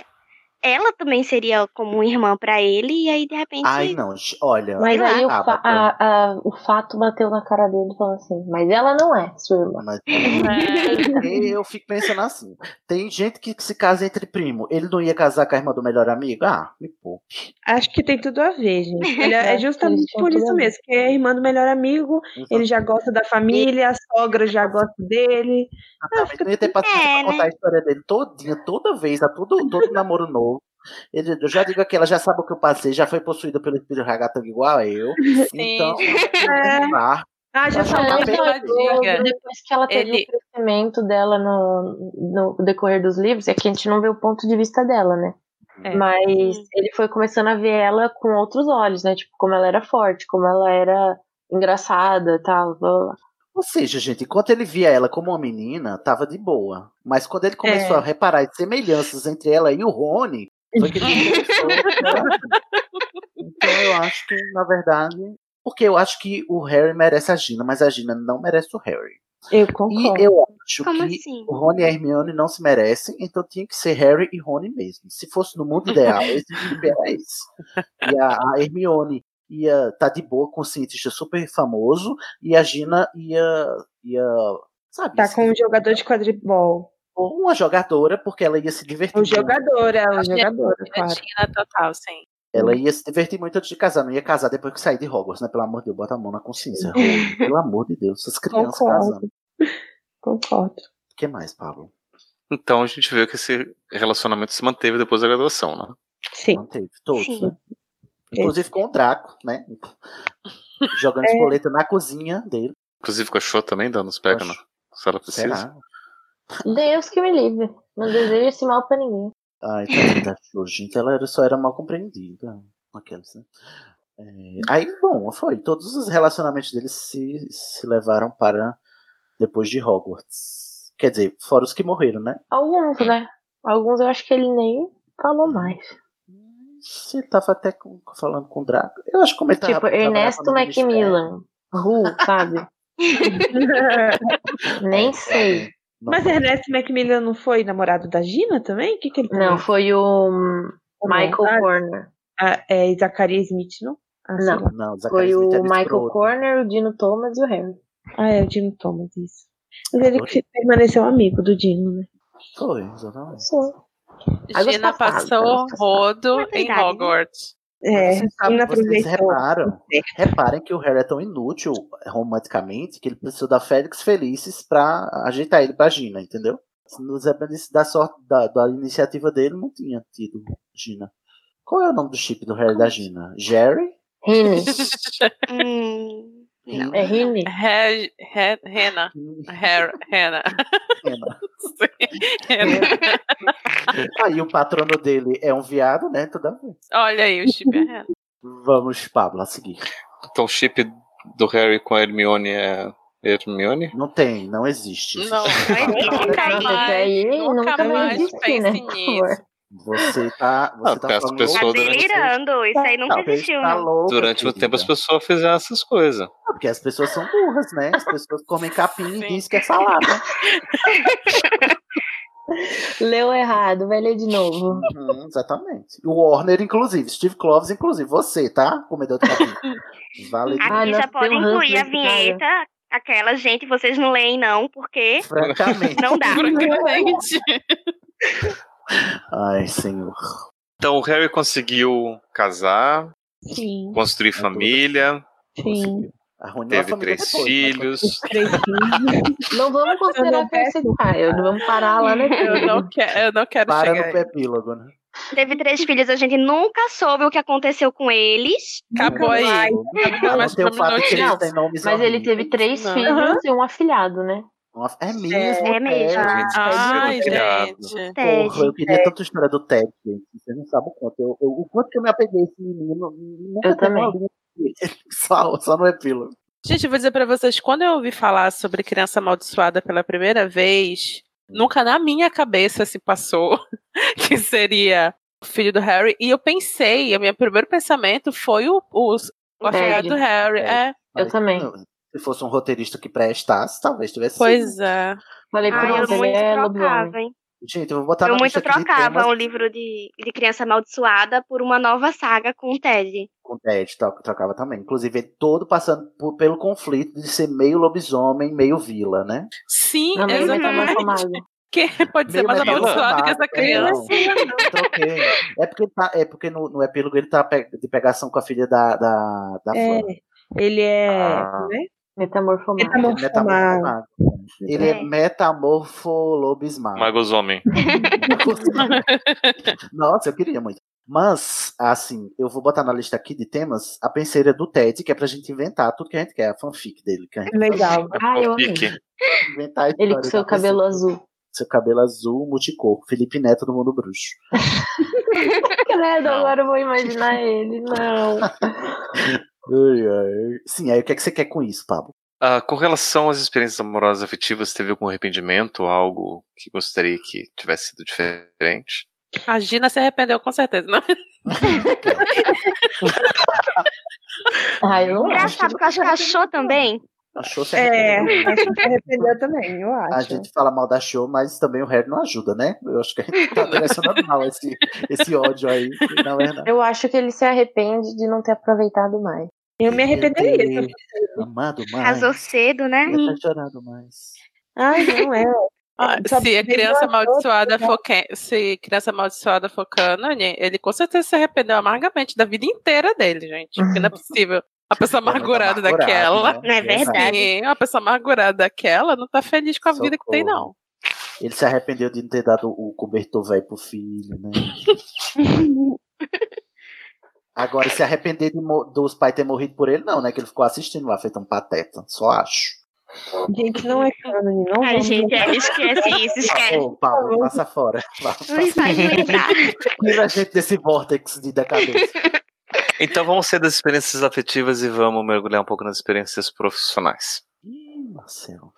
ela também seria como uma irmã pra ele, e aí, de repente. Ai, não, olha. Mas aí o, ah, fa- a- a- o fato bateu na cara dele e falou assim: Mas ela não é sua irmã. Mas É. eu fico pensando assim. Tem gente que se casa entre primo. Ele não ia casar com a irmã do melhor amigo? Ah, me poupe. Acho que tem tudo a ver, gente. Ele é que justamente por isso a mesmo, que é irmã do melhor amigo, ele já gosta da família, a sogra já gosta dele. Exatamente. Não ia ter paciência É, pra contar a história dele todinha, toda vez, a todo, todo namoro novo. Ele, eu já digo que ela já sabe o que eu passei, já foi possuída pelo espírito ragatanga igual a eu. Então, É. ah, Ah, já falou. Depois que ela teve Ele- o crescimento dela no, no decorrer dos livros, é que a gente não vê o ponto de vista dela, né? É. Mas ele foi começando a ver ela com outros olhos, né? Tipo, como ela era forte, como ela era engraçada e tal. blá, blá, blá. Ou seja, gente, enquanto ele via ela como uma menina, tava de boa. Mas quando ele começou É. a reparar as semelhanças entre ela e o Rony, foi que então eu acho que, na verdade. Porque eu acho que o Harry merece a Gina, mas a Gina não merece o Harry. Eu E concordo. eu acho Como que assim? o Rony e a Hermione não se merecem, então tinha que ser Harry e Rony mesmo. Se fosse no mundo ideal, esse era esse. E a, a Hermione ia estar de boa com um cientista super famoso, e a Gina ia. ia sabe? Tá com um jogador de quadribol. Ou uma jogadora, porque ela ia se divertir. O muito. jogador, é o Acho que jogador, claro. Tina total, sim. Ela ia se divertir muito antes de casar, não ia casar depois que sair de Hogwarts, né? Pelo amor de Deus, bota a mão na consciência. Pelo amor de Deus, essas crianças Concordo. casando. Concordo. O que mais, Pablo? Então a gente vê que esse relacionamento se manteve depois da graduação, né? Sim. Manteve, todos, Sim. né? Inclusive com o Draco, né? Jogando É. espoleta na cozinha dele. Inclusive com a Cho também dando os pega na se ela precisa. Será? Deus que me livre. Não desejo esse mal pra ninguém. Ai, tadinha da gente, ela era- só era mal compreendida. Aquelas, né? É, aí, bom, foi. Todos os relacionamentos deles se, se levaram para depois de Hogwarts. Quer dizer, fora os que morreram, né? Alguns, né? Alguns eu acho que ele nem falou mais. Você tava até com- falando com o Draco. Eu acho que como ele tava tipo, trabalhava Ernesto Macmillan. Ru, sabe? Nem sei. Mas Ernesto Macmillan não foi namorado da Gina também? O que, que ele Não, foi o Michael Ah, Corner. Ah, é Zacarias Smith, não? Ah, Não. Não, Foi o Michael. Corner, o Dino Thomas e o Harry. Ah, é o Dino Thomas, isso. Mas ele que permaneceu amigo do Dino, né? Foi, exatamente. Águas Gina passadas, passou passadas. rodo É em né? Hogwarts. É, Vocês, sabem, Gina vocês reparam, reparem que o Harry é tão inútil romanticamente que ele precisou da Félix Felices pra ajeitar ele pra Gina, entendeu? Se não dependesse da sorte da, da iniciativa dele, não tinha tido Gina. Qual é o nome do chip do Harry e da Gina? Jerry? Rini. Hum, não. É Rini? Re, Re, Rena. Her, Rena. Rena. Aí o patrono dele é um viado, né? Tudo a ver. Olha aí o chip é Rena. Vamos, Pablo, a seguir. Então o chip do Harry com a Hermione é Hermione? Não tem, não existe. Não, Não, nunca existe aí, mais, nunca nunca vai mais pense né? Nisso. Você tá, você Não, tá as falando pessoas Tá durante- delirando. Isso aí nunca Não, existiu, não. louca, Durante o tempo as pessoas fizeram essas coisas. Não, Porque as pessoas são burras, né? As pessoas comem capim e Sim. dizem que é salada. Leu errado, vai ler de novo. Uhum, exatamente. O Warner, inclusive. Steve Cloves, inclusive. Você, tá? Comedor de capim. Vale Ah, Aqui já pode incluir a vinheta Aquela, gente, vocês não leem não, porque Francamente. não dá. Francamente. Ai, senhor. Então o Harry conseguiu casar, Sim, construir família, sim. Teve três depois, mas filhos. Três filhos. Não vamos considerar perseguitar, eu vamos parar lá na Eu não, quero, eu não quero Para chegar no aí. epílogo, né? Teve três filhos, a gente nunca soube o que aconteceu com eles. Acabou aí. Mas não não Mas ele teve três Não. filhos e um afilhado, né? Uma- É mesmo, É mesmo. Ted. Ai, gente. Porra, eu queria tanto a história do Ted, gente. Você não sabe o quanto. Eu, eu- o quanto que eu me apeguei a esse menino. Nunca Eu também. Só, só no epílogo. Gente, eu vou dizer pra vocês, quando eu ouvi falar sobre criança amaldiçoada pela primeira vez, nunca na minha cabeça se passou que seria o filho do Harry. E eu pensei, o meu primeiro pensamento foi o, o, o afilhado do Harry. É, Eu Mas, também. Se fosse um roteirista que prestasse, talvez tivesse pois sido. é. Falei, Ai, eu muito é trocava, hein? Gente, eu vou botar Eu muito trocava temas o livro de, de Criança Amaldiçoada por uma nova saga com o Ted. com o Ted, tro- trocava também. Inclusive, ele todo passando por- pelo conflito de ser meio lobisomem, meio vila, né? Sim, Não, meio exatamente. Que pode ser mais amaldiçoado que essa é, criança. não, troquei. É porque, tá, é porque no, no epílogo ele tá de pegação com a filha da, da, da É, Flora. ele é. Ah. né? Metamorfomado. Metamorfomado. Metamorfo Ele é, É. metamorfo lobismado. Magos Homem. Nossa, eu queria muito. Mas, assim, eu vou botar na lista aqui de temas a penseira do Ted, que é pra gente inventar tudo que a gente quer, a fanfic dele. Que a gente Legal. Ah, eu amei. Inventar a Ele com seu cabelo azul. Seu cabelo azul, multicor. Felipe Neto do Mundo Bruxo. Credo, agora eu vou imaginar ele. Não. Sim, aí o que, é que você quer com isso, Pablo? Ah, com relação às experiências amorosas afetivas, teve algum arrependimento, algo que gostaria que tivesse sido diferente? A Gina se arrependeu com certeza, não? Ah, eu. Engraçado que eu acho que achou também. Achou se É, arrependeu? acho que se arrependeu também, eu acho. A gente fala mal da show, mas também o Harry não ajuda, né? Eu acho que a gente tá direcionando mal esse, esse ódio aí, que não é verdade. Eu acho que ele se arrepende de não ter aproveitado mais. Eu me arrependeria. Amado mais. Casou cedo, né? Ter chorado mais. Ai, não é. Ah, se a criança amaldiçoada outra, for se criança amaldiçoada for Kanan, ele com certeza se arrependeu amargamente da vida inteira dele, gente. Porque não é possível. A pessoa muito amargurada amargurado, daquela. né? Não é verdade. Sim, uma pessoa amargurada daquela não tá feliz com a vida que tem, não. Ele se arrependeu de não ter dado o cobertor velho pro filho, né? Agora, se arrepender dos pais ter morrido por ele, não, né? Que ele ficou assistindo lá, feito um pateta. Só acho. Gente, não é cânone, não Ai, vamos gente, é, esquece isso, esquece. Ô, Paulo, passa fora. Passa, Não. Tira a gente desse vórtex de decadência. Então vamos ser das experiências afetivas e vamos mergulhar um pouco nas experiências profissionais. Ih, Marcelo.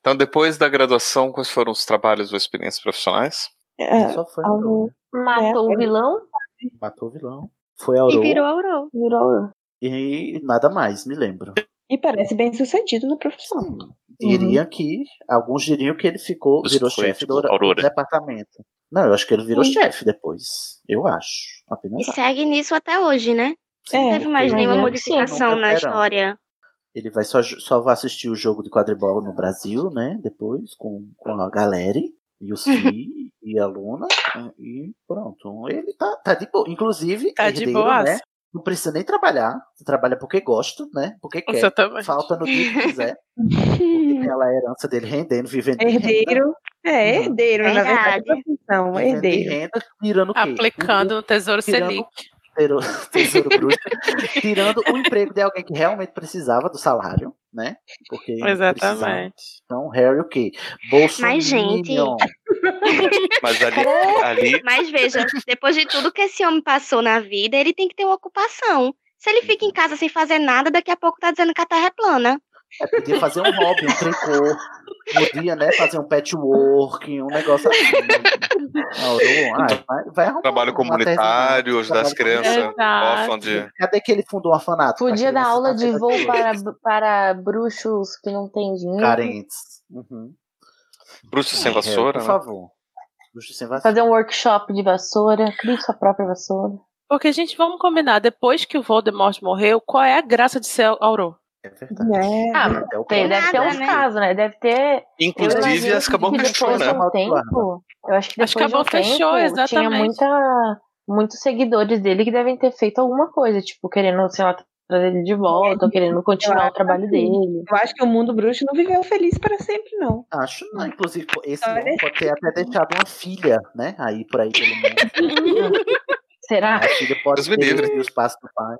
Então, depois da graduação, quais foram os trabalhos ou experiências profissionais? É, Só foi algo- Matou É, o vilão? Matou o vilão. Foi a E Aurora. virou Aurora. Virou. E nada mais, me lembro. E parece bem sucedido na profissão. Sim. Diria que. Alguns diriam que ele ficou, virou chefe tipo, do, do Aurora. departamento. Não, eu acho que ele virou Sim. chefe depois. Eu acho. Apenas E acho. segue nisso até hoje, né? É, Não teve mais nenhuma é modificação na história. Ele vai só, só vai assistir o jogo de quadribol no Brasil, né? Depois, com, com a galera e os filhos e a Luna. né, E pronto. Ele tá, tá de boa. Inclusive, Tá de boa. né? Não precisa nem trabalhar. Você trabalha porque gosta, né? Porque quer. Exatamente. Falta no dia que quiser. Porque tem a herança dele rendendo, vivendo. Herdeiro. É, Uhum. herdeiro, na verdade, Verdade. é profissão, Vivendo de herdeiro. renda, tirando o quê? Aplicando no Tesouro Tirando- Selic. Tesouro, tesouro bruxo, tirando o emprego de alguém que realmente precisava do salário, né? Porque precisava. Exatamente. Então, Harry o quê? Bolso Mas, gente, Mas ali, ali Mas veja, depois de tudo que esse homem passou na vida, ele tem que ter uma ocupação. Se ele fica em casa sem fazer nada, daqui a pouco tá dizendo que a Terra é plana. É, podia fazer um hobby, um tricô. Podia, né, fazer um patchwork, um negócio assim. Né? Ah, vai, vai arrumar trabalho comunitário, terra, ajudar as trabalho crianças órfãos de. Cadê que ele fundou um orfanato? Podia dar aula de carentes voo para, para bruxos que não têm dinheiro. Carentes. Uhum. Bruxo sem É, vassoura, Por né? favor. Bruxo sem vassoura. Fazer um workshop de vassoura. Crie sua própria vassoura. Porque, gente, vamos combinar. Depois que o Voldemort morreu, qual é a graça de ser Auror? É verdade. É, Ah, o tem, deve ter uns né? casos, né? Deve ter. Inclusive, que que depois de fechou, um né? tempo. Eu acho que Acho depois que a de um fechou, tempo tinha exatamente. muita, muitos seguidores dele que devem ter feito alguma coisa, tipo, querendo, sei lá, trazer ele de volta, ou querendo continuar o trabalho dele. Eu acho que o mundo bruxo não viveu feliz para sempre, não. Acho não, inclusive, esse homem pode ter até deixado uma filha, né? Aí por aí pelo mundo. Será? A filha pode ter os passos do pai.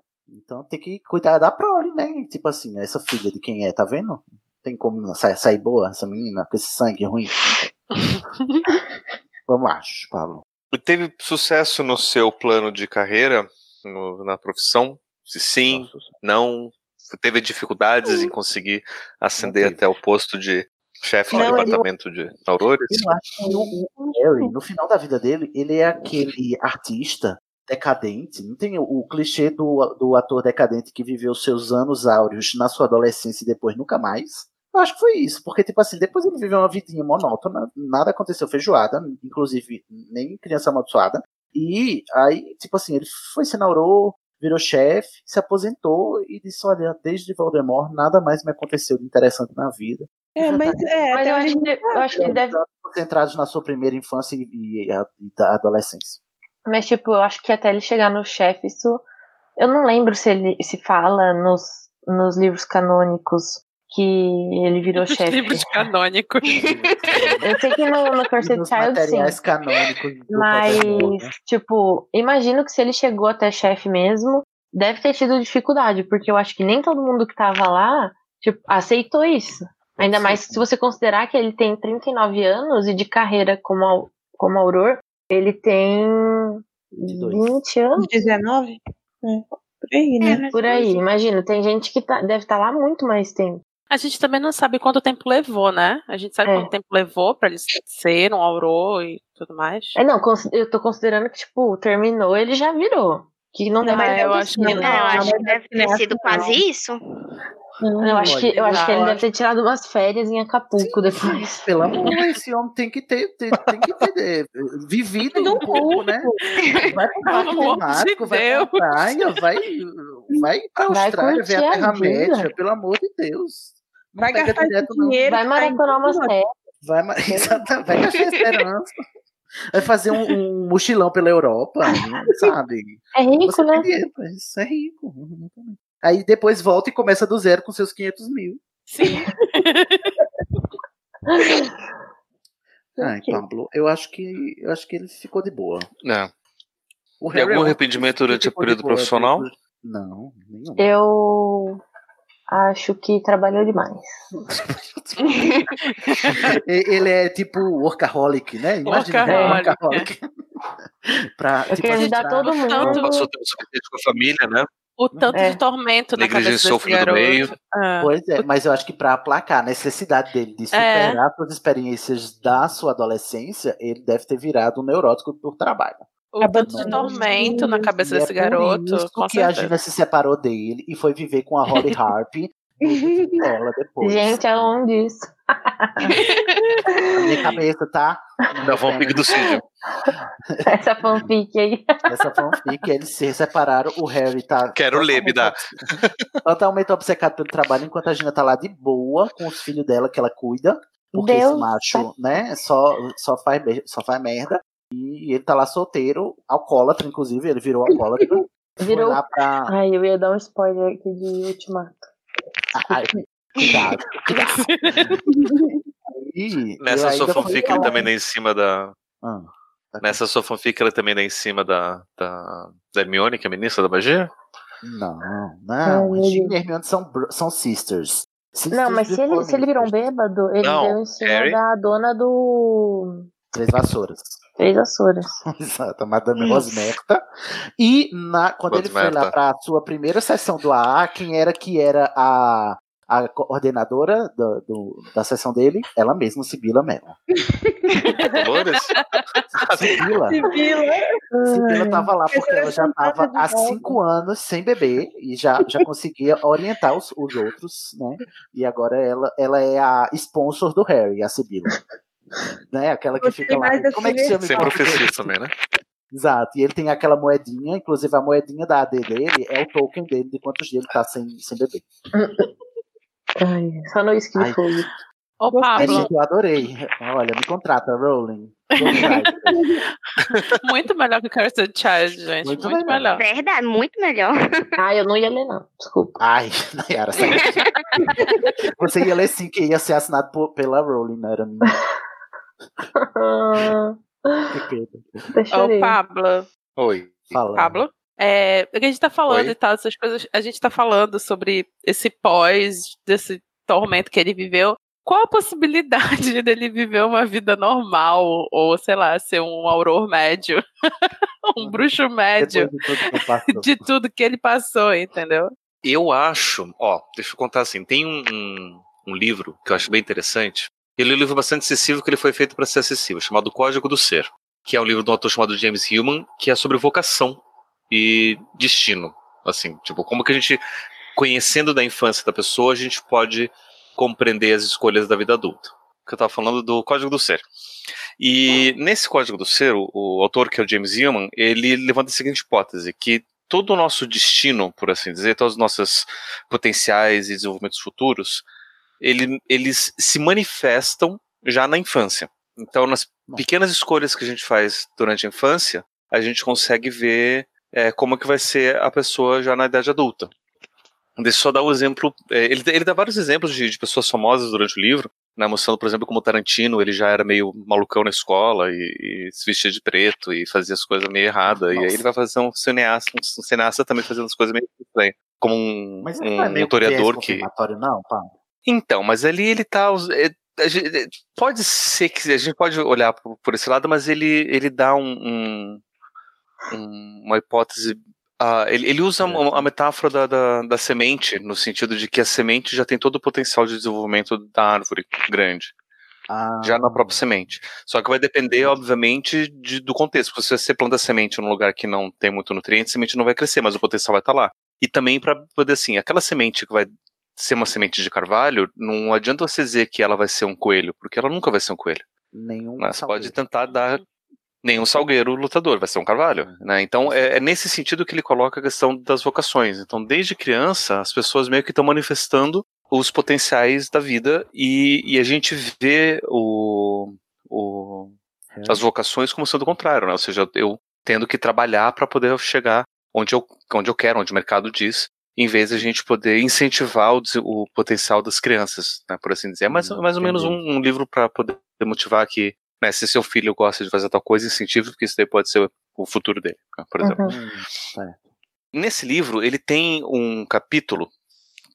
Então tem que cuidar da prole, né? Tipo assim, essa filha de quem é, tá vendo? Tem como sair, sair boa essa menina com esse sangue ruim? Vamos lá, Pablo. E teve sucesso no seu plano de carreira, no- na profissão? Se sim, não. Teve dificuldades em conseguir ascender até o posto de chefe do departamento de Aurores? Eu acho que o, o Harry, no final da vida dele, ele é aquele artista decadente. Não tem o, o clichê do, do ator decadente que viveu seus anos áureos na sua adolescência e depois nunca mais. Eu acho que foi isso, porque, tipo assim, depois ele viveu uma vidinha monótona, nada aconteceu feijoada, inclusive nem criança amaldiçoada. E aí, tipo assim, ele foi, se inaugurou, virou chefe, se aposentou e disse: Olha, desde Voldemort nada mais me aconteceu de interessante na vida. É, mas é, Mas até eu acho que, eu acho que ele deve. Concentrados na sua primeira infância e, e e da adolescência. Mas, tipo, eu acho que até ele chegar no chefe, isso. Eu não lembro se ele se fala nos, nos livros canônicos que ele virou chefe. livros canônicos. Eu sei que no, no Cursed nos Child, sim. canônicos Mas, né? tipo, imagino que se ele chegou até chefe mesmo, deve ter tido dificuldade, porque eu acho que nem todo mundo que tava lá, tipo, aceitou isso. Ainda Sim, mais sim. se você considerar que ele tem 39 anos e de carreira como, como auror, ele tem 22. 20 anos. 19? É, por aí, É, né? mas Por aí, imagina, tem gente que tá- deve estar lá muito mais tempo. A gente também não sabe quanto tempo levou, né? A gente sabe É. quanto tempo levou pra ele ser um aurô e tudo mais. É, não, eu tô considerando que, tipo, terminou, ele já virou. Que não Não, deve ter eu acho que não. É, eu acho que mas deve ter sido quase isso. Eu acho que, eu acho que ele deve ter tirado umas férias em Acapulco depois. Pelo amor, esse homem tem que ter, ter- tem que ter eh, vivido um pouco, né? Vai pro parque temático, vai Deus. pra praia, vai, vai pra Vai Austrália, ver a a Terra-média, pelo amor de Deus. Não Vai gastar direto, não. dinheiro. Vai maratonar umas férias. Vai, ma- Exatamente, vai gastar esperança. Vai fazer um, um mochilão pela Europa, né, sabe? É rico, Você né? tem isso, é rico. Aí depois volta e começa do zero com seus 500 mil. Sim. Ai, Pablo, eu acho que eu acho que ele ficou de boa. É. O Tem algum é um arrependimento durante o período boa, profissional? depois- Não, nenhum. Eu acho que trabalhou demais. Ele é tipo workaholic, né? Imagina um Workaholic. workaholic. pra, Eu tipo, queria ajudar todo mundo. Passou tempo suficiente com a família, né? O tanto É. de tormento na cabeça desse filho do garoto. meio. Ah. Pois é, mas eu acho que para aplacar a necessidade dele de É. superar suas experiências da sua adolescência, ele deve ter virado um neurótico por trabalho. O tanto de tormento na cabeça desse é por garoto, isso com que a certeza. Gina se separou dele e foi viver com a Holly Harp ela depois. Gente, aonde isso? Na minha cabeça, tá? Da fanfic do Cid. Essa fanfic aí. Essa fanfic, eles se separaram, o Harry tá. Quero ler, me dá. Totalmente obcecado pelo trabalho, enquanto a Gina tá lá de boa com os filhos dela que ela cuida. Porque Deus esse macho, né, só, só, faz, só faz merda. E ele tá lá solteiro, alcoólatra, inclusive, ele virou alcoólatra. Virou. Pra. Ai, eu ia dar um spoiler aqui de Ultimato. Ai, cuidado, cuidado. E, Nessa sua fanfic ele também dá em cima da. Ah, tá Nessa sua fanfic ele também dá em cima da. Da, da Hermione, que é a ministra da magia? Não, não. meu Gina e Hermione são, são sisters. Sisters Não, mas se ele, se ele virou um bêbado, ele Não, deu em cima Harry. da dona do. Três vassouras. Três Açores. Exato, a Madame Rosmerta. E na, quando ele foi lá Rosmerta. para a sua primeira sessão do AA, quem era que era a, a coordenadora do, do- da sessão dele? Ela mesma, Sibila Mello. Dolores? Sibila, Sibila. Sibila tava lá porque ela já estava há cinco anos sem beber e já, já conseguia orientar os, os outros, né? E agora ela, ela é a sponsor do Harry, a Sibila. Né? Aquela que fica lá. Como é que chama? Sem profecias também, né? Exato, e ele tem aquela moedinha, inclusive a moedinha da AD dele é o token dele de quantos dias ele tá sem, sem beber. Ai, só no de Ai. fogo. Ô, Pablo, eu adorei. Olha, me contrata, Rowling. Ghostwriter. muito melhor que Cursed Child, gente. Muito Muito, melhor. melhor. Verdade, muito melhor. Ah, eu não ia ler, não. Desculpa. Ai, Nayara, sai. Você ia ler sim, que ia ser assinado por- pela Rowling, não era minha. Até Ô. Pablo. Oi. Fala. Pablo. É, o que a gente tá falando Oi. e tal, essas coisas, a gente tá falando sobre esse pós, desse tormento que ele viveu. Qual a possibilidade dele viver uma vida normal? Ou, sei lá, ser um auror médio? um bruxo médio de tudo de tudo que ele passou, entendeu? Eu acho, ó, deixa eu contar assim, tem um, um, um livro que eu acho bem interessante. Ele é um livro bastante acessível, que ele foi feito para ser acessível, chamado Código do Ser, que é um livro de um autor chamado James Hillman, que é sobre vocação e destino. Assim, tipo, como que a gente, conhecendo da infância da pessoa, a gente pode compreender as escolhas da vida adulta. Que eu tava falando do Código do Ser. E nesse Código do Ser, o, o autor, que é o James Hillman, ele levanta a seguinte hipótese, que todo o nosso destino, por assim dizer, todos os nossos potenciais e desenvolvimentos futuros, ele, eles se manifestam já na infância. Então, nas pequenas escolhas que a gente faz durante a infância, a gente consegue ver é, como que vai ser a pessoa já na idade adulta. Deixa eu só dar um exemplo. é, ele, ele dá vários exemplos de, de pessoas famosas durante o livro, né, mostrando, por exemplo, como Tarantino ele já era meio malucão na escola e, e se vestia de preto e fazia as coisas meio erradas. E aí ele vai fazer um cineasta, um cineasta também fazendo as coisas meio estranhas. Como um, Mas ele não é um meio historiador viés que. confirmatório, não, Pablo? Então, mas ali ele tá. é, gente- é, pode ser que a gente pode olhar por, por esse lado, mas ele, ele dá um, um- um- uma hipótese. ah, ele, ele usa a, a metáfora da, da, da semente, no sentido de que a semente já tem todo o potencial de desenvolvimento da árvore grande. Ah, Já na própria semente. Só que vai depender, obviamente, de- do contexto. Se você planta semente num lugar que não tem muito nutriente, a semente não vai crescer, mas o potencial vai estar lá. E também para poder, assim, aquela semente que vai ser uma semente de carvalho, não adianta você dizer que ela vai ser um coelho, porque ela nunca vai ser um coelho. nenhum. né? Você salgueiro. pode tentar dar nenhum salgueiro lutador, vai ser um carvalho. Né? Então é, é nesse sentido que ele coloca a questão das vocações. Então, desde criança, as pessoas meio que estão manifestando os potenciais da vida e, e a gente vê o, o- as vocações como sendo o contrário, né? Ou seja, eu tendo que trabalhar para poder chegar onde eu, onde eu quero, onde o mercado diz, em vez de a gente poder incentivar o, o potencial das crianças, né, por assim dizer. É mais, Hum, mais ou menos um, um livro para poder motivar que, né, se seu filho gosta de fazer tal coisa, incentive, porque isso daí pode ser o futuro dele, né, por exemplo. Uhum. Hum, certo. Nesse livro, ele tem um capítulo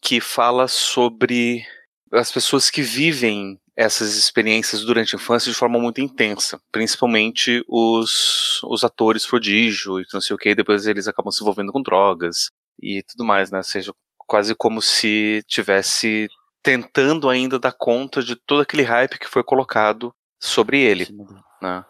que fala sobre as pessoas que vivem essas experiências durante a infância de forma muito intensa, principalmente os, os atores prodígio e não sei o que, depois eles acabam se envolvendo com drogas e tudo mais, né? Ou seja, quase como se tivesse tentando ainda dar conta de todo aquele hype que foi colocado sobre ele, né?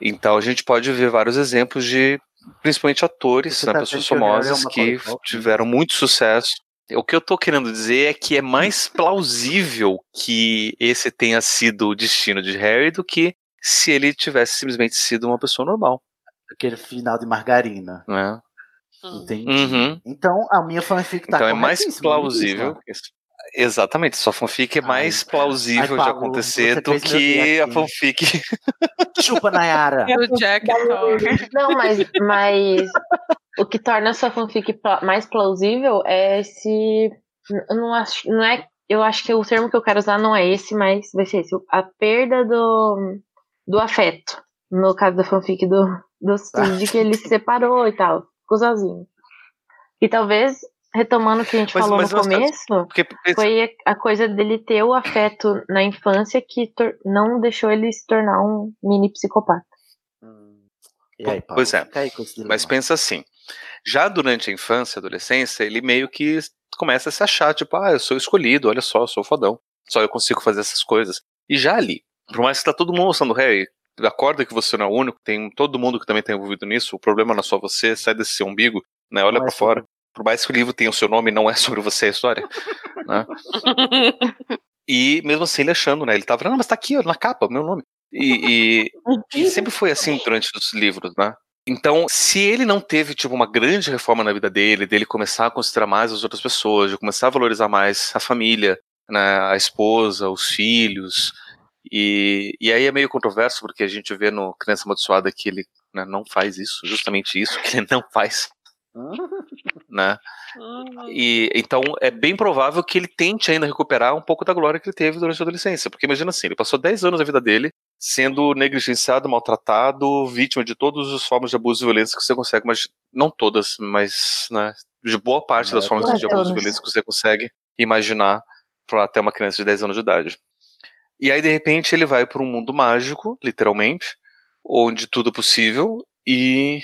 Então a gente pode ver vários exemplos de, principalmente atores, né, tá pessoas é famosas que tiveram muito sucesso. O que eu tô querendo dizer é que é mais plausível que esse tenha sido o destino de Harry do que se ele tivesse simplesmente sido uma pessoa normal, Aquele final de margarina. né? Entendi. Uhum. Então a minha fanfic tá Então é mais plausível. Exatamente, sua fanfic é mais plausível Ai, de Pablo, acontecer do que a fanfic. Chupa, Nayara. O Jack. Não, mas, mas o que torna a sua fanfic mais plausível é se. Eu não acho. Não é, eu acho que o termo que eu quero usar não é esse, mas vai ser esse. A perda do, do afeto. No caso da fanfic do, do Cid, que ele se separou e tal. Ficou sozinho. E talvez, retomando o que a gente Mas- falou mas no temos- começo, Porque foi a coisa dele ter o afeto na infância que tor- não deixou ele se tornar um mini psicopata. E aí, Paulo, Pois é. aí Mas pensa assim, já durante a infância, adolescência, ele meio que começa a se achar, tipo, ah, eu sou escolhido, olha só, eu sou fodão, só eu consigo fazer essas coisas. E já ali, por mais que tá todo mundo mostrando, Harry, acorda que você não é o único, tem todo mundo que também tá envolvido nisso, o problema não é só você, sai desse seu umbigo, né, olha é pra fora. Por mais que o livro tenha o seu nome, não é sobre você a história, né? E mesmo assim ele achando, né, ele tava, não, mas tá aqui, ó, na capa, meu nome. E, e- e sempre foi assim durante os livros, né? Então, se ele não teve, tipo, uma grande reforma na vida dele, dele começar a considerar mais as outras pessoas, de começar a valorizar mais a família, né, a esposa, os filhos. E, e aí é meio controverso, porque a gente vê no Criança Amaldiçoada que ele né, não faz isso, justamente isso que ele não faz. né? E então é bem provável que ele tente ainda recuperar um pouco da glória que ele teve durante a adolescência, porque imagina assim, ele passou 10 anos da vida dele sendo negligenciado, maltratado, vítima de todas as formas de abuso e violência que você consegue, mas não todas, mas né, de boa parte das formas de abuso e violência que você consegue imaginar para até uma criança de 10 anos de idade. E aí de repente ele vai para um mundo mágico, literalmente, onde tudo é possível e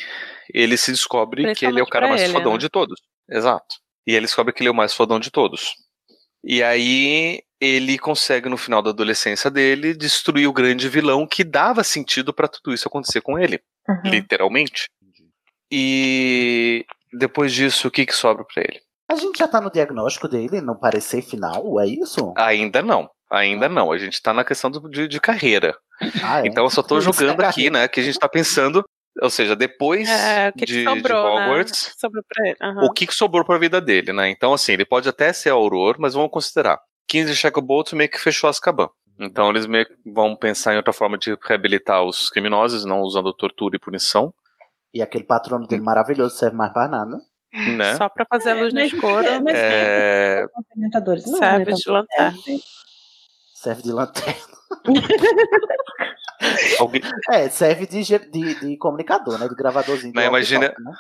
ele se descobre que ele é o cara mais ele, fodão né? de todos. Exato. E ele descobre que ele é o mais fodão de todos. E aí ele consegue no final da adolescência dele destruir o grande vilão que dava sentido pra tudo isso acontecer com ele, literalmente. E depois disso, o que que sobra pra ele? A gente já tá no diagnóstico dele, no parecer final, é isso? Ainda não. Ainda não. A gente tá na questão do- de, de carreira. Ah, é? Então eu só é jogando aqui, né? Que a gente tá pensando. Ou seja, depois É, o que, que de, de sobrou, né? Hogwarts, Sobrou pra ele. aham. o que, que sobrou pra vida dele, né? Então, assim, ele pode até ser Auror, mas vamos considerar. 15 Shacklebolts meio que fechou Azkaban. Então eles meio que vão pensar em outra forma de reabilitar os criminosos, não usando tortura e punição, E aquele patrono dele maravilhoso serve mais pra nada. né? Só pra fazer a luz no Mas- escuro. mas- É, não, Serve né, de lanterna. Serve de lanterna. alguém- É, serve de, de, de comunicador, né? De gravadorzinho. De imagina- walkie-talkie, né?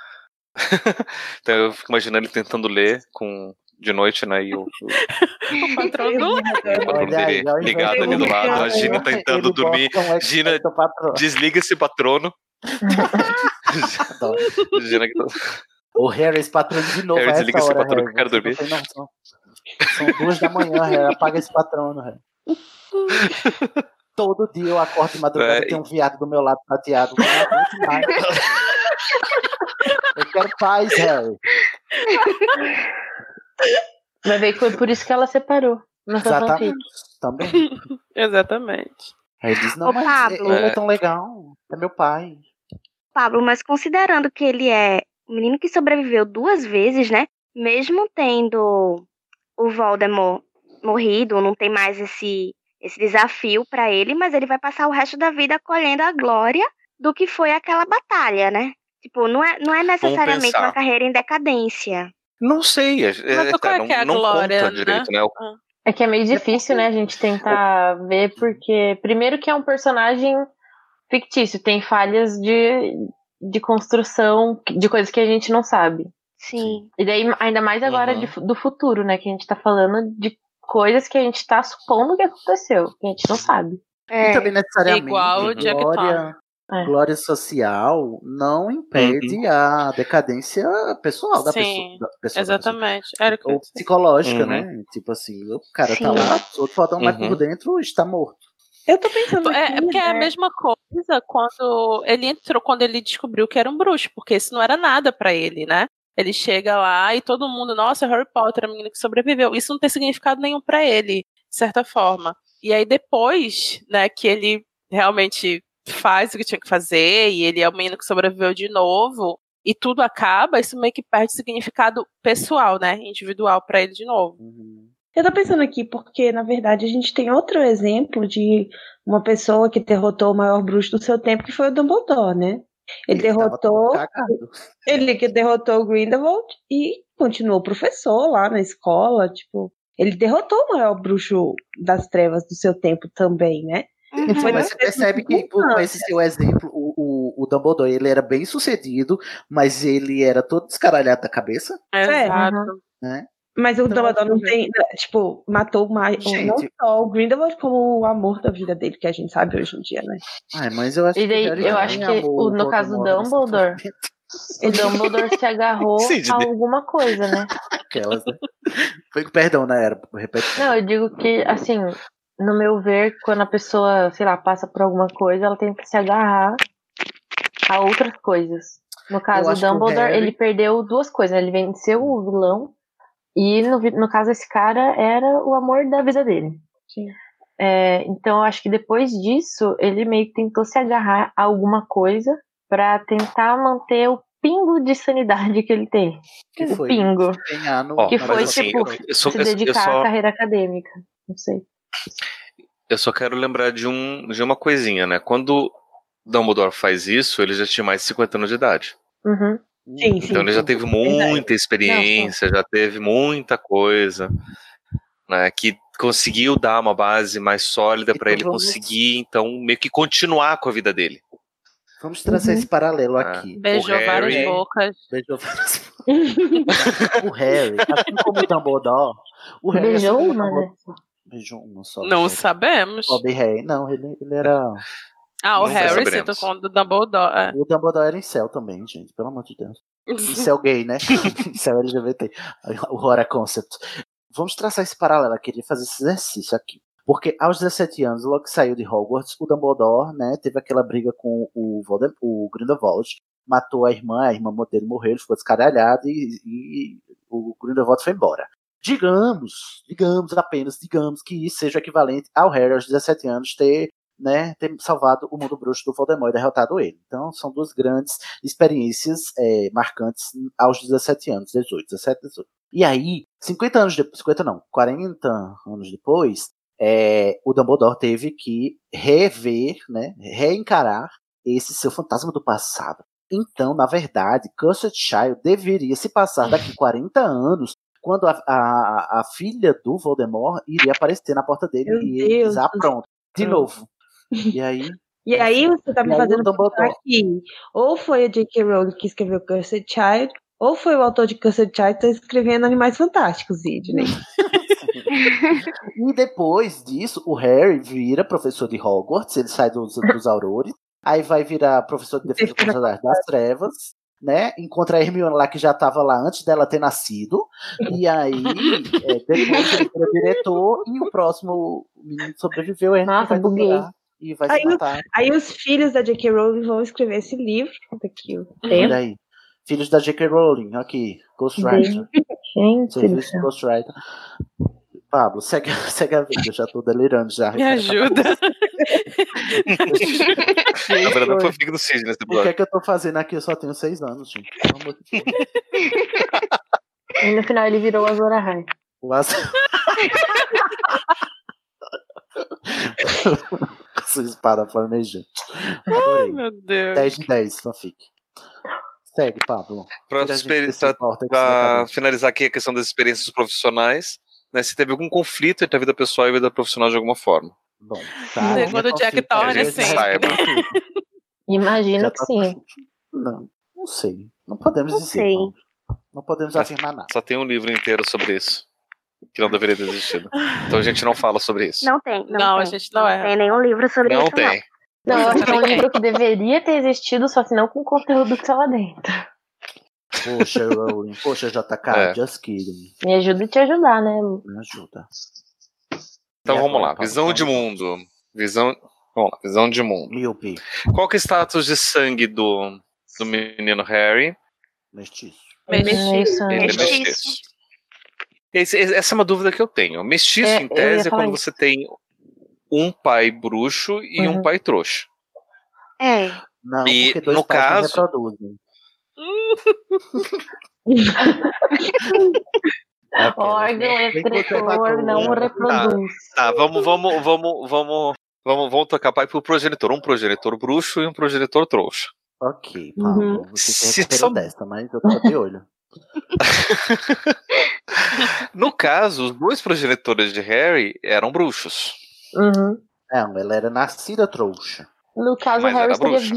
então eu fico imaginando ele tentando ler com de noite, né? E o, o patrão do o patrão aí, ligado ali do lado, a Gina tentando dormir. um Gina- patrono. Desliga esse patrono. Gina que tá- O Harry, esse patrão de novo. Harry, desliga esse hora, patrono Harry. que eu quero dormir. não noção. São duas da manhã, Harry. Apaga esse patrono, Harry. Todo dia eu acordo de madrugada É, e tem um viado do meu lado prateado. Eu quero paz, Harry. Vai ver que foi por isso que ela separou. Foi Exatamente. Também. Exatamente. Aí diz, não, Ô, mas Pablo. ele é tão legal. É meu pai. Pablo, mas considerando que ele é o menino que sobreviveu duas vezes, né? Mesmo tendo o Voldemort morrido, não tem mais esse, esse desafio pra ele, mas ele vai passar o resto da vida colhendo a glória do que foi aquela batalha, né? Tipo, não é, não é necessariamente uma carreira em decadência. Não sei, é, Mas qual é não, que é a não glória, conta né? direito, né? O- É que é meio difícil, né, a gente tentar ver, porque primeiro que é um personagem fictício, tem falhas de, de construção de coisas que a gente não sabe. Sim. E daí, ainda mais agora Uhum. de do futuro, né, que a gente tá falando de coisas que a gente tá supondo que aconteceu, que a gente não sabe. É. E também necessariamente Igual o Jack glória, É. glória social não impede a decadência pessoal da Sim, pessoa. Da pessoa Exatamente. Era o que eu Ou psicológica, Uhum. né? Tipo assim, o cara Sim. tá lá, o outro fodão, mas Uhum. por dentro está morto. Eu tô pensando É, aqui, porque é a né? mesma coisa quando ele entrou, quando ele descobriu que era um bruxo, porque isso não era nada pra ele, né? Ele chega lá e todo mundo, nossa, Harry Potter, a menina que sobreviveu. Isso não tem significado nenhum pra ele, de certa forma. E aí depois, né, que ele realmente faz o que tinha que fazer e ele é o menino que sobreviveu de novo e tudo acaba, isso meio que perde significado pessoal, né, individual pra ele de novo. Eu tô pensando aqui porque, na verdade, a gente tem outro exemplo de uma pessoa que derrotou o maior bruxo do seu tempo, que foi o Dumbledore, né? Ele, tava derrotou, ele que derrotou o Grindelwald e continuou professor lá na escola, tipo, ele derrotou o maior bruxo das trevas do seu tempo também, né? Uhum. Foi Mas você percebe que por com esse seu exemplo, o, o, o Dumbledore ele era bem sucedido, mas ele era todo descaralhado da cabeça, Exato. né? Mas o Então, Dumbledore não que- tem, tipo, matou mais, Gente. não só o Grindelwald como o amor da vida dele, que a gente sabe hoje em dia, né? Ai, mas eu acho E daí, que Harry eu acho que o- no caso do Dumbledore. O Dumbledore se agarrou a alguma coisa, né? Aquelas, né? Foi com perdão, né? Era, repete. Não, eu digo que, assim, no meu ver, quando a pessoa, sei lá, passa por alguma coisa, ela tem que se agarrar a outras coisas. No caso, que o Dumbledore, Harry- ele perdeu duas coisas. né? Ele venceu o vilão e, no, no caso, esse cara era o amor da vida dele. Sim. É, então, eu acho que depois disso, ele meio que tentou se agarrar a alguma coisa pra tentar manter o pingo de sanidade que ele tem. Que o foi pingo. empenhar no- Que foi, assim, tipo, eu, eu só, se dedicar só- à carreira acadêmica. Não sei. Eu só quero lembrar de, um, de uma coisinha, né? Quando Dumbledore faz isso, ele já tinha mais de 50 anos de idade. Uhum. Sim, sim. Então ele já teve muita experiência, já teve muita coisa, né? Que conseguiu dar uma base mais sólida para ele vamos- conseguir, então, meio que continuar com a vida dele. Vamos traçar esse paralelo Ah. aqui. Beijou O várias Harry- bocas. Beijou várias O Harry, assim como o Dumbledore, o Harry Beijou assim o uma, né? Beijou uma só. Não sabemos. Bob Harry. Não, ele, ele era. Ah, o Nunca Harry, saberemos. você tá falando do Dumbledore. é. O Dumbledore era em céu também, gente, pelo amor de Deus. Incel gay, né? Incel LGBT. O Horror Concept. Vamos traçar esse paralelo, eu queria fazer esse exercício aqui. Porque aos 17 anos, logo que saiu de Hogwarts, o Dumbledore, né, teve aquela briga com o, Voldem o Grindelwald, matou a irmã, a irmã dele morreu, ele ficou descaralhado e, e o Grindelwald foi embora. Digamos, digamos apenas, digamos que isso seja equivalente ao Harry aos 17 anos ter né, ter salvado o mundo bruxo do Voldemort e derrotado ele. Então, são duas grandes experiências é, marcantes aos 17 anos, 18, 17, 18. E aí, 50 anos depois, 50 não, 40 anos depois, é, o Dumbledore teve que rever, né, reencarar esse seu fantasma do passado. Então, na verdade, Cursed Child deveria se passar daqui 40 anos, quando a, a, a filha do Voldemort iria aparecer na porta dele Meu e ele Deus ah, pronto, de novo. E aí, E aí você tá me fazendo pensar que ou foi a J.K. Rowling que escreveu Cursed Child, ou foi o autor de Cursed Child que tá escrevendo Animais Fantásticos, Sidney. E depois disso, o Harry vira professor de Hogwarts, ele sai dos, dos Aurores, aí vai virar professor de defesa contra as das trevas, né? Encontra a Hermione lá que já estava lá antes dela ter nascido, e aí é, depois ele vira diretor e o próximo menino sobreviveu é Nossa, vai buguei. E vai Aí se matar. Aí os filhos da J.K. Rowling vão escrever esse livro. Conta aqui o Olha tempo. aí. Filhos da J.K. Rowling, aqui, Ghostwriter. Gente Serviço de. Ghostwriter. Pablo, segue, segue a vida, eu já tô delirando já. Me ajuda. Na verdade, não foi fico do Cisne nesse O que é que eu tô fazendo aqui? Eu só tenho seis anos, gente. Pelo amor de Deus. E no final ele virou o Azor Ahai. O As- Sua espada flamejante. Adorei. Meu Deus. 10 de 10, fanfic. Segue, Pablo. Pra, Tira a gente experi- desse pra- vórtice pra da cabeça. finalizar aqui a questão das experiências profissionais, né, se teve algum conflito entre a vida pessoal e a vida profissional de alguma forma. Bom, tá. Segundo minha o Jack sim. Saiba. Imagino que tá- sim. Não, não sei. Não podemos Não dizer. sei. Não podemos afirmar nada. Só tem um livro inteiro sobre isso. Que não deveria ter existido. Então a gente não fala sobre isso. Não tem. Não, Não, a tem. gente não é. tem nenhum livro sobre Não isso, tem. Não, eu acho que é um livro que deveria ter existido, só que não com o conteúdo que tá lá dentro. Poxa, Rowling. Poxa, JK. É. Just kidding. Me ajuda a te ajudar, né? Me ajuda. Então E vamos agora, lá. Visão de mundo. Visão. Vamos lá, visão de mundo. Miope. Qual que é o status de sangue do, do menino Harry? Mestiço. Ele é Mestiço. Essa é uma dúvida que eu tenho. Mestiço, É, em tese, é falar quando isso. você tem um pai bruxo e um Uhum. pai trouxa. É. Não, E, porque dois no pais não caso- reproduzem. Órgão excretor não reproduz. Tá, vamos, vamos, vamos, vamos, vamos, vamos tocar pai pro progenitor. Um progenitor bruxo e um progenitor trouxa. Ok, Uhum. Pablo. Você Se se são- dessa, mas eu tô de olho. No caso, os dois progenitores de Harry eram bruxos. Uhum. Não, ela era nascida trouxa. No caso, Mas o Harry seria bruxo.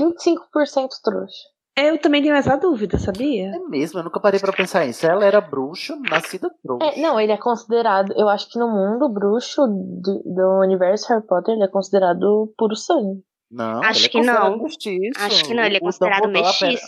25% trouxa. Eu também tenho essa dúvida, sabia? É mesmo, eu nunca parei pra pensar nisso. Ela era bruxa, nascida trouxa. É, não, ele é considerado. Eu acho que no mundo bruxo do, do universo Harry Potter, ele é considerado puro sangue. Não, Acho ele é que não. Mestiço. Acho que não, ele é considerado mestiço.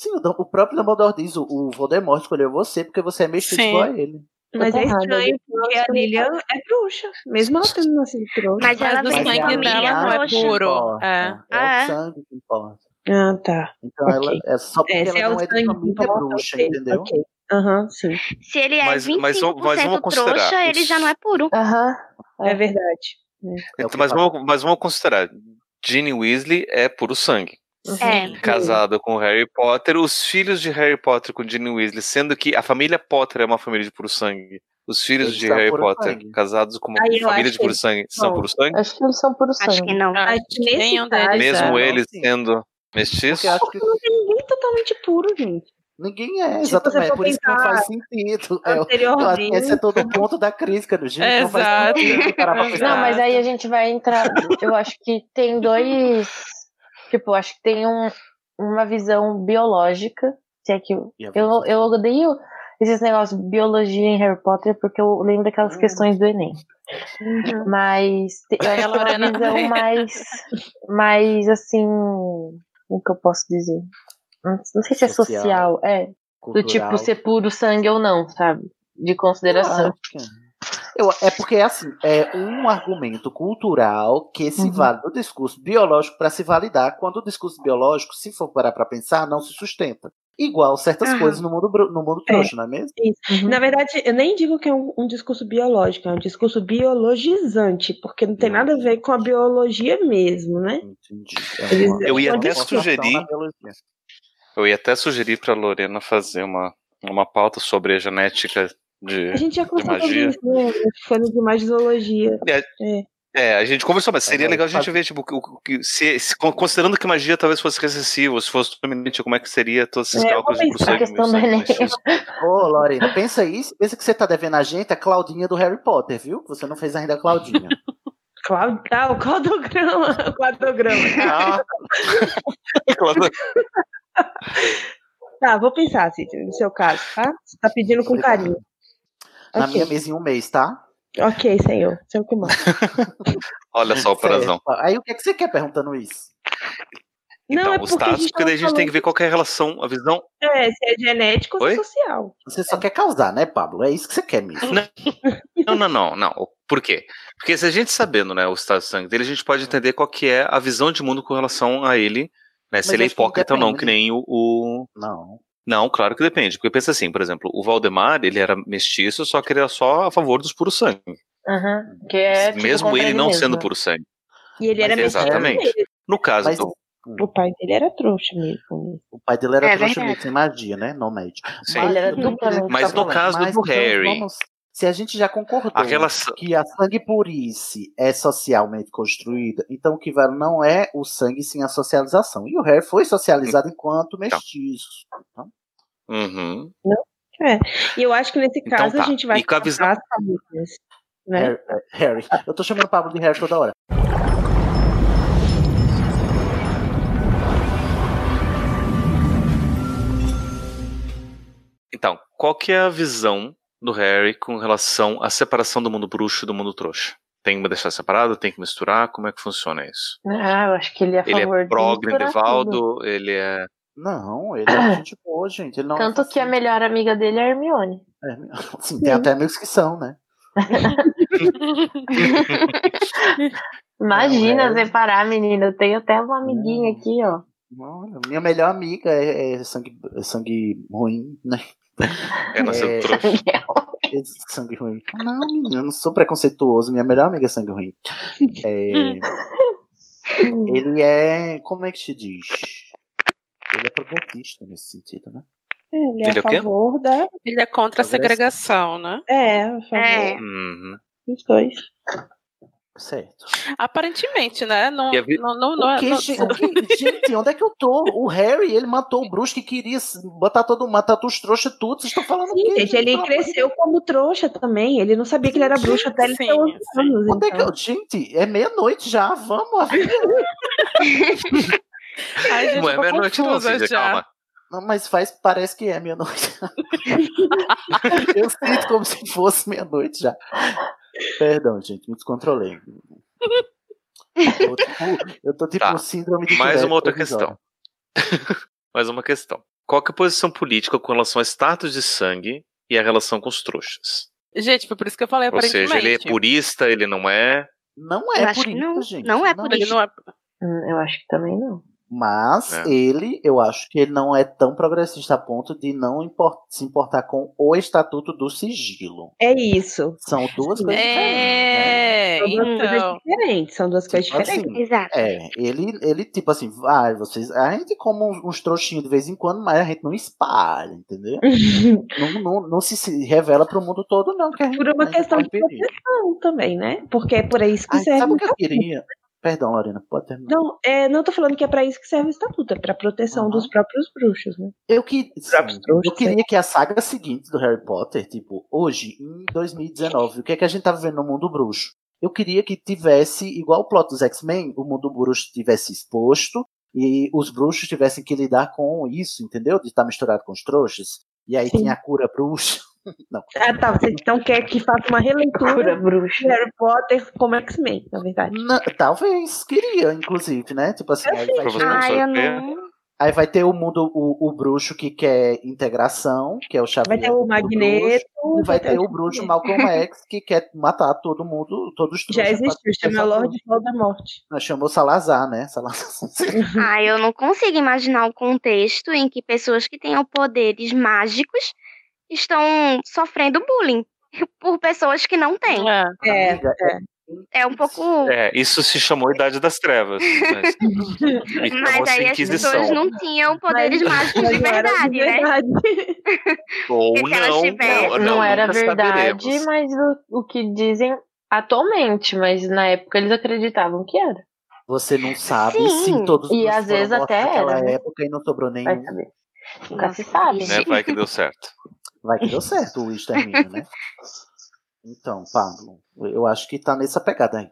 Sim, o, o próprio Dumbledore diz: o, o Voldemort escolheu você porque você é mestiço igual a ele. Mas é errado, estranho, porque a Lilian é bruxa. Mesmo ela tendo nascido trouxa. Mas ela Mas o sangue dela não é trouxa. puro. É. É Ah, é? o sangue que importa. Ah, tá. Então Ok. ela é só porque É, ela é o não é de família bruxa, entendeu? ok. Aham, sim. Se ele é Mas- 25% mas mas vamos considerar trouxa, ele já não é puro. Aham. É verdade. É o Então, mas, vamos, mas vamos considerar. Ginny Weasley é puro sangue. É. Casada com Harry Potter. Os filhos de Harry Potter com Ginny Weasley, sendo que a família Potter é uma família de puro sangue. Os filhos Eles de Harry Potter, sangue. casados com uma Aí família de puro sangue, são são. puro sangue? Acho que eles são puro sangue. Acho que não. Acho Acho que nenhum deles Mesmo é. eles sim. sendo mestiços? Acho que Não ninguém totalmente puro, gente. ninguém é, Se exatamente. É por isso que não faz sentido. É, Anteriormente. esse é todo o ponto da crítica do Gil. Não faz Exato. pensar. Não, mas aí a gente vai entrar. Eu acho que tem dois. Tipo, acho que tem um, uma visão biológica. Se é que eu, eu, eu odeio esses negócios de biologia em Harry Potter porque eu lembro daquelas Hum. questões do Enem. Uhum. Mas eu acho que é uma visão mais. Mais assim. O que eu posso dizer? Não sei se é Social, social. É. Do cultural. tipo ser puro sangue ou não, sabe? De consideração. Que- Eu, é porque assim, é um argumento cultural que se Uhum. vale do discurso biológico para se validar, quando o discurso biológico, se for parar para pensar, não se sustenta. Igual certas coisas no mundo, no mundo É. trouxa, não é mesmo? Uhum. Na verdade, eu nem digo que é um, um discurso biológico, é um discurso biologizante, porque não tem nada a ver com a biologia mesmo, né? Entendi. É uma- Eu ia até sugerir, eu ia até sugerir pra Lorena fazer uma, uma pauta sobre a genética de, A gente já conversou sobre isso, né? Foi no de mais zoologia. É, É. É, a gente conversou, mas seria Agora, legal a gente faz- ver, tipo, o que- se, se- con- considerando que magia talvez fosse recessiva, se fosse dominante, como é que seria todos esses É, cálculos de prosseguimento? Ô, Lorena, pensa isso. Pensa que você tá devendo a gente a Claudinha do Harry Potter, viu? Que você não fez ainda a Claudinha. Clau- Ah, o cladograma. O cladograma. Ah, Tá, vou pensar, Cíntia, no seu caso, tá? Você tá pedindo com carinho. Na minha mesa em um mês, tá? Ok, senhor. Seu que manda. Olha só o parazão. Certo. Aí o que, é que você quer perguntando isso? Não, Então, é os porque a status, gente porque daí a gente tem que ver qual é a relação, a visão. É, se é genético ou se é social. Você só quer causar, né, Pablo? É isso que você quer mesmo. Não, não, não, não. Por quê? Porque se a gente sabendo, né, o estado de sangue dele, a gente pode entender qual que é a visão de mundo com relação a ele, né? Se Mas ele é hipócrita ou não, que nem o, o- Não. Não, claro que depende. Porque pensa assim, por exemplo, o Valdemar, ele era mestiço, só que ele era só a favor dos puros sangue. Aham. Que é, tipo, mesmo ele não mesmo. sendo puro sangue. E ele era Mas metido exatamente. No caso Mas- do. O pai dele era trouxa mesmo. O pai dele era É trouxa mesmo, sem magia, né? Não médico. Sim. Ele era Mas tá no caso mas do Harry- vamos- se a gente já concordou A relação. que a sangue purice é socialmente construída, então o que vale não é o sangue, sim a socialização. E o Harry foi socializado enquanto mestiço. Então, Uhum. E eu acho que nesse Então caso tá. a gente vai E com a visão- as famílias. Né? Harry, é, Harry. Eu tô chamando o Pablo de Harry toda hora. Então, qual que é a visão do Harry com relação à separação do mundo bruxo e do mundo trouxa? Tem que deixar separado? Tem que misturar? Como é que funciona isso? Ah, eu acho que ele é a Ele favor é de pró. Grindelwaldo? Ele é. Não, ele é gente boa, gente. Ele não Tanto que a melhor amiga dele é a Hermione. É, sim, tem até amigos que são, né? Imagina Não, é. separar, menina. Eu tenho até uma amiguinha aqui, ó. Olha, Minha melhor amiga é, é sangue, é sangue ruim, né? É nascendo É. trouxa. É sangue ruim. Não, menino, eu não sou preconceituoso. Minha melhor amiga é sangue ruim. É, ele é. Como é que se diz? Ele é progressista nesse sentido, né? Ele é Ele é a o quê? favor da. Ele é contra a segregação, né? É, a favor É. Uhum. dos dois. Certo. Aparentemente, né? Não, a vi- não, não, não, O que, não- gente, o que- gente, onde é que eu tô? O Harry, ele matou o bruxo que queria botar todo matar os trouxas tudo. Vocês estão falando o Sim, quê? gente, ele cresceu como trouxa também. Ele não sabia que ele era bruxo até ele Sim, ter 11 sim. anos. Onde é que então. eu... Gente, é meia-noite já. Vamos. Ai, gente, Não é meia-noite, não, Cíntia, já. calma. Não, mas faz, parece que é meia-noite. eu sinto como se fosse meia-noite já. Perdão, gente, me descontrolei. Eu, tipo, eu tô tipo Tá. síndrome de Mais uma outra questão. Mais uma questão. Qual que é a posição política com relação ao status de sangue e a relação com os trouxas? Gente, foi por isso que eu falei Ou seja, aparentemente. ele é purista, ele não é. Não é isso, não- gente. não é isso. não é... Hum, Eu acho que também não. Mas É. ele, eu acho que ele não é tão progressista a ponto de não impor- se importar com o estatuto do sigilo. É isso. São duas coisas É, São duas coisas então. diferentes. São duas coisas Tipo diferentes. assim, Exato. É, ele, ele tipo assim, vai, vocês. A gente come uns, uns trouxinhos de vez em quando, mas a gente não espalha, entendeu? não, não, não se, se revela pro mundo todo, não. Que a gente, Por uma questão de perigo. proteção também, né? Porque é por isso que Ai, serve sabe o o que eu queria? Perdão, Lorena, pode terminar. Não, é, não tô falando que é pra isso que serve o estatuto, é pra proteção dos próprios bruxos, né? Eu, que, sim, eu queria que a saga seguinte do Harry Potter, tipo, hoje, em 2019, o que é que a gente tá vivendo no mundo bruxo? Eu queria que tivesse, igual o plot dos X-Men, o mundo bruxo tivesse exposto e os bruxos tivessem que lidar com isso, entendeu? De estar misturado com os trouxas. E aí Sim. tinha a cura bruxa. Não. Ah, tá. Você então quer que faça uma releitura bruxa. de Harry Potter como X-Men, na verdade. Não, talvez, queria, inclusive, né? Tipo assim, aí vai, ter, Ai, não. aí vai ter o mundo, o, o bruxo que quer integração, que é o Vai Xavier. ter o Magneto. bruxo, e vai ter o bruxo Malcolm X que quer matar todo mundo, todos os Já existiu, chama pensar Lord tudo. Voldemort. Nós chamou Salazar, né? Salazar. Ah, eu não consigo imaginar um contexto em que pessoas que tenham poderes mágicos estão sofrendo bullying por pessoas que não têm. É. É, Amiga, É um pouco. É, isso se chamou Idade das Trevas. Mas, e Mas aí as pessoas não tinham poderes mágicos de mas não era verdade, de né? verdade. Ou se elas não, tivessem- não, Não, não, era verdade, saberemos. mas o, o que dizem atualmente, mas na época eles acreditavam que era. Você não sabe Sim. se todos os E às vezes até naquela era, né? época e não sobrou Vai nenhum. saber. Nunca se sabe. Né? Vai que deu certo. Vai que deu certo o extermínio, né? Então, Pablo, eu acho que tá nessa pegada aí.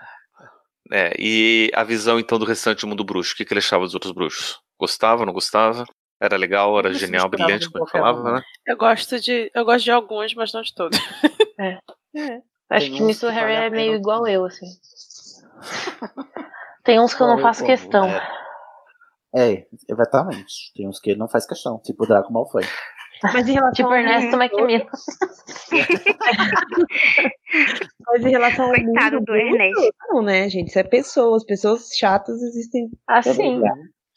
É, e a visão então do restante do mundo bruxo, o que, que ele achava dos outros bruxos? Gostava, não gostava? Era legal, era genial, brilhante, com como ele qualquer falava, um, né? Eu gosto de. Eu gosto de alguns, mas não de todos. Acho Tem que uns nisso o que Harry é meio igual não. eu, assim. Tem uns que eu não faço questão. É, exatamente. Tem uns que ele não faz questão, tipo o Draco Malfoy. Mas em relação Tipo ao Ernesto mundo McMillan. Mas em relação ao Coitado mundo do Ernesto. Não, né, gente? Isso é pessoas. Pessoas chatas existem. Assim.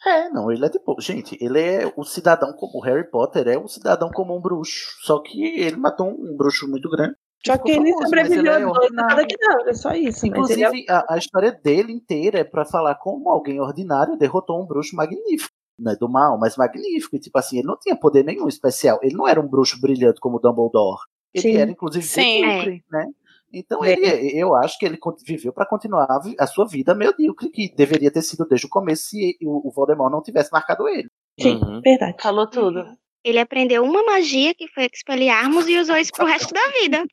É, não, ele é tipo. Gente, ele é o cidadão como o Harry Potter é um cidadão como um bruxo. Só que ele matou um bruxo muito grande. Só que ele famoso, mas sobreviveu ele é dois nada que não, é só isso. ele é- Inclusive, a, a história dele inteira é pra falar como alguém ordinário derrotou um bruxo magnífico. Não é do mal, mas magnífico. E, tipo assim, ele não tinha poder nenhum especial. Ele não era um bruxo brilhante como o Dumbledore. Ele Sim. era, inclusive, Sim. medíocre, né? Então, É. ele, eu acho que ele viveu pra continuar a sua vida medíocre, que deveria ter sido desde o começo se o, o Voldemort não tivesse marcado ele. Sim, Uhum. verdade. Falou tudo. Ele aprendeu uma magia que foi Expelliarmus e usou isso pro resto da vida.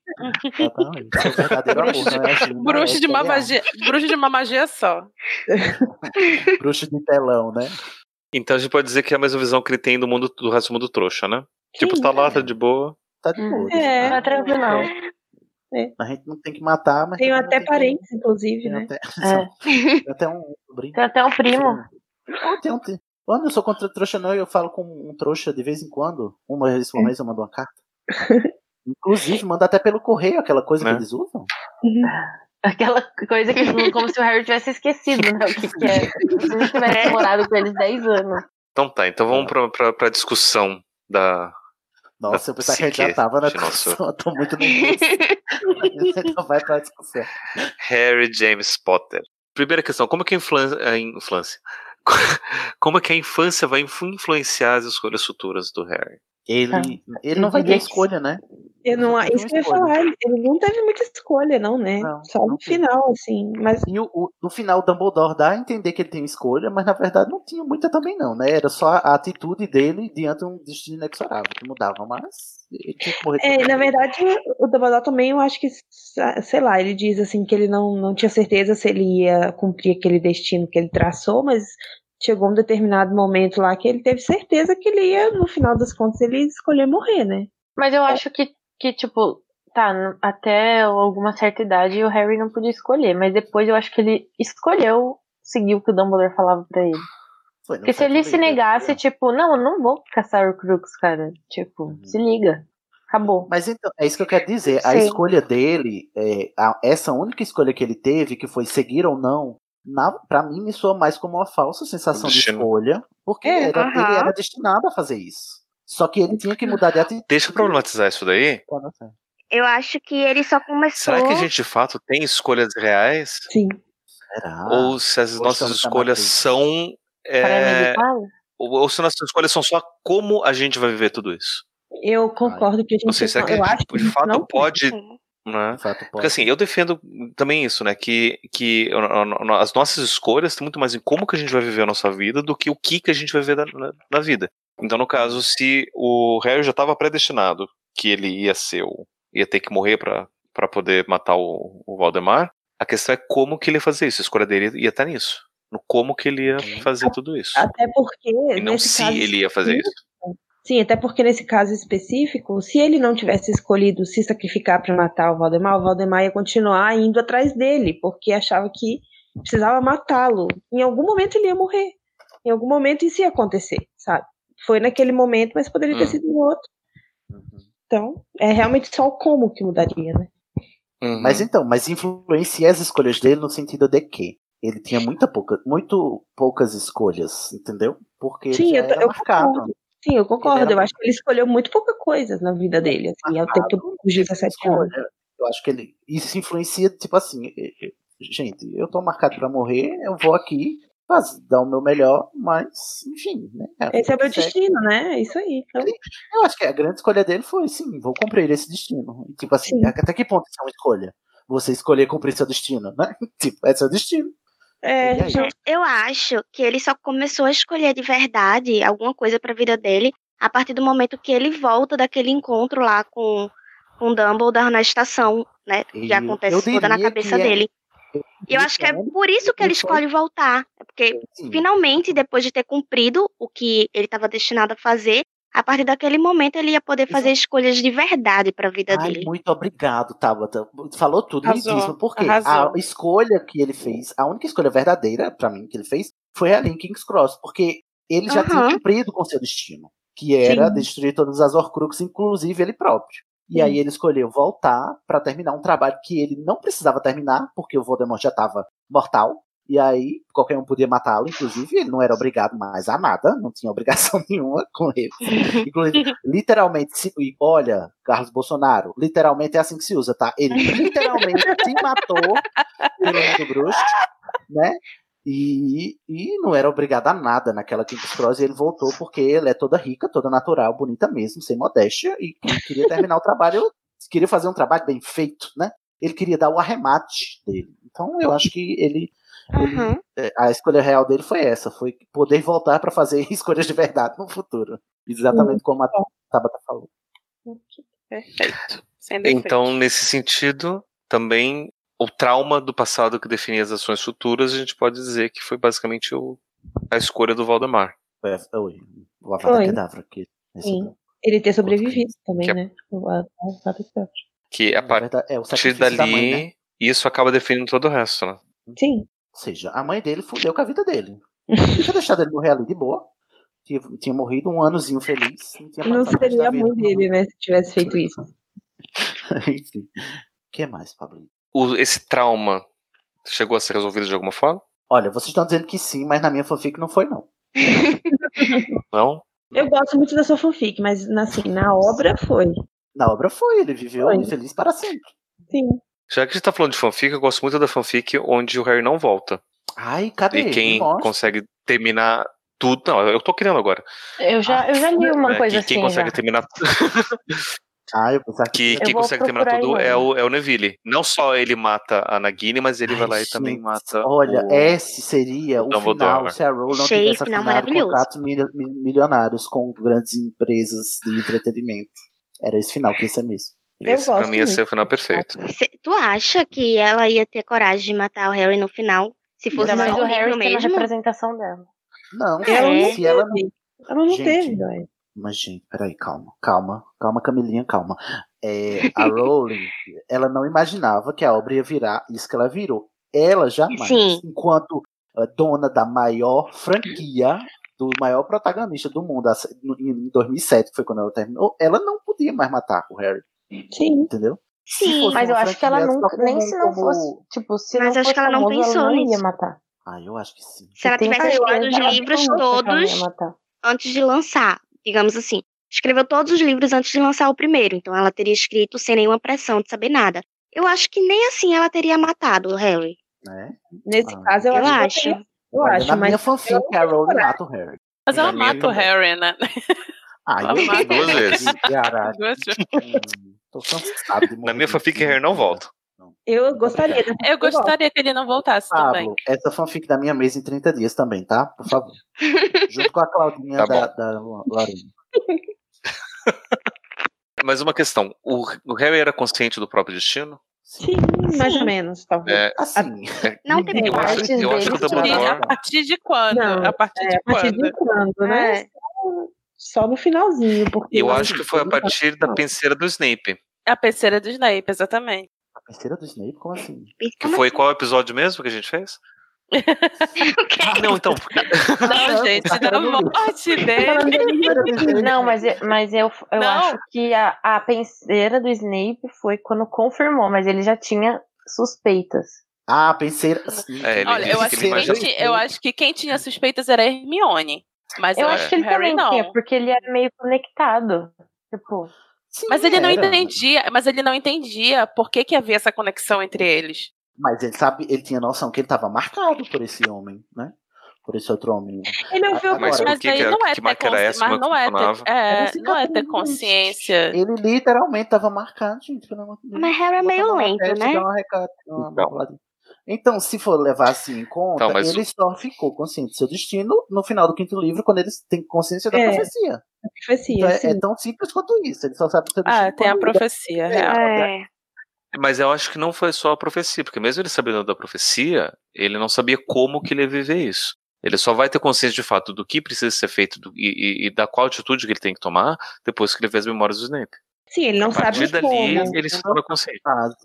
É Bruxo de- não é é de uma magia. Bruxo de uma magia só. Bruxo de telão, né? Então a gente pode dizer que é a mesma visão que ele tem do mundo do resto do mundo trouxa, né? Tipo, tá lá, tá de boa. Tá de Hum. boa. É. Tá tranquilão. A gente não tem que matar, mas. Tenho até tem que- parentes, inclusive, Tem né? até, É. tem até um sobrinho. Tem até um primo. Oh, tem um. Oh, eu sou contra trouxa, não. Eu falo com um trouxa de vez em quando. Uma vez por mês eu mando uma carta. Inclusive, manda até pelo correio aquela coisa Né? que eles usam. Aquela coisa que como se o Harry tivesse esquecido, né? O que, que é. Se ele tivesse morado com eles 10 anos. Então tá, então vamos pra, pra, pra discussão da. Nossa, eu pensava que a gente já tava na de nosso- discussão. Eu tô muito nervoso. então vai pra discussão. Harry James Potter. Primeira questão, como que a influência. A influência como é que a infância vai influ- influenciar as escolhas futuras do Harry? Ele, Ah, ele não vai ter escolha, né? Eu não, isso que eu ia falar, ele não teve muita escolha, não, né? Não, Só não no final, assim. Mas E o, o- no final, o Dumbledore dá a entender que ele tem escolha, mas na verdade não tinha muita também, não, né? Era só a atitude dele diante de um destino inexorável que mudava, mas ele tinha que morrer. É, na verdade, o Dumbledore também, eu acho que, sei lá, ele diz assim que ele não, não tinha certeza se ele ia cumprir aquele destino que ele traçou, mas chegou um determinado momento lá que ele teve certeza que ele ia, no final das contas, ele ia escolher morrer, né? Mas eu acho que, que tipo, tá, até alguma certa idade o Harry não podia escolher, mas depois eu acho que ele escolheu seguir o que o Dumbledore falava pra ele. Foi, Porque se ele se né? negasse, tipo, não, eu não vou caçar o Crux, cara. Tipo, Uhum. se liga. Acabou. Mas então, é isso que eu quero dizer. A Sim. escolha dele, é, a- essa única escolha que ele teve, que foi seguir ou não, na, pra mim me soa mais como uma falsa sensação de escolha, porque É, era- ele era destinado a fazer isso. Só que ele tinha que mudar de atitude. Deixa eu problematizar isso daí. Eu acho que ele só começou. Será que a gente de fato tem escolhas reais? Sim. Será? ou se as nossas escolhas são. é, ou, ou se nossas escolhas são só como a gente vai viver tudo isso. Eu concordo que a gente Não sei, será que eu acho que a de gente fato não pode. Sim. Né? Fato. Porque assim, eu defendo também isso, né? Que, que as nossas escolhas estão muito mais em como que a gente vai viver a nossa vida do que o que, que a gente vai viver na, na- vida. Então, no caso, se o Harry já estava predestinado que ele ia ser o. ia ter que morrer pra pra poder matar o, o Valdemar, a questão é como que ele ia fazer isso. A escolha dele ia estar nisso. No como que ele ia fazer tudo isso. Até porque E não se caso ele ia fazer isso. Sim, até porque nesse caso específico, se ele não tivesse escolhido se sacrificar para matar o Valdemar, o Valdemar ia continuar indo atrás dele, porque achava que precisava matá-lo. Em algum momento ele ia morrer. Em algum momento isso ia acontecer, sabe? Foi naquele momento, mas poderia ter Hum. sido em outro. Então, é realmente só o como que mudaria, né? Uhum. Mas então, mas influencia as escolhas dele no sentido de que ele tinha muita pouca, muito poucas escolhas, entendeu? Porque Sim, ele já eu, era eu marcado. concordo. Sim, eu concordo. era- Eu acho que ele escolheu muito pouca coisa na vida dele, assim, ao tempo dos 17 anos. Eu acho que ele isso influencia, tipo assim, gente, eu tô marcado pra morrer, eu vou aqui fazer, dar o meu melhor, mas, enfim, né? Esse é o meu destino, né? É isso aí. Então, Eu acho que a grande escolha dele foi, sim, vou cumprir esse destino. E, tipo assim, Sim. até que ponto isso é uma escolha? Você escolher cumprir seu destino, né? Tipo, é seu destino. É, E gente, Eu acho que ele só começou a escolher de verdade alguma coisa pra vida dele a partir do momento que ele volta daquele encontro lá com, com Dumbledore na estação, né? Que E acontece toda na cabeça é- dele. E eu acho que é por isso que ele escolhe voltar. É porque Sim. finalmente, depois de ter cumprido o que ele estava destinado a fazer, a partir daquele momento ele ia poder fazer escolhas de verdade para a vida Ai, dele. muito obrigado, Tabata. Falou tudo, Arrasou, lindíssimo. Porque arrasou. a escolha que ele fez, a única escolha verdadeira, pra mim, que ele fez, foi ali em King's Cross. Porque ele já tinha cumprido com seu destino. Que era Sim. destruir todas as Horcruxes, inclusive ele próprio. E Sim. aí ele escolheu voltar pra terminar um trabalho que ele não precisava terminar, porque o Voldemort já tava mortal. E aí, qualquer um podia matá-lo, inclusive, ele não era obrigado mais a nada, não tinha obrigação nenhuma com ele. Inclusive, literalmente, se, e olha, Carlos Bolsonaro, literalmente é assim que se usa, tá? Ele literalmente se matou pelo mundo bruxo, né? E, e não era obrigado a nada naquela King's Cross, e ele voltou porque ele é toda rica, toda natural, bonita mesmo, sem modéstia, e que- queria terminar o trabalho, queria fazer um trabalho bem feito, né? Ele queria dar o arremate dele. Então eu acho que ele- Uhum. é, a escolha real dele foi essa, foi poder voltar para fazer escolhas de verdade no futuro. Exatamente como a Tabata falou. Perfeito. Sem defeito. Então, nesse sentido, também o trauma do passado que definia as ações futuras, a gente pode dizer que foi basicamente o, a escolha do Valdemar. É, oi, o Avada Foi. Kedavra. Sim. ele ter sobrevivido também, Que é- né? O- a- a- a- a- Que a partir é sacrifício da dali, mãe, né? isso acaba definindo todo o resto, né? Sim. Ou seja, a mãe dele fudeu com a vida dele. Tinha deixado ele morrer ali de boa. Tinha, tinha morrido um anozinho feliz. Não, tinha Não seria a mãe dele, né? Se tivesse feito isso. Enfim. O que mais, Pablo? O- esse trauma chegou a ser resolvido de alguma forma? Olha, vocês estão dizendo que sim, mas na minha fanfic não foi, não. Não? Eu gosto muito da sua fanfic, mas assim, na obra foi. Na obra foi, ele viveu Foi. feliz para sempre. Sim. Já que a gente tá falando de fanfic, eu gosto muito da fanfic onde o Harry não volta. Ai, cadê? E quem consegue terminar tudo. Não, eu tô criando agora. Eu já, eu já li uma né, coisa que quem assim. consegue já. terminar Ah, eu pensava que Eu quem consegue terminar tudo é o, é o Neville. Não só ele mata a Nagini, mas ele Ai, vai lá e também gente, mata. Olha, o... esse seria o Dumbledore. final se a Rowling não Achei tivesse final assinado contratos mil- mil- milionários com grandes empresas de entretenimento. Era esse final que ia ser mesmo. Eu Esse pra gosto mim ia ser o final perfeito. Cê- tu acha que ela ia ter coragem de matar o Harry no final? Se fosse Ainda mais só o Harry a mesmo? representação dela. Não, Ela não se ela não. Ela não Gente. teve, dói. Mas, gente, peraí, calma, calma, calma, Camilinha, calma. É, a Rowling, ela não imaginava que a obra ia virar isso que ela virou. Ela jamais, Sim. enquanto eh, dona da maior franquia, do maior protagonista do mundo, em 2007, que foi quando ela terminou, ela não podia mais matar o Harry, Sim. entendeu? Sim, Mas eu acho que ela nunca, nem se não como- fosse, tipo, se Mas não acho fosse que ela não famoso, pensou ela não ia nisso. matar. Ah, eu acho que sim. Se ela tivesse escrito os livros todos ia antes de lançar, digamos assim. Escreveu todos os livros antes de lançar o primeiro, então ela teria escrito sem nenhuma pressão de saber nada. Eu acho que nem assim ela teria matado o Harry. Né? Nesse Ah, caso, eu, Eu acho. Eu, Olha, acho, na mas. minha fanfic, a Rowling mata o Harry. Mas ela minha mata o Harry, né? Ah, Ela eu mata duas vezes. Caraca, Duas vezes. Tô cansado de Na minha fanfic. Harry não volta. Eu gostaria. dessa Eu gostaria que ele não voltasse também. Pablo, essa fanfic da minha mesa em 30 dias também, tá? Por favor. Junto com a Claudinha Tá da, da Lorena. Mas uma questão: o, o Harry era consciente do próprio destino? Sim, mais ou menos, talvez. É, Assim, Não tem eu acho, partes eu acho que o dele que- Dumbledore. a partir de quando? Não, a partir É, de a partir quando? de quando, né? É. Só no finalzinho. Porque Eu acho que foi a partir da penseira do Snape. A penseira do Snape, exatamente. a terceira do Snape, como assim? Que foi qual episódio mesmo que a gente fez? Ah, não, então. Não, gente, da morte dele. Não, mas, eu- mas eu, eu Não. acho que a, a penseira do Snape foi quando confirmou, mas ele já tinha suspeitas. Ah, penseira. Sim, É, ele Olha, eu acho, que que quem eu acho que quem tinha suspeitas era a Hermione. Mas Eu o acho que ele Harry também não. tinha, porque ele era meio conectado. Tipo, Sim, Mas ele não era. entendia, mas ele não entendia por que, que havia essa conexão entre eles. Mas ele sabe, ele tinha noção que ele estava marcado por esse homem, né? Por esse outro homem. Ele ouviu Agora, Mas por Mas que aí que era- não é que ter marca era consci- essa, mas não é ter, é, Era não é ter consciência. Ele literalmente estava marcado, gente. Pelo amor de Deus. Mas Harry é meio uma lento, né? uma reca- uma Então. Então, se for levar assim em conta, Então, ele só ficou consciente do seu destino no final do quinto livro, quando ele tem consciência da É. profecia. profecia, Então, é, sim. é tão simples quanto isso. Ele só sabe do seu destino. Ah, tem a profecia, real. É. Mas eu acho que não foi só a profecia, porque mesmo ele sabendo da profecia, ele não sabia como que ele ia viver isso. Ele só vai ter consciência de fato do que precisa ser feito do- e, e- e da qual atitude que ele tem que tomar depois que ele vê as memórias do Snape. Sim, ele não a partir sabe dali, como. ele se torna consciente.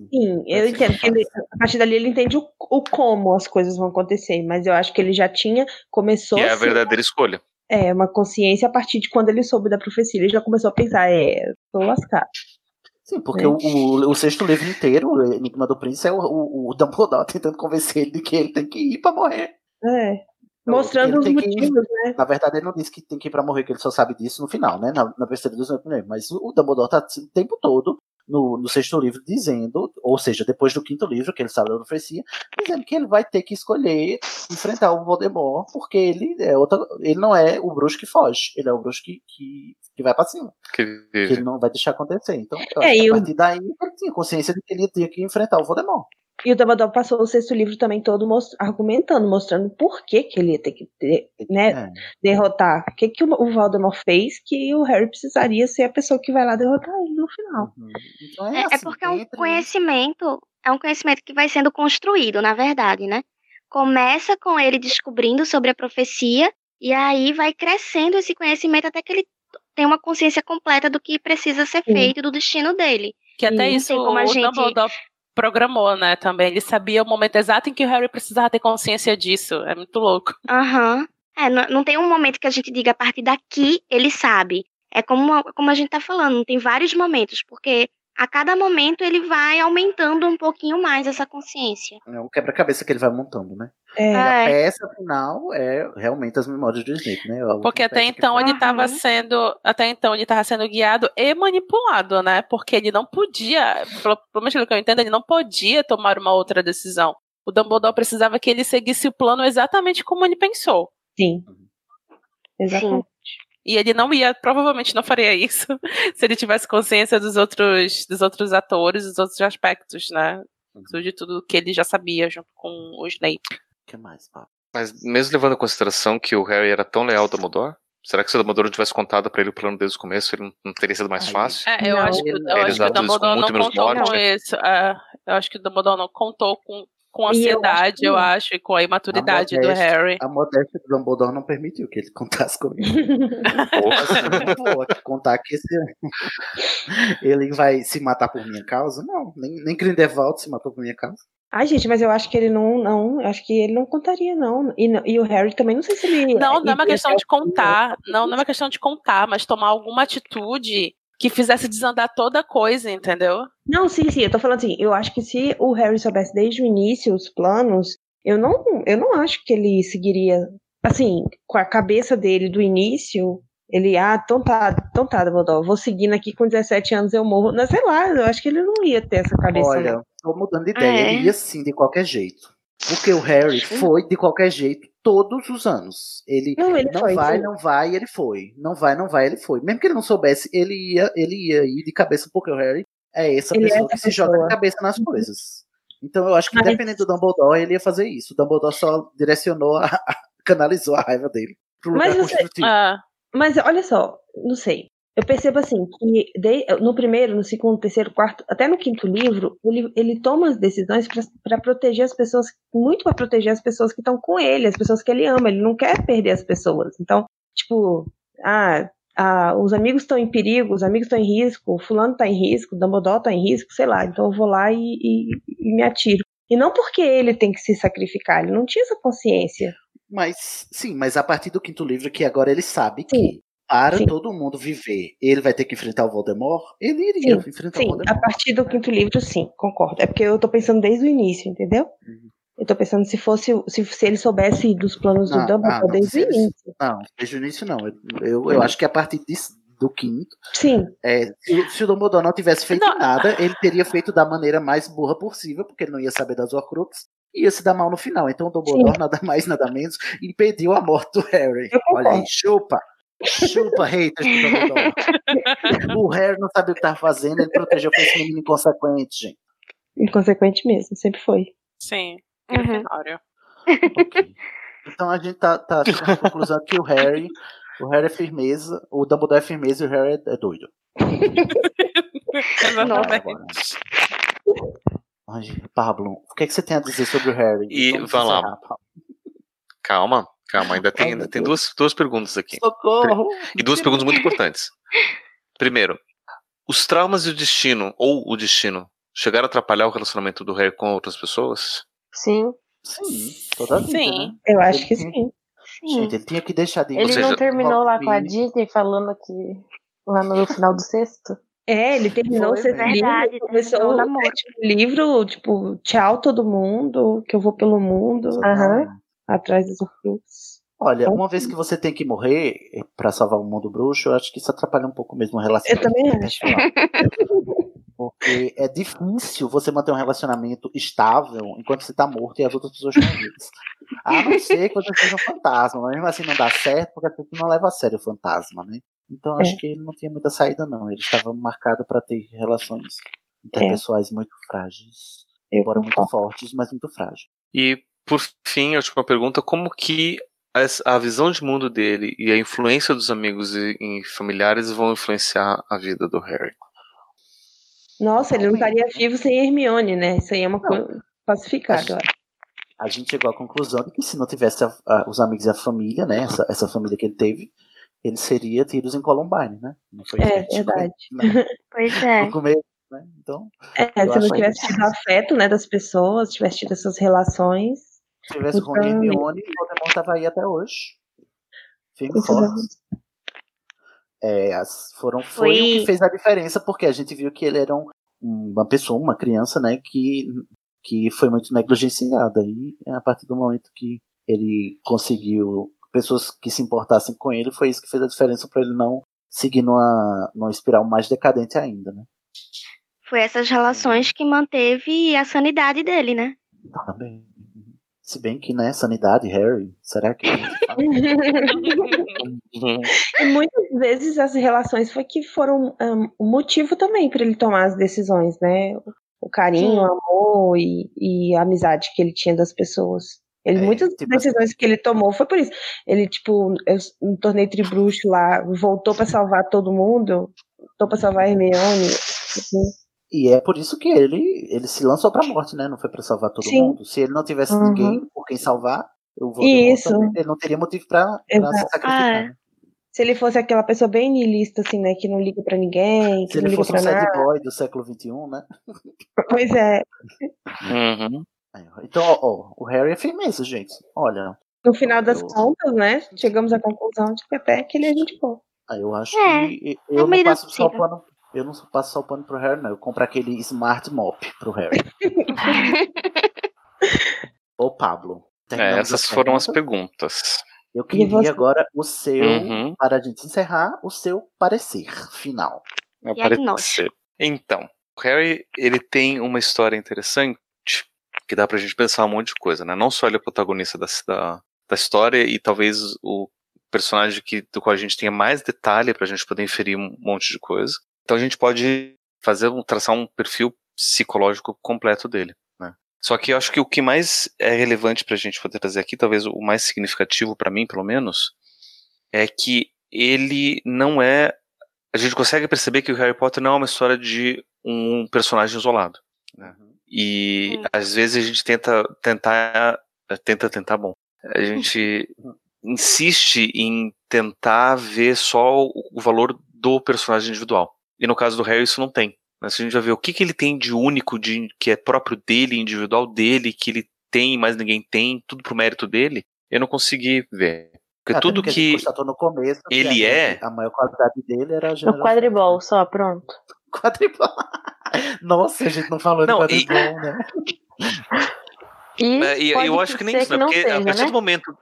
Sim, eu entendo que ele, a partir dali ele entende o, o como as coisas vão acontecer, mas eu acho que ele já tinha, começou Que é a verdadeira escolha. é, uma consciência a partir de quando ele soube da profecia. Ele já começou a pensar, é, tô lascado. Sim, porque É. o, o, o sexto livro inteiro, o Enigma do Príncipe, é o, o, o Dumbledore tentando convencer ele de que ele tem que ir pra morrer. É. Então, Mostrando os tem que- motivos, né? Na verdade, ele não disse que tem que ir pra morrer, que ele só sabe disso no final, né? Na, na besteira dos primeiro. Mas o, Dumbledore tá o tempo todo no, no sexto livro dizendo, ou seja, depois do quinto livro, que ele sabe da profecia, dizendo que ele vai ter que escolher enfrentar o Voldemort, porque ele é outra, ele não é o bruxo que foge, ele é o bruxo que, que, que vai pra cima, Que que ele não vai deixar acontecer. Então, eu É, acho que a partir daí ele tinha consciência de que ele tinha que enfrentar o Voldemort. E o Dumbledore passou o sexto livro também todo mos- argumentando, mostrando por que, que ele ia ter que ter, né, É. derrotar. O que, que o o Voldemort fez que o Harry precisaria ser a pessoa que vai lá derrotar ele no final. Uhum. Então É, é assim, porque é um conhecimento, é um conhecimento que vai sendo construído, na verdade, né? Começa com ele descobrindo sobre a profecia e aí vai crescendo esse conhecimento até que ele tem uma consciência completa do que precisa ser Sim. feito do destino dele. Que até isso tem como a o gente- Dumbledore programou, né, também. Ele sabia o momento exato em que o Harry precisava ter consciência disso. É muito louco. Aham. É, não, não tem um momento que a gente diga a partir daqui ele sabe. É como, como a gente tá falando, tem vários momentos, porque a cada momento ele vai aumentando um pouquinho mais essa consciência. É um quebra-cabeça que ele vai montando, né? É, E a É. peça final é realmente as memórias do Snape, né? A Porque até então ele estava sendo, até então ele estava sendo guiado e manipulado, né? Porque ele não podia, pelo pelo menos pelo que eu entendo, ele não podia tomar uma outra decisão. O Dumbledore precisava que ele seguisse o plano exatamente como ele pensou. sim. Exatamente. E ele não ia, provavelmente não faria isso se ele tivesse consciência dos outros, dos outros atores, dos outros aspectos, né? De tudo que ele já sabia junto com o Snape. O que mais, Pablo? Mas mesmo levando em consideração que o Harry era tão leal ao Dumbledore, será que se o Dumbledore não tivesse contado pra ele o plano desde o começo, ele não, teria sido mais Ai, fácil? É, eu Não, acho que, eu acho que o com Dumbledore não contou morte. com isso. é, eu acho que o Dumbledore não contou com, com eu ansiedade, acho que eu acho, e com a imaturidade do modéstia. Harry. A modéstia do Dumbledore não permitiu que ele contasse comigo. Assim, pô, contar que esse... ele vai se matar por minha causa? Não, nem, nem Grindelwald se matou por minha causa. Ai, gente, mas eu acho que ele não, não, eu acho que ele não contaria, não. E, e o Harry também, não sei se ele. Não, não é uma questão de contar. Não, não é uma questão de contar, mas tomar alguma atitude que fizesse desandar toda a coisa, entendeu? Não, sim, sim, eu tô falando assim, eu acho que se o Harry soubesse desde o início os planos, Eu não, eu não acho que ele seguiria, assim, com a cabeça dele do início, ele, ah, então tá, então tá, Dumbledore, vou seguindo aqui com 17 anos eu morro. Não, sei lá, eu acho que ele não ia ter essa cabeça. Olha, não. tô mudando de ideia. É. Ele ia sim, de qualquer jeito. Porque o Harry foi de qualquer jeito todos os anos. Ele Não, ele foi, vai, sim. não vai, ele foi. Não vai, não vai, ele foi. Mesmo que ele não soubesse, ele ia, ele ia ir de cabeça, porque o Harry é essa Ele é pessoa essa que se joga pessoa. de cabeça nas coisas. Então eu acho que, Mas- independente do Dumbledore, ele ia fazer isso. O Dumbledore só direcionou, a, canalizou a raiva dele pro lugar Mas você- construtivo. Ah, Mas olha só, não sei. Eu percebo assim que de- no primeiro, no segundo, terceiro, quarto, até no quinto livro, ele, ele toma as decisões para proteger as pessoas, muito para proteger as pessoas que estão com ele, as pessoas que ele ama. Ele não quer perder as pessoas. Então, tipo, ah, ah, os amigos estão em perigo, os amigos estão em risco, o fulano está em risco, o Dumbledore está em risco, sei lá. Então eu vou lá e, e- e me atiro. E não porque ele tem que se sacrificar, ele não tinha essa consciência. Mas, sim, mas a partir do quinto livro, que agora ele sabe que para sim. todo mundo viver, ele vai ter que enfrentar o Voldemort, ele iria Sim, enfrentar sim, o Voldemort. a partir do quinto livro, sim, concordo. É porque eu tô pensando desde o início, entendeu? Uhum. Eu tô pensando se fosse se, se ele soubesse dos planos do Não, Dumbledore ah, não, desde o início. Não, desde o início não. Eu, eu, eu acho que a partir disso- do quinto, Sim, é, se, o- se o Dumbledore não tivesse feito nada, ele teria feito da maneira mais burra possível, porque ele não ia saber das Horcruxes, e ia se dar mal no final. Então o Dumbledore, nada mais, nada menos, impediu a morte do Harry. Olha aí, chupa! Chupa, haters o Harry não sabia o que estava fazendo, ele protegeu foi esse menino inconsequente, gente. inconsequente mesmo, sempre foi. sim. Uhum. Grifinória. Então a gente tá, tá chegando à conclusão que o Harry, o Harry é firmeza, o Dumbledore é firmeza e o Harry é, é doido. Exatamente. Pablo, o que, é que você tem a dizer sobre o Harry? E Vamos vai lá. Calma, calma, ainda tem, Ai, ainda tem duas, duas perguntas aqui. Socorro! E duas perguntas muito importantes. Primeiro, os traumas e o destino, ou o destino, chegaram a atrapalhar o relacionamento do Harry com outras pessoas? Sim. Sim, toda vida, Sim. né? Eu acho que sim. Gente, ele tinha que deixar de Ele seja, não terminou lá com a Disney falando que lá no final do sexto? É, ele terminou o Foi sexto mesmo. livro, Verdade, começou o o livro, tipo, tchau todo mundo, que eu vou pelo mundo, Aham. Atrás dos Horcruxes. Olha, Então, uma vez que você tem que morrer pra salvar o mundo bruxo, eu acho que isso atrapalha um pouco mesmo o Eu relacionamento. também acho. pessoal. Porque é difícil você manter um relacionamento estável enquanto você tá morto e as outras pessoas estão vivas. A não ser que você seja um fantasma, mas mesmo assim não dá certo porque as pessoas não levam a sério o fantasma, né? Então eu acho É. que ele não tinha muita saída, não. Ele estava marcado para ter relações interpessoais muito frágeis. Eu Embora muito fortes, mas muito frágeis. E, por fim, a última pergunta, como que a visão de mundo dele e a influência dos amigos e, familiares vão influenciar a vida do Harry? Nossa, ele não estaria vivo sem Hermione, né? Isso aí é uma coisa pacificada. A gente chegou à conclusão de que se não tivesse a- a- os amigos e a família, né? Essa, essa família que ele teve, ele seria tidos em Columbine, né? Não foi É, verdade. né? Pois é. No começo, né? Então, É, se não tivesse tido afeto, né, das pessoas, tivesse tido essas relações. Se tivesse Rony e Então- Hermione, o Voldemort tava aí até hoje. Firme e forte. É, as- foram, foi, o Foi- que fez a diferença, porque a gente viu que ele era um- uma pessoa, uma criança, né, que, que foi muito negligenciada. E a partir do momento que ele conseguiu pessoas que se importassem com ele, foi isso que fez a diferença para ele não seguir numa, numa espiral mais decadente ainda, né? Foi essas relações que manteve a sanidade dele, né? Também. Se bem que, né, sanidade, Harry, será que. E muitas vezes as relações foi que foram um, o motivo também para ele tomar as decisões, né? O carinho, Sim. o amor e, e a amizade que ele tinha das pessoas. Ele, É, muitas tipo decisões que ele tomou foi por isso. Ele, tipo, eu, no torneio tribruxo lá, voltou para salvar todo mundo, voltou para salvar a Hermione. assim. E é por isso que ele, ele se lançou pra morte, né? Não foi pra salvar todo Sim. mundo. Se ele não tivesse Uhum. ninguém por quem salvar, o Voldemort Isso. também, ele não teria motivo pra, pra se sacrificar. Ah, é. né? Se ele fosse aquela pessoa bem niilista, assim, né? Que não liga pra ninguém, que Se não ele liga fosse um sad boy do século XXI, né? Pois é. Uhum. Então, ó, ó, o Harry é firmeza, gente. Olha, No final das Eu- contas, né? Chegamos à conclusão de que até que ele é gente boa. aí eu acho É, que eu não medida passo só o possível. pano. Eu não passo só o pano pro Harry, não. Eu compro aquele Smart Mop pro Harry. ou Pablo? É, essas as foram as perguntas? Eu E queria você? agora o seu, Uhum. para a gente encerrar, o seu parecer final. Aí, nós? parecer. Então, o Harry, ele tem uma história interessante que dá pra gente pensar um monte de coisa, né? Não só ele é o protagonista da, da, da história e talvez o personagem que, do qual a gente tenha mais detalhe pra gente poder inferir um monte de coisa. Então a gente pode fazer um, traçar um perfil psicológico completo dele, né? Só que eu acho que o que mais é relevante pra gente poder trazer aqui, talvez o mais significativo pra mim, pelo menos, é que ele não é a gente consegue perceber que o Harry Potter não é uma história de um personagem isolado. Né? E às vezes a gente tenta tentar tenta tentar bom. A gente insiste em tentar ver só o valor do personagem individual. E no caso do Harry isso não tem. Mas a gente vai ver o que, que ele tem de único, de que é próprio dele, individual dele, que ele tem, mas ninguém tem, tudo pro mérito dele. Eu não consegui ver. Porque Até tudo porque a que no começo que ele a, é- a maior qualidade dele era a quadribol, só, pronto. Quadribol. Nossa, a gente não falou Não, de e- quadribol, né? E, É, e pode eu acho que nem isso, né? Porque a seja, partir né? do momento.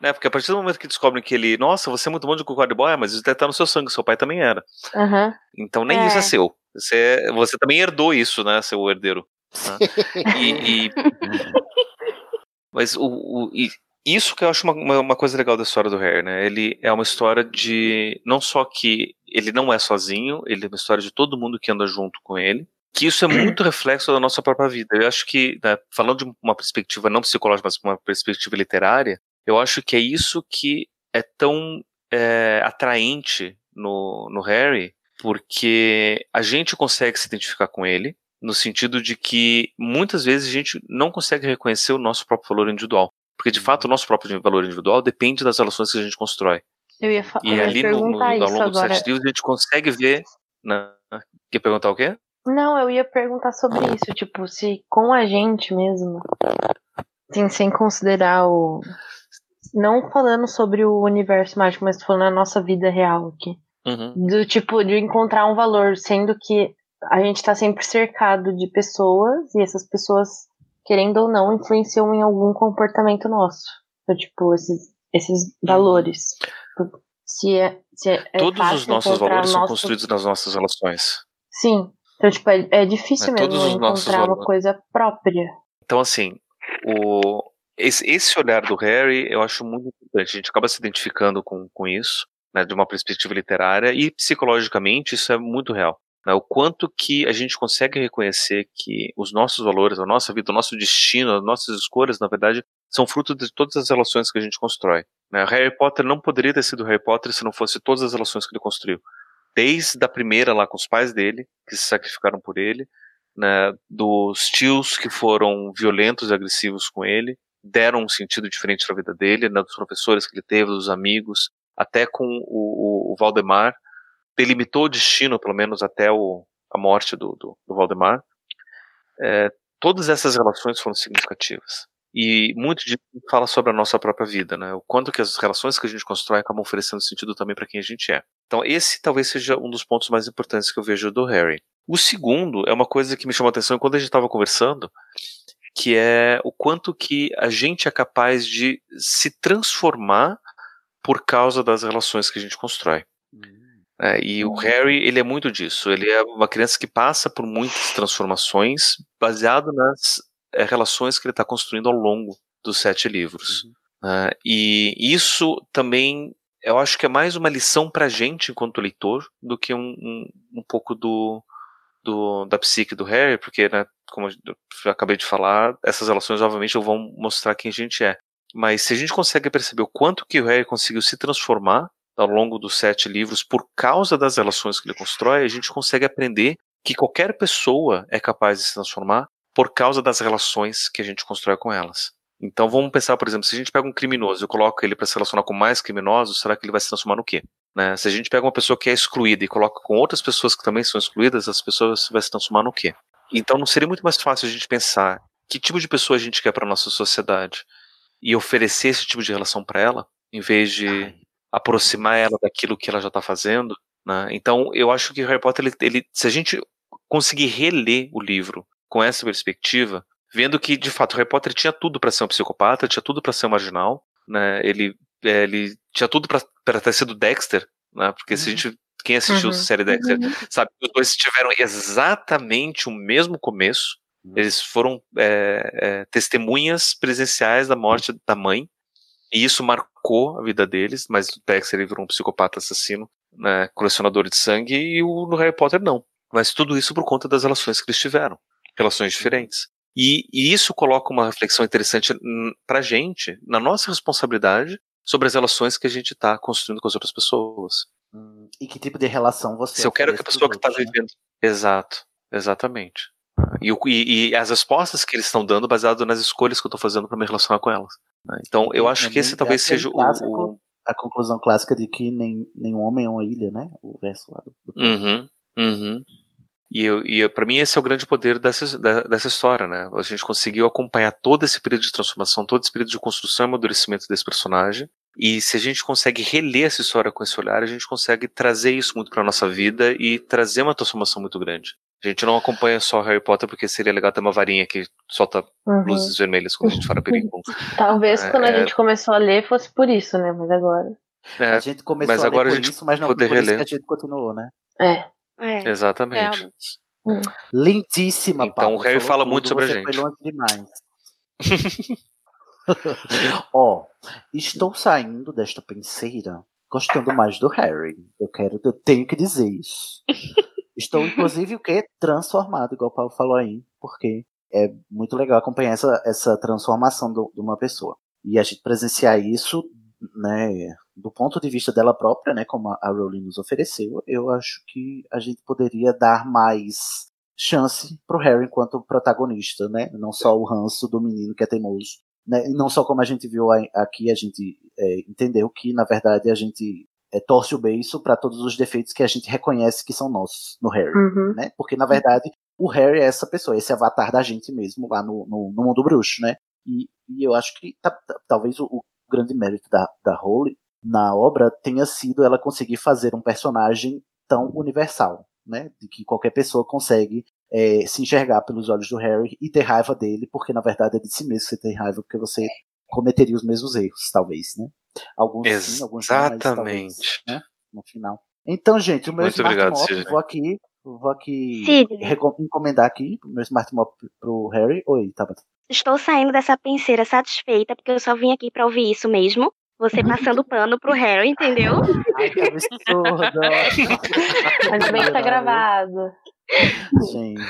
Né, porque a partir do momento que descobrem que ele, nossa, você é muito bom de quadribol, é, mas isso deve estar no seu sangue, seu pai também era. Aham. Então nem isso É. é seu. Você, é- você também herdou isso, né, seu herdeiro. né? E, e- mas o, o- e isso que eu acho uma, uma, uma coisa legal da história do Harry, né? Ele é uma história de não só que ele não é sozinho, ele é uma história de todo mundo que anda junto com ele. Que isso é muito reflexo da nossa própria vida. Eu acho que, né, falando de uma perspectiva não psicológica, mas uma perspectiva literária, eu acho que é isso que é tão é, atraente no, no Harry, porque a gente consegue se identificar com ele, no sentido de que muitas vezes a gente não consegue reconhecer o nosso próprio valor individual. Porque de fato o nosso próprio valor individual depende das relações que a gente constrói. Eu ia, fa- eu E ia ali no, no, ao longo dos sete livros a gente consegue ver. Na... Quer perguntar o quê? Não, eu ia perguntar sobre isso, tipo, se com a gente mesmo, assim, sem considerar o. Não falando sobre o universo mágico, mas falando a nossa vida real aqui. Uhum. Do tipo, de encontrar um valor, sendo que a gente tá sempre cercado de pessoas e essas pessoas, querendo ou não, influenciam em algum comportamento nosso. Então, tipo, esses, esses valores. Se é, se é, é Todos os nossos valores são nosso- construídos nas nossas relações. Sim. Então, tipo, é, é difícil É, mesmo encontrar uma valores. coisa própria. Então, assim, o, esse, esse olhar do Harry eu acho muito importante. A gente acaba se identificando com, com isso, né, de uma perspectiva literária, e psicologicamente isso é muito real. né, o quanto que a gente consegue reconhecer que os nossos valores, a nossa vida, o nosso destino, as nossas escolhas, na verdade, são fruto de todas as relações que a gente constrói. né. Harry Potter não poderia ter sido Harry Potter se não fosse todas as relações que ele construiu. Desde a primeira lá com os pais dele, que se sacrificaram por ele, né, dos tios que foram violentos e agressivos com ele, deram um sentido diferente para a vida dele, né, dos professores que ele teve, dos amigos, até com o, o, o Valdemar, delimitou o destino, pelo menos até o, a morte do, do, do Valdemar. É, todas essas relações foram significativas. E muito disso fala sobre a nossa própria vida, né? O quanto que as relações que a gente constrói acabam oferecendo sentido também para quem a gente é. Então, esse talvez seja um dos pontos mais importantes que eu vejo do Harry. O segundo é uma coisa que me chamou a atenção quando a gente estava conversando, que é o quanto que a gente é capaz de se transformar por causa das relações que a gente constrói. É, e o Harry, ele é muito disso. Ele é uma criança que passa por muitas transformações baseado nas é, relações que ele está construindo ao longo dos sete livros. né? e isso também, eu acho que é mais uma lição para a gente enquanto leitor do que um, um, um pouco do, do, da psique do Harry, porque, né, como eu acabei de falar, essas relações obviamente vão mostrar quem a gente é. Mas se a gente consegue perceber o quanto que o Harry conseguiu se transformar ao longo dos sete livros por causa das relações que ele constrói, a gente consegue aprender que qualquer pessoa é capaz de se transformar por causa das relações que a gente constrói com elas. Então vamos pensar, por exemplo, se a gente pega um criminoso e coloca ele para se relacionar com mais criminosos, será que ele vai se transformar no quê? Né? Se a gente pega uma pessoa que é excluída e coloca com outras pessoas que também são excluídas, as pessoas vão se transformar no quê? Então não seria muito mais fácil a gente pensar que tipo de pessoa a gente quer para nossa sociedade e oferecer esse tipo de relação para ela, em vez de aproximar ela daquilo que ela já está fazendo. Né? Então, eu acho que o Harry Potter, ele, ele, se a gente conseguir reler o livro com essa perspectiva, vendo que de fato Harry Potter tinha tudo para ser um psicopata, tinha tudo para ser um marginal, né? Ele, é, ele tinha tudo para ter sido Dexter, né? Porque se a gente quem assistiu Uhum. a série Dexter Uhum. sabe que os dois tiveram exatamente o mesmo começo. Eles foram é, é, testemunhas presenciais da morte da mãe. E isso marcou a vida deles, mas o Dexter ele virou um psicopata assassino, né, colecionador de sangue, e o no Harry Potter não. Mas tudo isso por conta das relações que eles tiveram. Relações diferentes. E, e isso coloca uma reflexão interessante pra gente, na nossa responsabilidade, sobre as relações que a gente está construindo com as outras pessoas. Hum, E que tipo de relação você Se eu quero que a pessoa que está outros, né? vivendo. Exato, exatamente. E, e- e as respostas que eles estão dando baseado nas escolhas que eu estou fazendo para me relacionar com elas. né? Então, eu acho que esse talvez é aquele seja o, clássico, o- A conclusão clássica de que nem, nenhum homem é uma ilha, né? O verso lá do. Uhum, uhum. E, eu, e pra mim esse é o grande poder dessa, dessa história, né? A gente conseguiu acompanhar todo esse período de transformação, todo esse período de construção e amadurecimento desse personagem. E se a gente consegue reler essa história com esse olhar, a gente consegue trazer isso muito pra nossa vida e trazer uma transformação muito grande. A gente não acompanha só Harry Potter porque seria legal ter uma varinha que solta Uhum. luzes vermelhas quando a gente fala perigo. Talvez É, quando a é- gente começou a ler fosse por isso, né? Mas agora. É, a gente começou mas a ler agora por a gente isso, mas não poder por isso que reler. a gente continuou, né? É. É. Exatamente. Lindíssima, Então, o Harry fala muito sobre a gente. Foi longe demais. Ó, estou saindo desta penseira gostando mais do Harry. Eu quero, eu tenho que dizer isso. Estou, inclusive, o que? Transformado, igual o Paulo falou aí, porque é muito legal acompanhar essa, essa transformação do- de uma pessoa. E a gente presenciar isso, né, do ponto de vista dela própria, né, como a Rowling nos ofereceu, eu acho que a gente poderia dar mais chance pro Harry enquanto protagonista, né, não só o ranço do menino que é teimoso, né, e não só como a gente viu aqui, a gente é, entendeu que, na verdade, a gente é, torce o beiço para todos os defeitos que a gente reconhece que são nossos no Harry, Uhum. né, porque, na verdade, o Harry é essa pessoa, esse avatar da gente mesmo lá no, no, no mundo bruxo, né, e, e eu acho que ta- ta- talvez o, o grande mérito da, da Rowling na obra tenha sido ela conseguir fazer um personagem tão universal, né? De que qualquer pessoa consegue é, se enxergar pelos olhos do Harry e ter raiva dele, porque na verdade é de si mesmo que você tem raiva, porque você cometeria os mesmos erros, talvez, né? Alguns sim, alguns não, mas talvez, Exatamente. né? No final. Então, gente, o meu Muito Smart obrigado, Mop, vou aqui, vou aqui encomendar aqui o meu Smart Mop pro Harry. Oi, Tabata. Estou saindo dessa penseira satisfeita, porque eu só vim aqui pra ouvir isso mesmo. Você passando pano pro Harry, entendeu? Ai, que absurdo! Ainda bem que tá gravado. Gente.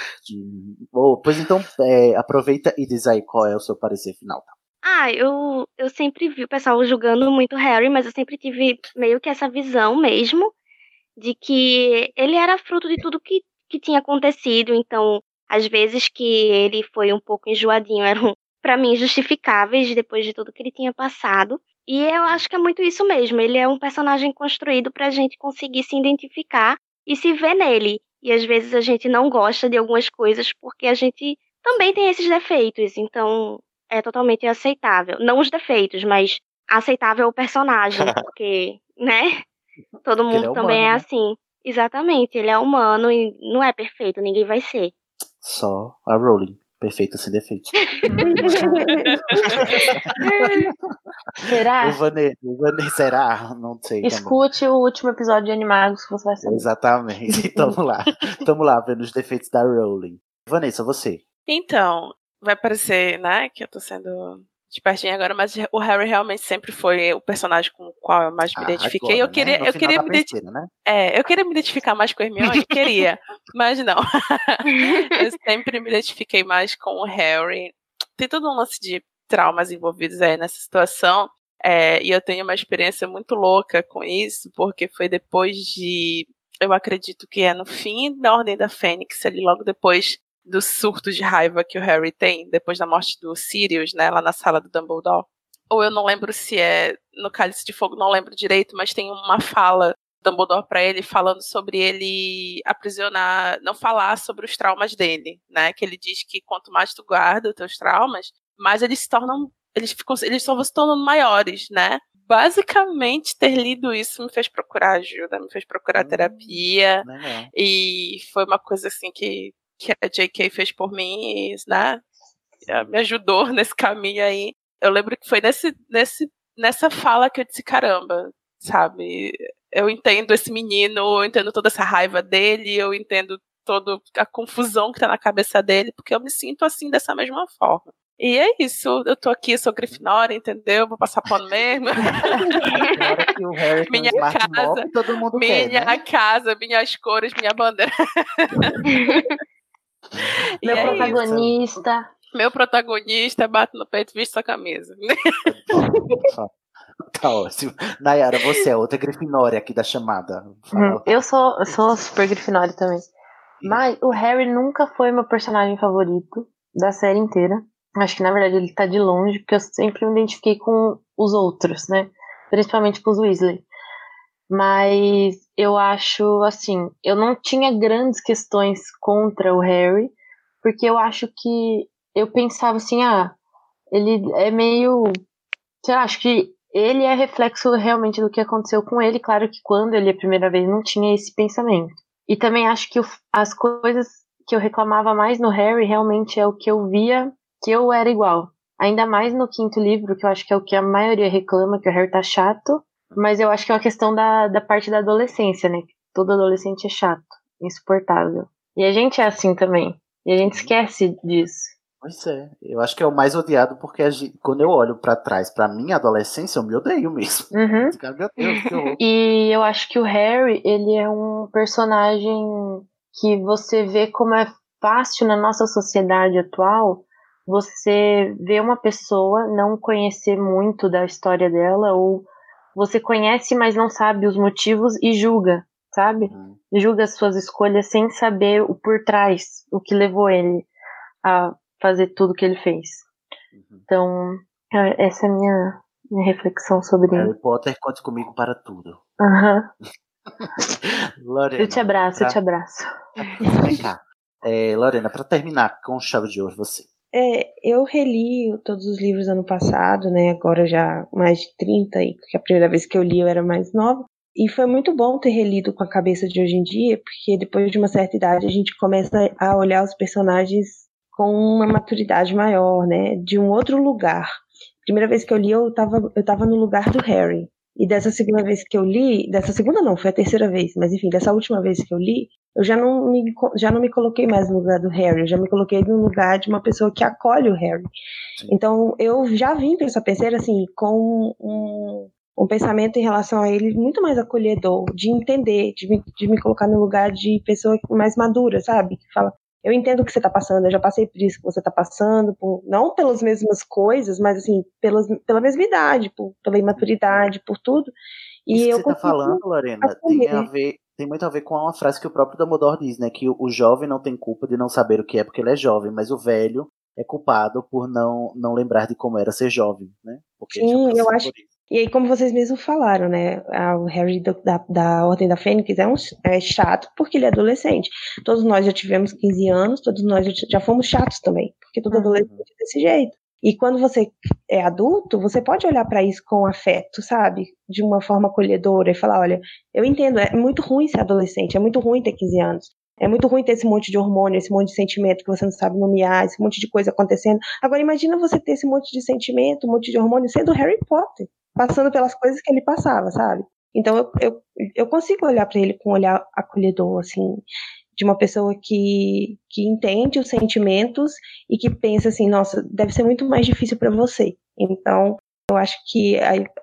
Bom, pois então, é, aproveita e diz aí qual é o seu parecer final. tá? Ah, eu, eu sempre vi o pessoal julgando muito o Harry, mas eu sempre tive meio que essa visão mesmo de que ele era fruto de tudo que, que tinha acontecido. Então, às vezes que ele foi um pouco enjoadinho eram, pra mim, justificáveis depois de tudo que ele tinha passado. E eu acho que é muito isso mesmo. Ele é um personagem construído pra gente conseguir se identificar e se ver nele. E às vezes a gente não gosta de algumas coisas porque a gente também tem esses defeitos. Então, é totalmente aceitável. Não os defeitos, mas aceitável o personagem, porque, né? Todo ele mundo é também humano, é né? assim. Exatamente, ele é humano e não é perfeito, ninguém vai ser. Só a Rowling. Perfeita sem defeito. Será? O Vanessa, o Vanessa, será? Não sei. também. Escute o último episódio de Animagos que você vai saber. Exatamente. Tamo lá. Tamo lá vendo os defeitos da Rowling. Vanessa, você. Então, vai parecer, né, que eu tô sendo espertinha agora, mas o Harry realmente sempre foi o personagem com o qual eu mais me Ah, identifiquei. agora, eu queria, né? Eu queria me penseira, né? É, eu queria me identificar mais com a Hermione, queria, mas não. eu sempre me identifiquei mais com o Harry. Tem todo um lance de traumas envolvidos aí nessa situação. é, e eu tenho uma experiência muito louca com isso, porque foi depois de. Eu acredito que é no fim da Ordem da Fênix, ali logo depois do surto de raiva que o Harry tem, depois da morte do Sirius, né, lá na sala do Dumbledore. Ou eu não lembro se é no Cálice de Fogo, não lembro direito, mas tem uma fala Dumbledore para ele falando sobre ele aprisionar, não falar sobre os traumas dele, né? Que ele diz que quanto mais tu guarda os teus traumas, mais eles se tornam, eles ficam, eles só vão se tornando maiores, né? Basicamente, ter lido isso me fez procurar ajuda, me fez procurar terapia, Legal. e foi uma coisa assim que, que a J.K. fez por mim, né? me ajudou nesse caminho aí. Eu lembro que foi nesse, nesse, nessa fala que eu disse, caramba, sabe? Eu entendo esse menino, eu entendo toda essa raiva dele, eu entendo toda a confusão que tá na cabeça dele, porque eu me sinto assim dessa mesma forma. E é isso, eu tô aqui, sou Grifinória, entendeu? Vou passar pano mesmo. minha casa, mob, minha quer, né? casa, minhas cores, minha bandeira. Meu é protagonista. Isso. Meu protagonista bate no peito e veste sua camisa. Tá ótimo. Nayara, você é outra Grifinória aqui da chamada. Hum, eu sou, eu sou super Grifinória também. Mas o Harry nunca foi meu personagem favorito da série inteira. Acho que na verdade ele tá de longe, porque eu sempre me identifiquei com os outros, né? Principalmente com os Weasley. Mas eu acho assim, eu não tinha grandes questões contra o Harry, porque eu acho que eu pensava assim, ah, ele é meio. Sei lá, acho que ele é reflexo realmente do que aconteceu com ele. Claro que quando ele a primeira vez não tinha esse pensamento. E também acho que as coisas que eu reclamava mais no Harry realmente é o que eu via que eu era igual. Ainda mais no quinto livro, que eu acho que é o que a maioria reclama, que o Harry tá chato. Mas eu acho que é uma questão da, da parte da adolescência, né? Todo adolescente é chato, insuportável. E a gente é assim também. E a gente esquece disso. Pois é, eu acho que é o mais odiado porque quando eu olho para trás, para minha adolescência, eu me odeio mesmo. Uhum. Cara, meu Deus, que horror. E eu acho que o Harry, ele é um personagem que você vê como é fácil na nossa sociedade atual você ver uma pessoa, não conhecer muito da história dela, ou você conhece, mas não sabe os motivos e julga, sabe? Uhum. Julga as suas escolhas sem saber o por trás, o que levou ele a fazer tudo que ele fez. Uhum. Então, é- essa é a minha, minha reflexão sobre ele. Harry Potter, conte comigo para tudo. Aham. Lorena, Eu te abraço, eu pra- te abraço. É, Lorena, para terminar com chave de ouro, você. É, eu reli todos os livros ano passado, né? Agora já mais de 30, e a primeira vez que eu li eu era mais nova. E foi muito bom ter relido com a cabeça de hoje em dia, porque depois de uma certa idade a gente começa a olhar os personagens com uma maturidade maior, né? De um outro lugar. Primeira vez que eu li, eu tava, eu tava no lugar do Harry. E dessa segunda vez que eu li, dessa segunda não, foi a terceira vez, mas enfim, dessa última vez que eu li, eu já não me, já não me coloquei mais no lugar do Harry, eu já me coloquei no lugar de uma pessoa que acolhe o Harry. Então eu já vim para essa terceira assim, com um, um pensamento em relação a ele muito mais acolhedor, de entender, de me, de me colocar no lugar de pessoa mais madura, sabe? Que fala, eu entendo o que você está passando, eu já passei por isso que você está passando, por, não pelas mesmas coisas, mas assim, pelas, pela mesma idade, por, pela imaturidade, por tudo. E Isso que eu você tá consigo falando, Lorena, tem a ver, tem muito a ver com uma frase que o próprio Dumbledore diz, né? Que o, o jovem não tem culpa de não saber o que é porque ele é jovem, mas o velho é culpado por não, não lembrar de como era ser jovem, né? Porque Sim, eu acho. E aí, como vocês mesmos falaram, né? O Harry da, da Ordem da Fênix é, um, é chato porque ele é adolescente. Todos nós já tivemos 15 anos, todos nós já, já fomos chatos também, porque todo adolescente é desse jeito. E quando você é adulto, você pode olhar para isso com afeto, sabe? De uma forma acolhedora e falar: olha, eu entendo, é muito ruim ser adolescente, é muito ruim ter 15 anos. É muito ruim ter esse monte de hormônio, esse monte de sentimento que você não sabe nomear, esse monte de coisa acontecendo. Agora, imagina você ter esse monte de sentimento, um monte de hormônio sendo Harry Potter, passando pelas coisas que ele passava, sabe? Então, eu, eu, eu consigo olhar para ele com um olhar acolhedor, assim, de uma pessoa que, que entende os sentimentos e que pensa assim: nossa, deve ser muito mais difícil para você. Então, eu acho que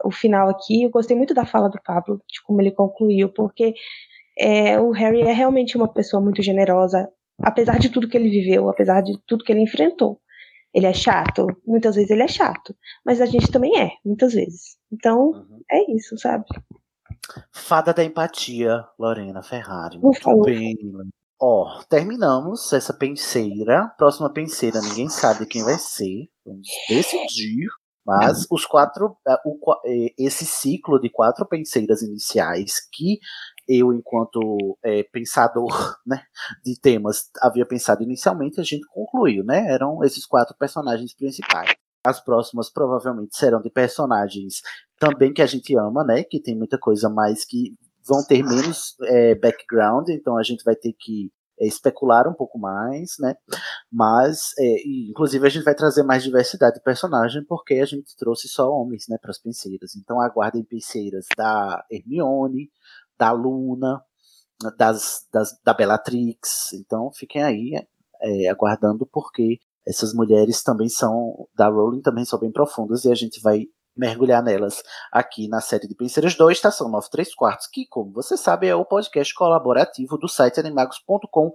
o final aqui, eu gostei muito da fala do Pablo, de como ele concluiu, porque é, o Harry é realmente uma pessoa muito generosa, apesar de tudo que ele viveu, apesar de tudo que ele enfrentou. Ele é chato, muitas vezes ele é chato, mas a gente também é, muitas vezes. Então, é isso, sabe? Fada da empatia, Lorena Ferrari. Muito favor. bem. Ó, terminamos essa penseira. Próxima penseira, ninguém sabe quem vai ser. Vamos decidir. Mas os quatro, eh, o eh, esse ciclo de quatro penseiras iniciais que eu, enquanto eh, pensador né, de temas, havia pensado inicialmente, a gente concluiu, né? Eram esses quatro personagens principais. As próximas provavelmente serão de personagens também que a gente ama, né? Que tem muita coisa mais que vão ter menos é, background, então a gente vai ter que é, especular um pouco mais, né? Mas, é, inclusive, a gente vai trazer mais diversidade de personagem, porque a gente trouxe só homens, né, para as penseiras. Então, aguardem penseiras da Hermione, da Luna, das, das, da Bellatrix. Então, fiquem aí é, aguardando, porque essas mulheres também são, da Rowling, também são bem profundas, e a gente vai mergulhar nelas aqui na série de Penseiras 2, Estação 9 3 quartos, que, como você sabe, é o podcast colaborativo do site animagos.com.br.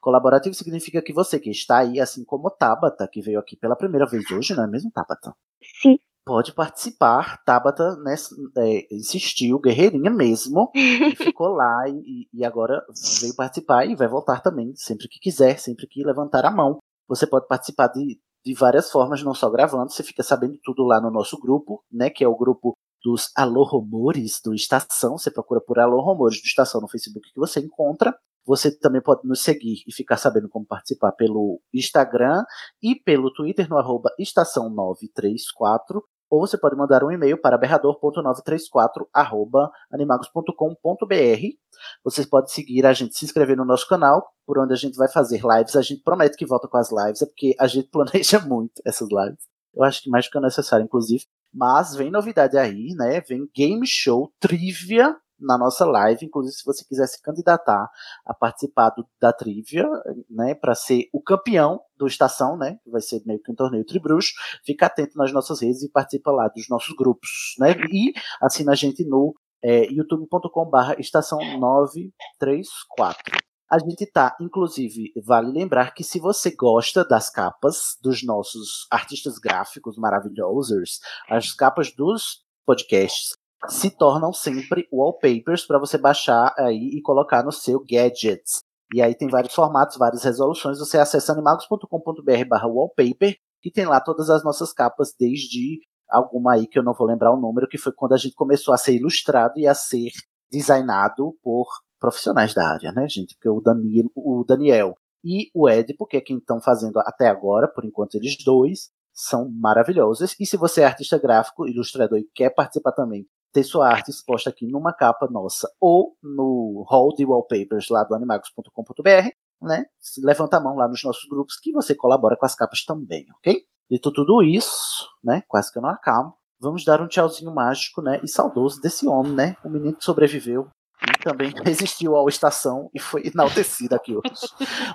Colaborativo significa que você que está aí, assim como Tabata, que veio aqui pela primeira vez hoje, não é mesmo, Tabata? Sim. Pode participar. Tabata né, é, insistiu, guerreirinha mesmo, e ficou lá e, e agora veio participar e vai voltar também, sempre que quiser, sempre que levantar a mão. Você pode participar de de várias formas, não só gravando, você fica sabendo tudo lá no nosso grupo, né, que é o grupo dos Alô Rumores do Estação, você procura por Alô Rumores do Estação no Facebook que você encontra. Você também pode nos seguir e ficar sabendo como participar pelo Instagram e pelo Twitter no arroba estação 934 ou você pode mandar um e-mail para berrador.934@animagos.com.br. Você pode seguir a gente, se inscrever no nosso canal, por onde a gente vai fazer lives. A gente promete que volta com as lives, é porque a gente planeja muito essas lives. Eu acho que mais do que é necessário, inclusive. Mas vem novidade aí, né? Vem game show, trivia na nossa live. Inclusive, se você quiser se candidatar a participar do, da trivia, né, para ser o campeão do Estação, né, que vai ser meio que um torneio tribruxo, fica atento nas nossas redes e participa lá dos nossos grupos, né, e assina a gente no é, youtube.com/barra estação 934. A gente tá, inclusive, vale lembrar que se você gosta das capas dos nossos artistas gráficos maravilhosos, as capas dos podcasts se tornam sempre wallpapers para você baixar aí e colocar no seu gadgets. E aí tem vários formatos, várias resoluções. Você acessa animagos.com.br barra wallpaper, que tem lá todas as nossas capas, desde alguma aí que eu não vou lembrar o número, que foi quando a gente começou a ser ilustrado e a ser designado por profissionais da área, né, gente? Porque o Daniel, o Daniel e o Ed, porque é quem estão fazendo até agora, por enquanto eles dois, são maravilhosos. E se você é artista gráfico, ilustrador e quer participar também ter sua arte exposta aqui numa capa nossa ou no hall de wallpapers lá do animagos.com.br, né? Levanta a mão lá nos nossos grupos que você colabora com as capas também, ok? Dito tudo isso, né? Quase que eu não acabo. Vamos dar um tchauzinho mágico, né? E saudoso desse homem, né? O menino que sobreviveu e também resistiu à estação e foi enaltecido aqui hoje.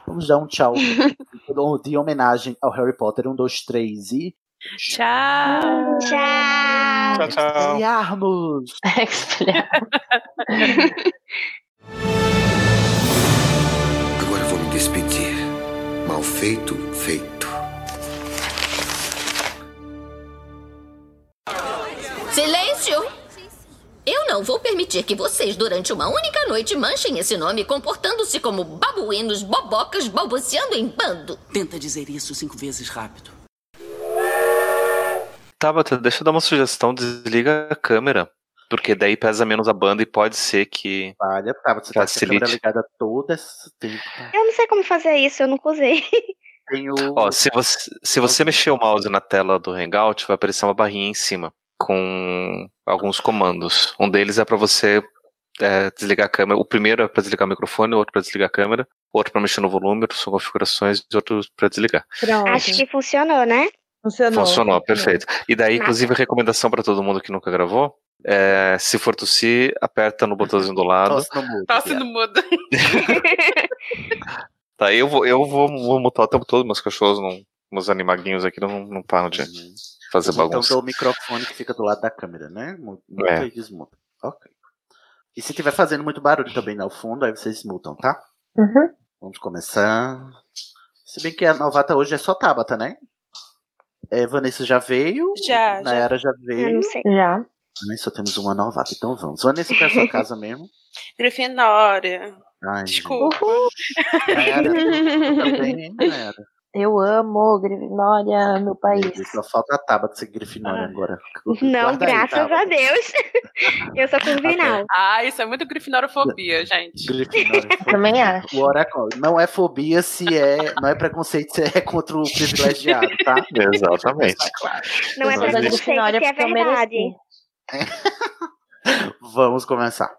Vamos dar um tchau de homenagem ao Harry Potter. Um, dois, três e. Tchau! Tchau! Tchau, tchau. Expelharmos! Agora vou me despedir. Mal feito, feito. Silêncio! Eu não vou permitir que vocês, durante uma única noite, manchem esse nome comportando-se como babuínos, bobocas, balbuciando em bando. Tenta dizer isso cinco vezes rápido. Tabata, deixa eu dar uma sugestão, desliga a câmera. Porque daí pesa menos a banda e pode ser que. Olha, tá, você tá com a câmera facilite. ligada todo esse tempo. Eu não sei como fazer isso, eu nunca usei. Tem o... Ó, se você, se você mexer o mouse na tela do Hangout, vai aparecer uma barrinha em cima com alguns comandos. Um deles é para você é, desligar a câmera. O primeiro é para desligar o microfone, o outro para desligar a câmera, o outro para mexer no volume, outro são configurações e outro para desligar. Pronto. Acho que funcionou, né? Funcionou. Funcionou, perfeito. E daí, Massa. inclusive, a recomendação para todo mundo que nunca gravou é, se for tossir, aperta no botãozinho do lado. Tosse no mudo. Tosse viado. no mudo. Tá, eu vou, eu vou, vou mutar o tempo todo, meus cachorros, não, meus animaguinhos aqui não, não param de fazer O botão bagunça. do microfone que fica do lado da câmera, né? Mu- Muta É. e desmuta. Ok. E se tiver fazendo muito barulho também no fundo, aí vocês mutam, tá? Uhum. Vamos começar. Se bem que a novata hoje é só Tabata, né? É, Vanessa já veio. Já, já. Nayara já Eu veio. não sei. Já. Né? Só temos uma novata, então vamos. Vanessa, qual é a sua casa mesmo? Grifinória. Ai, Desculpa. Nayara, também, hein, Nayara? Eu amo Grifinória, meu país. Só falta a Tabata ser Grifinória agora. Não, Guarda aí, graças Tabata. a Deus. Eu sou corvinal. Ah, isso é muito grifinorofobia, gente. Grifinória. Também acho. O oráculo não é fobia se é. Não é preconceito se é contra o privilegiado, tá? Exatamente. Não é Eu sou da preconceito, Grifinória que é porque eu verdade. Vamos começar.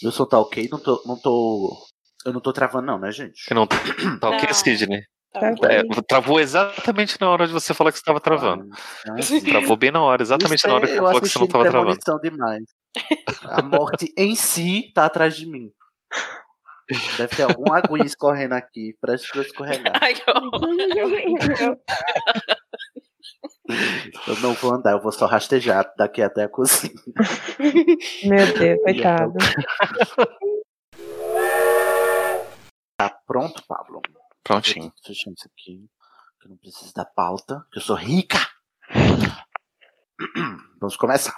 Meu som tá ok? Não tô, não tô. Eu não tô travando, não, né, gente? Eu não tá ok, Não. Sidney? Tá É, travou exatamente na hora de você falar que você estava travando. Travou bem na hora, exatamente Isso na hora é- que você eu falou que você não estava travando. Demais. A morte em si tá atrás de mim. Deve ter alguma aguinha escorrendo aqui, preste pra eu escorregar. Ai, que. Eu não vou andar, eu vou só rastejar daqui até a cozinha. Meu Deus, coitado. Tá pronto, Pablo? Prontinho. Fechando isso aqui. Que eu não preciso da pauta, que eu sou rica. Vamos começar.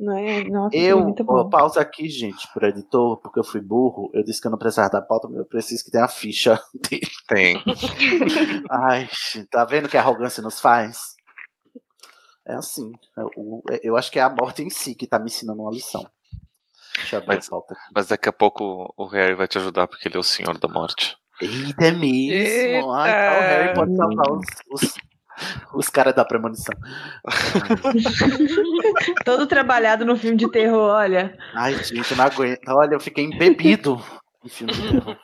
Não é? Nossa, Eu, muito ó, bom. pausa aqui, gente, pro editor, porque eu fui burro. Eu disse que eu não precisava da pauta, mas eu preciso que tenha a ficha dele. Tem. Ai, tá vendo que a arrogância nos faz? É assim. Eu, eu acho que é a morte em si que tá me ensinando uma lição. Deixa eu abrir Mas, a pauta aqui. mas daqui a pouco o Harry vai te ajudar porque ele é o senhor da morte. Eita, é mesmo. Ai, tá, o Harry pode salvar os, os, os caras da premonição. Todo trabalhado no filme de terror, olha. Ai, gente, eu não aguento. Olha, eu fiquei embebido em filme de terror.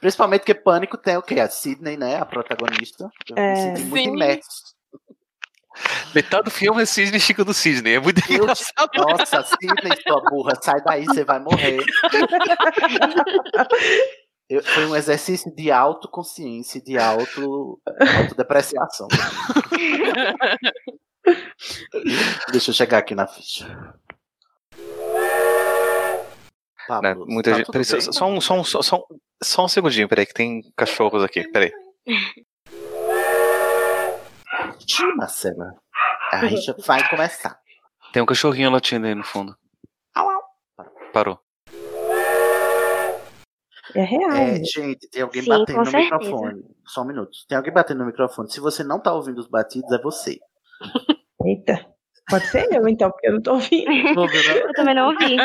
Principalmente porque Pânico tem o quê? A Sidney, né? A protagonista. Eu É. me senti muito imerso. Metade do filme é Sidney Chico do Sidney. É muito engraçado. Nossa, Sidney, sua burra, sai daí, você vai morrer. Eu- foi um exercício de autoconsciência, de auto, autodepreciação. Deixa eu chegar aqui na ficha. Né, Pablo, Muita tá gente. Peraí, só, um, só, um, só um- só um segundinho, peraí, que tem cachorros aqui. Peraí. Ih, Marcela. A rixa vai começar. Tem um cachorrinho latindo aí no fundo. Parou. É real. É, gente, tem alguém Sim, batendo no certeza. microfone. Só um minuto. Tem alguém batendo no microfone. Se você não tá ouvindo os batidos, é você. Eita. Pode ser eu, então, porque eu não tô ouvindo. Eu também não ouvi.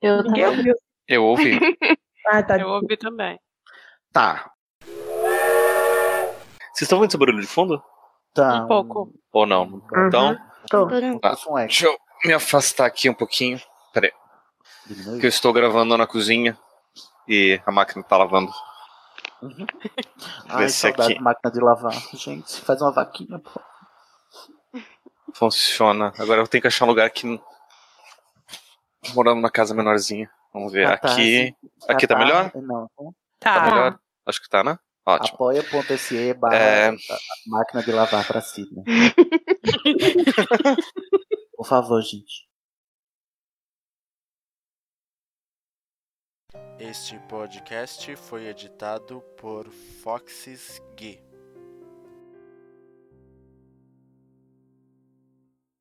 Eu Ninguém ouviu. Eu ouvi. Ah, tá. Eu ouvi também. Tá. Vocês estão ouvindo esse barulho de fundo? Tá. Um pouco. Ou não? Então. Tô. Tá. Deixa eu me afastar aqui um pouquinho. Peraí. Que eu estou gravando na cozinha e a máquina tá lavando. Ai, Esse saudade aqui. máquina de lavar. Gente, faz uma vaquinha, pô. Funciona. Agora eu tenho que achar um lugar que. Morando numa casa menorzinha. Vamos ver. Aqui. Aqui tá melhor? Não. Tá melhor? Acho que tá, né? Ótimo. Apoia.se barra É. máquina de lavar pra Sidney. Por favor, gente. Este podcast foi editado por Foxes Gui.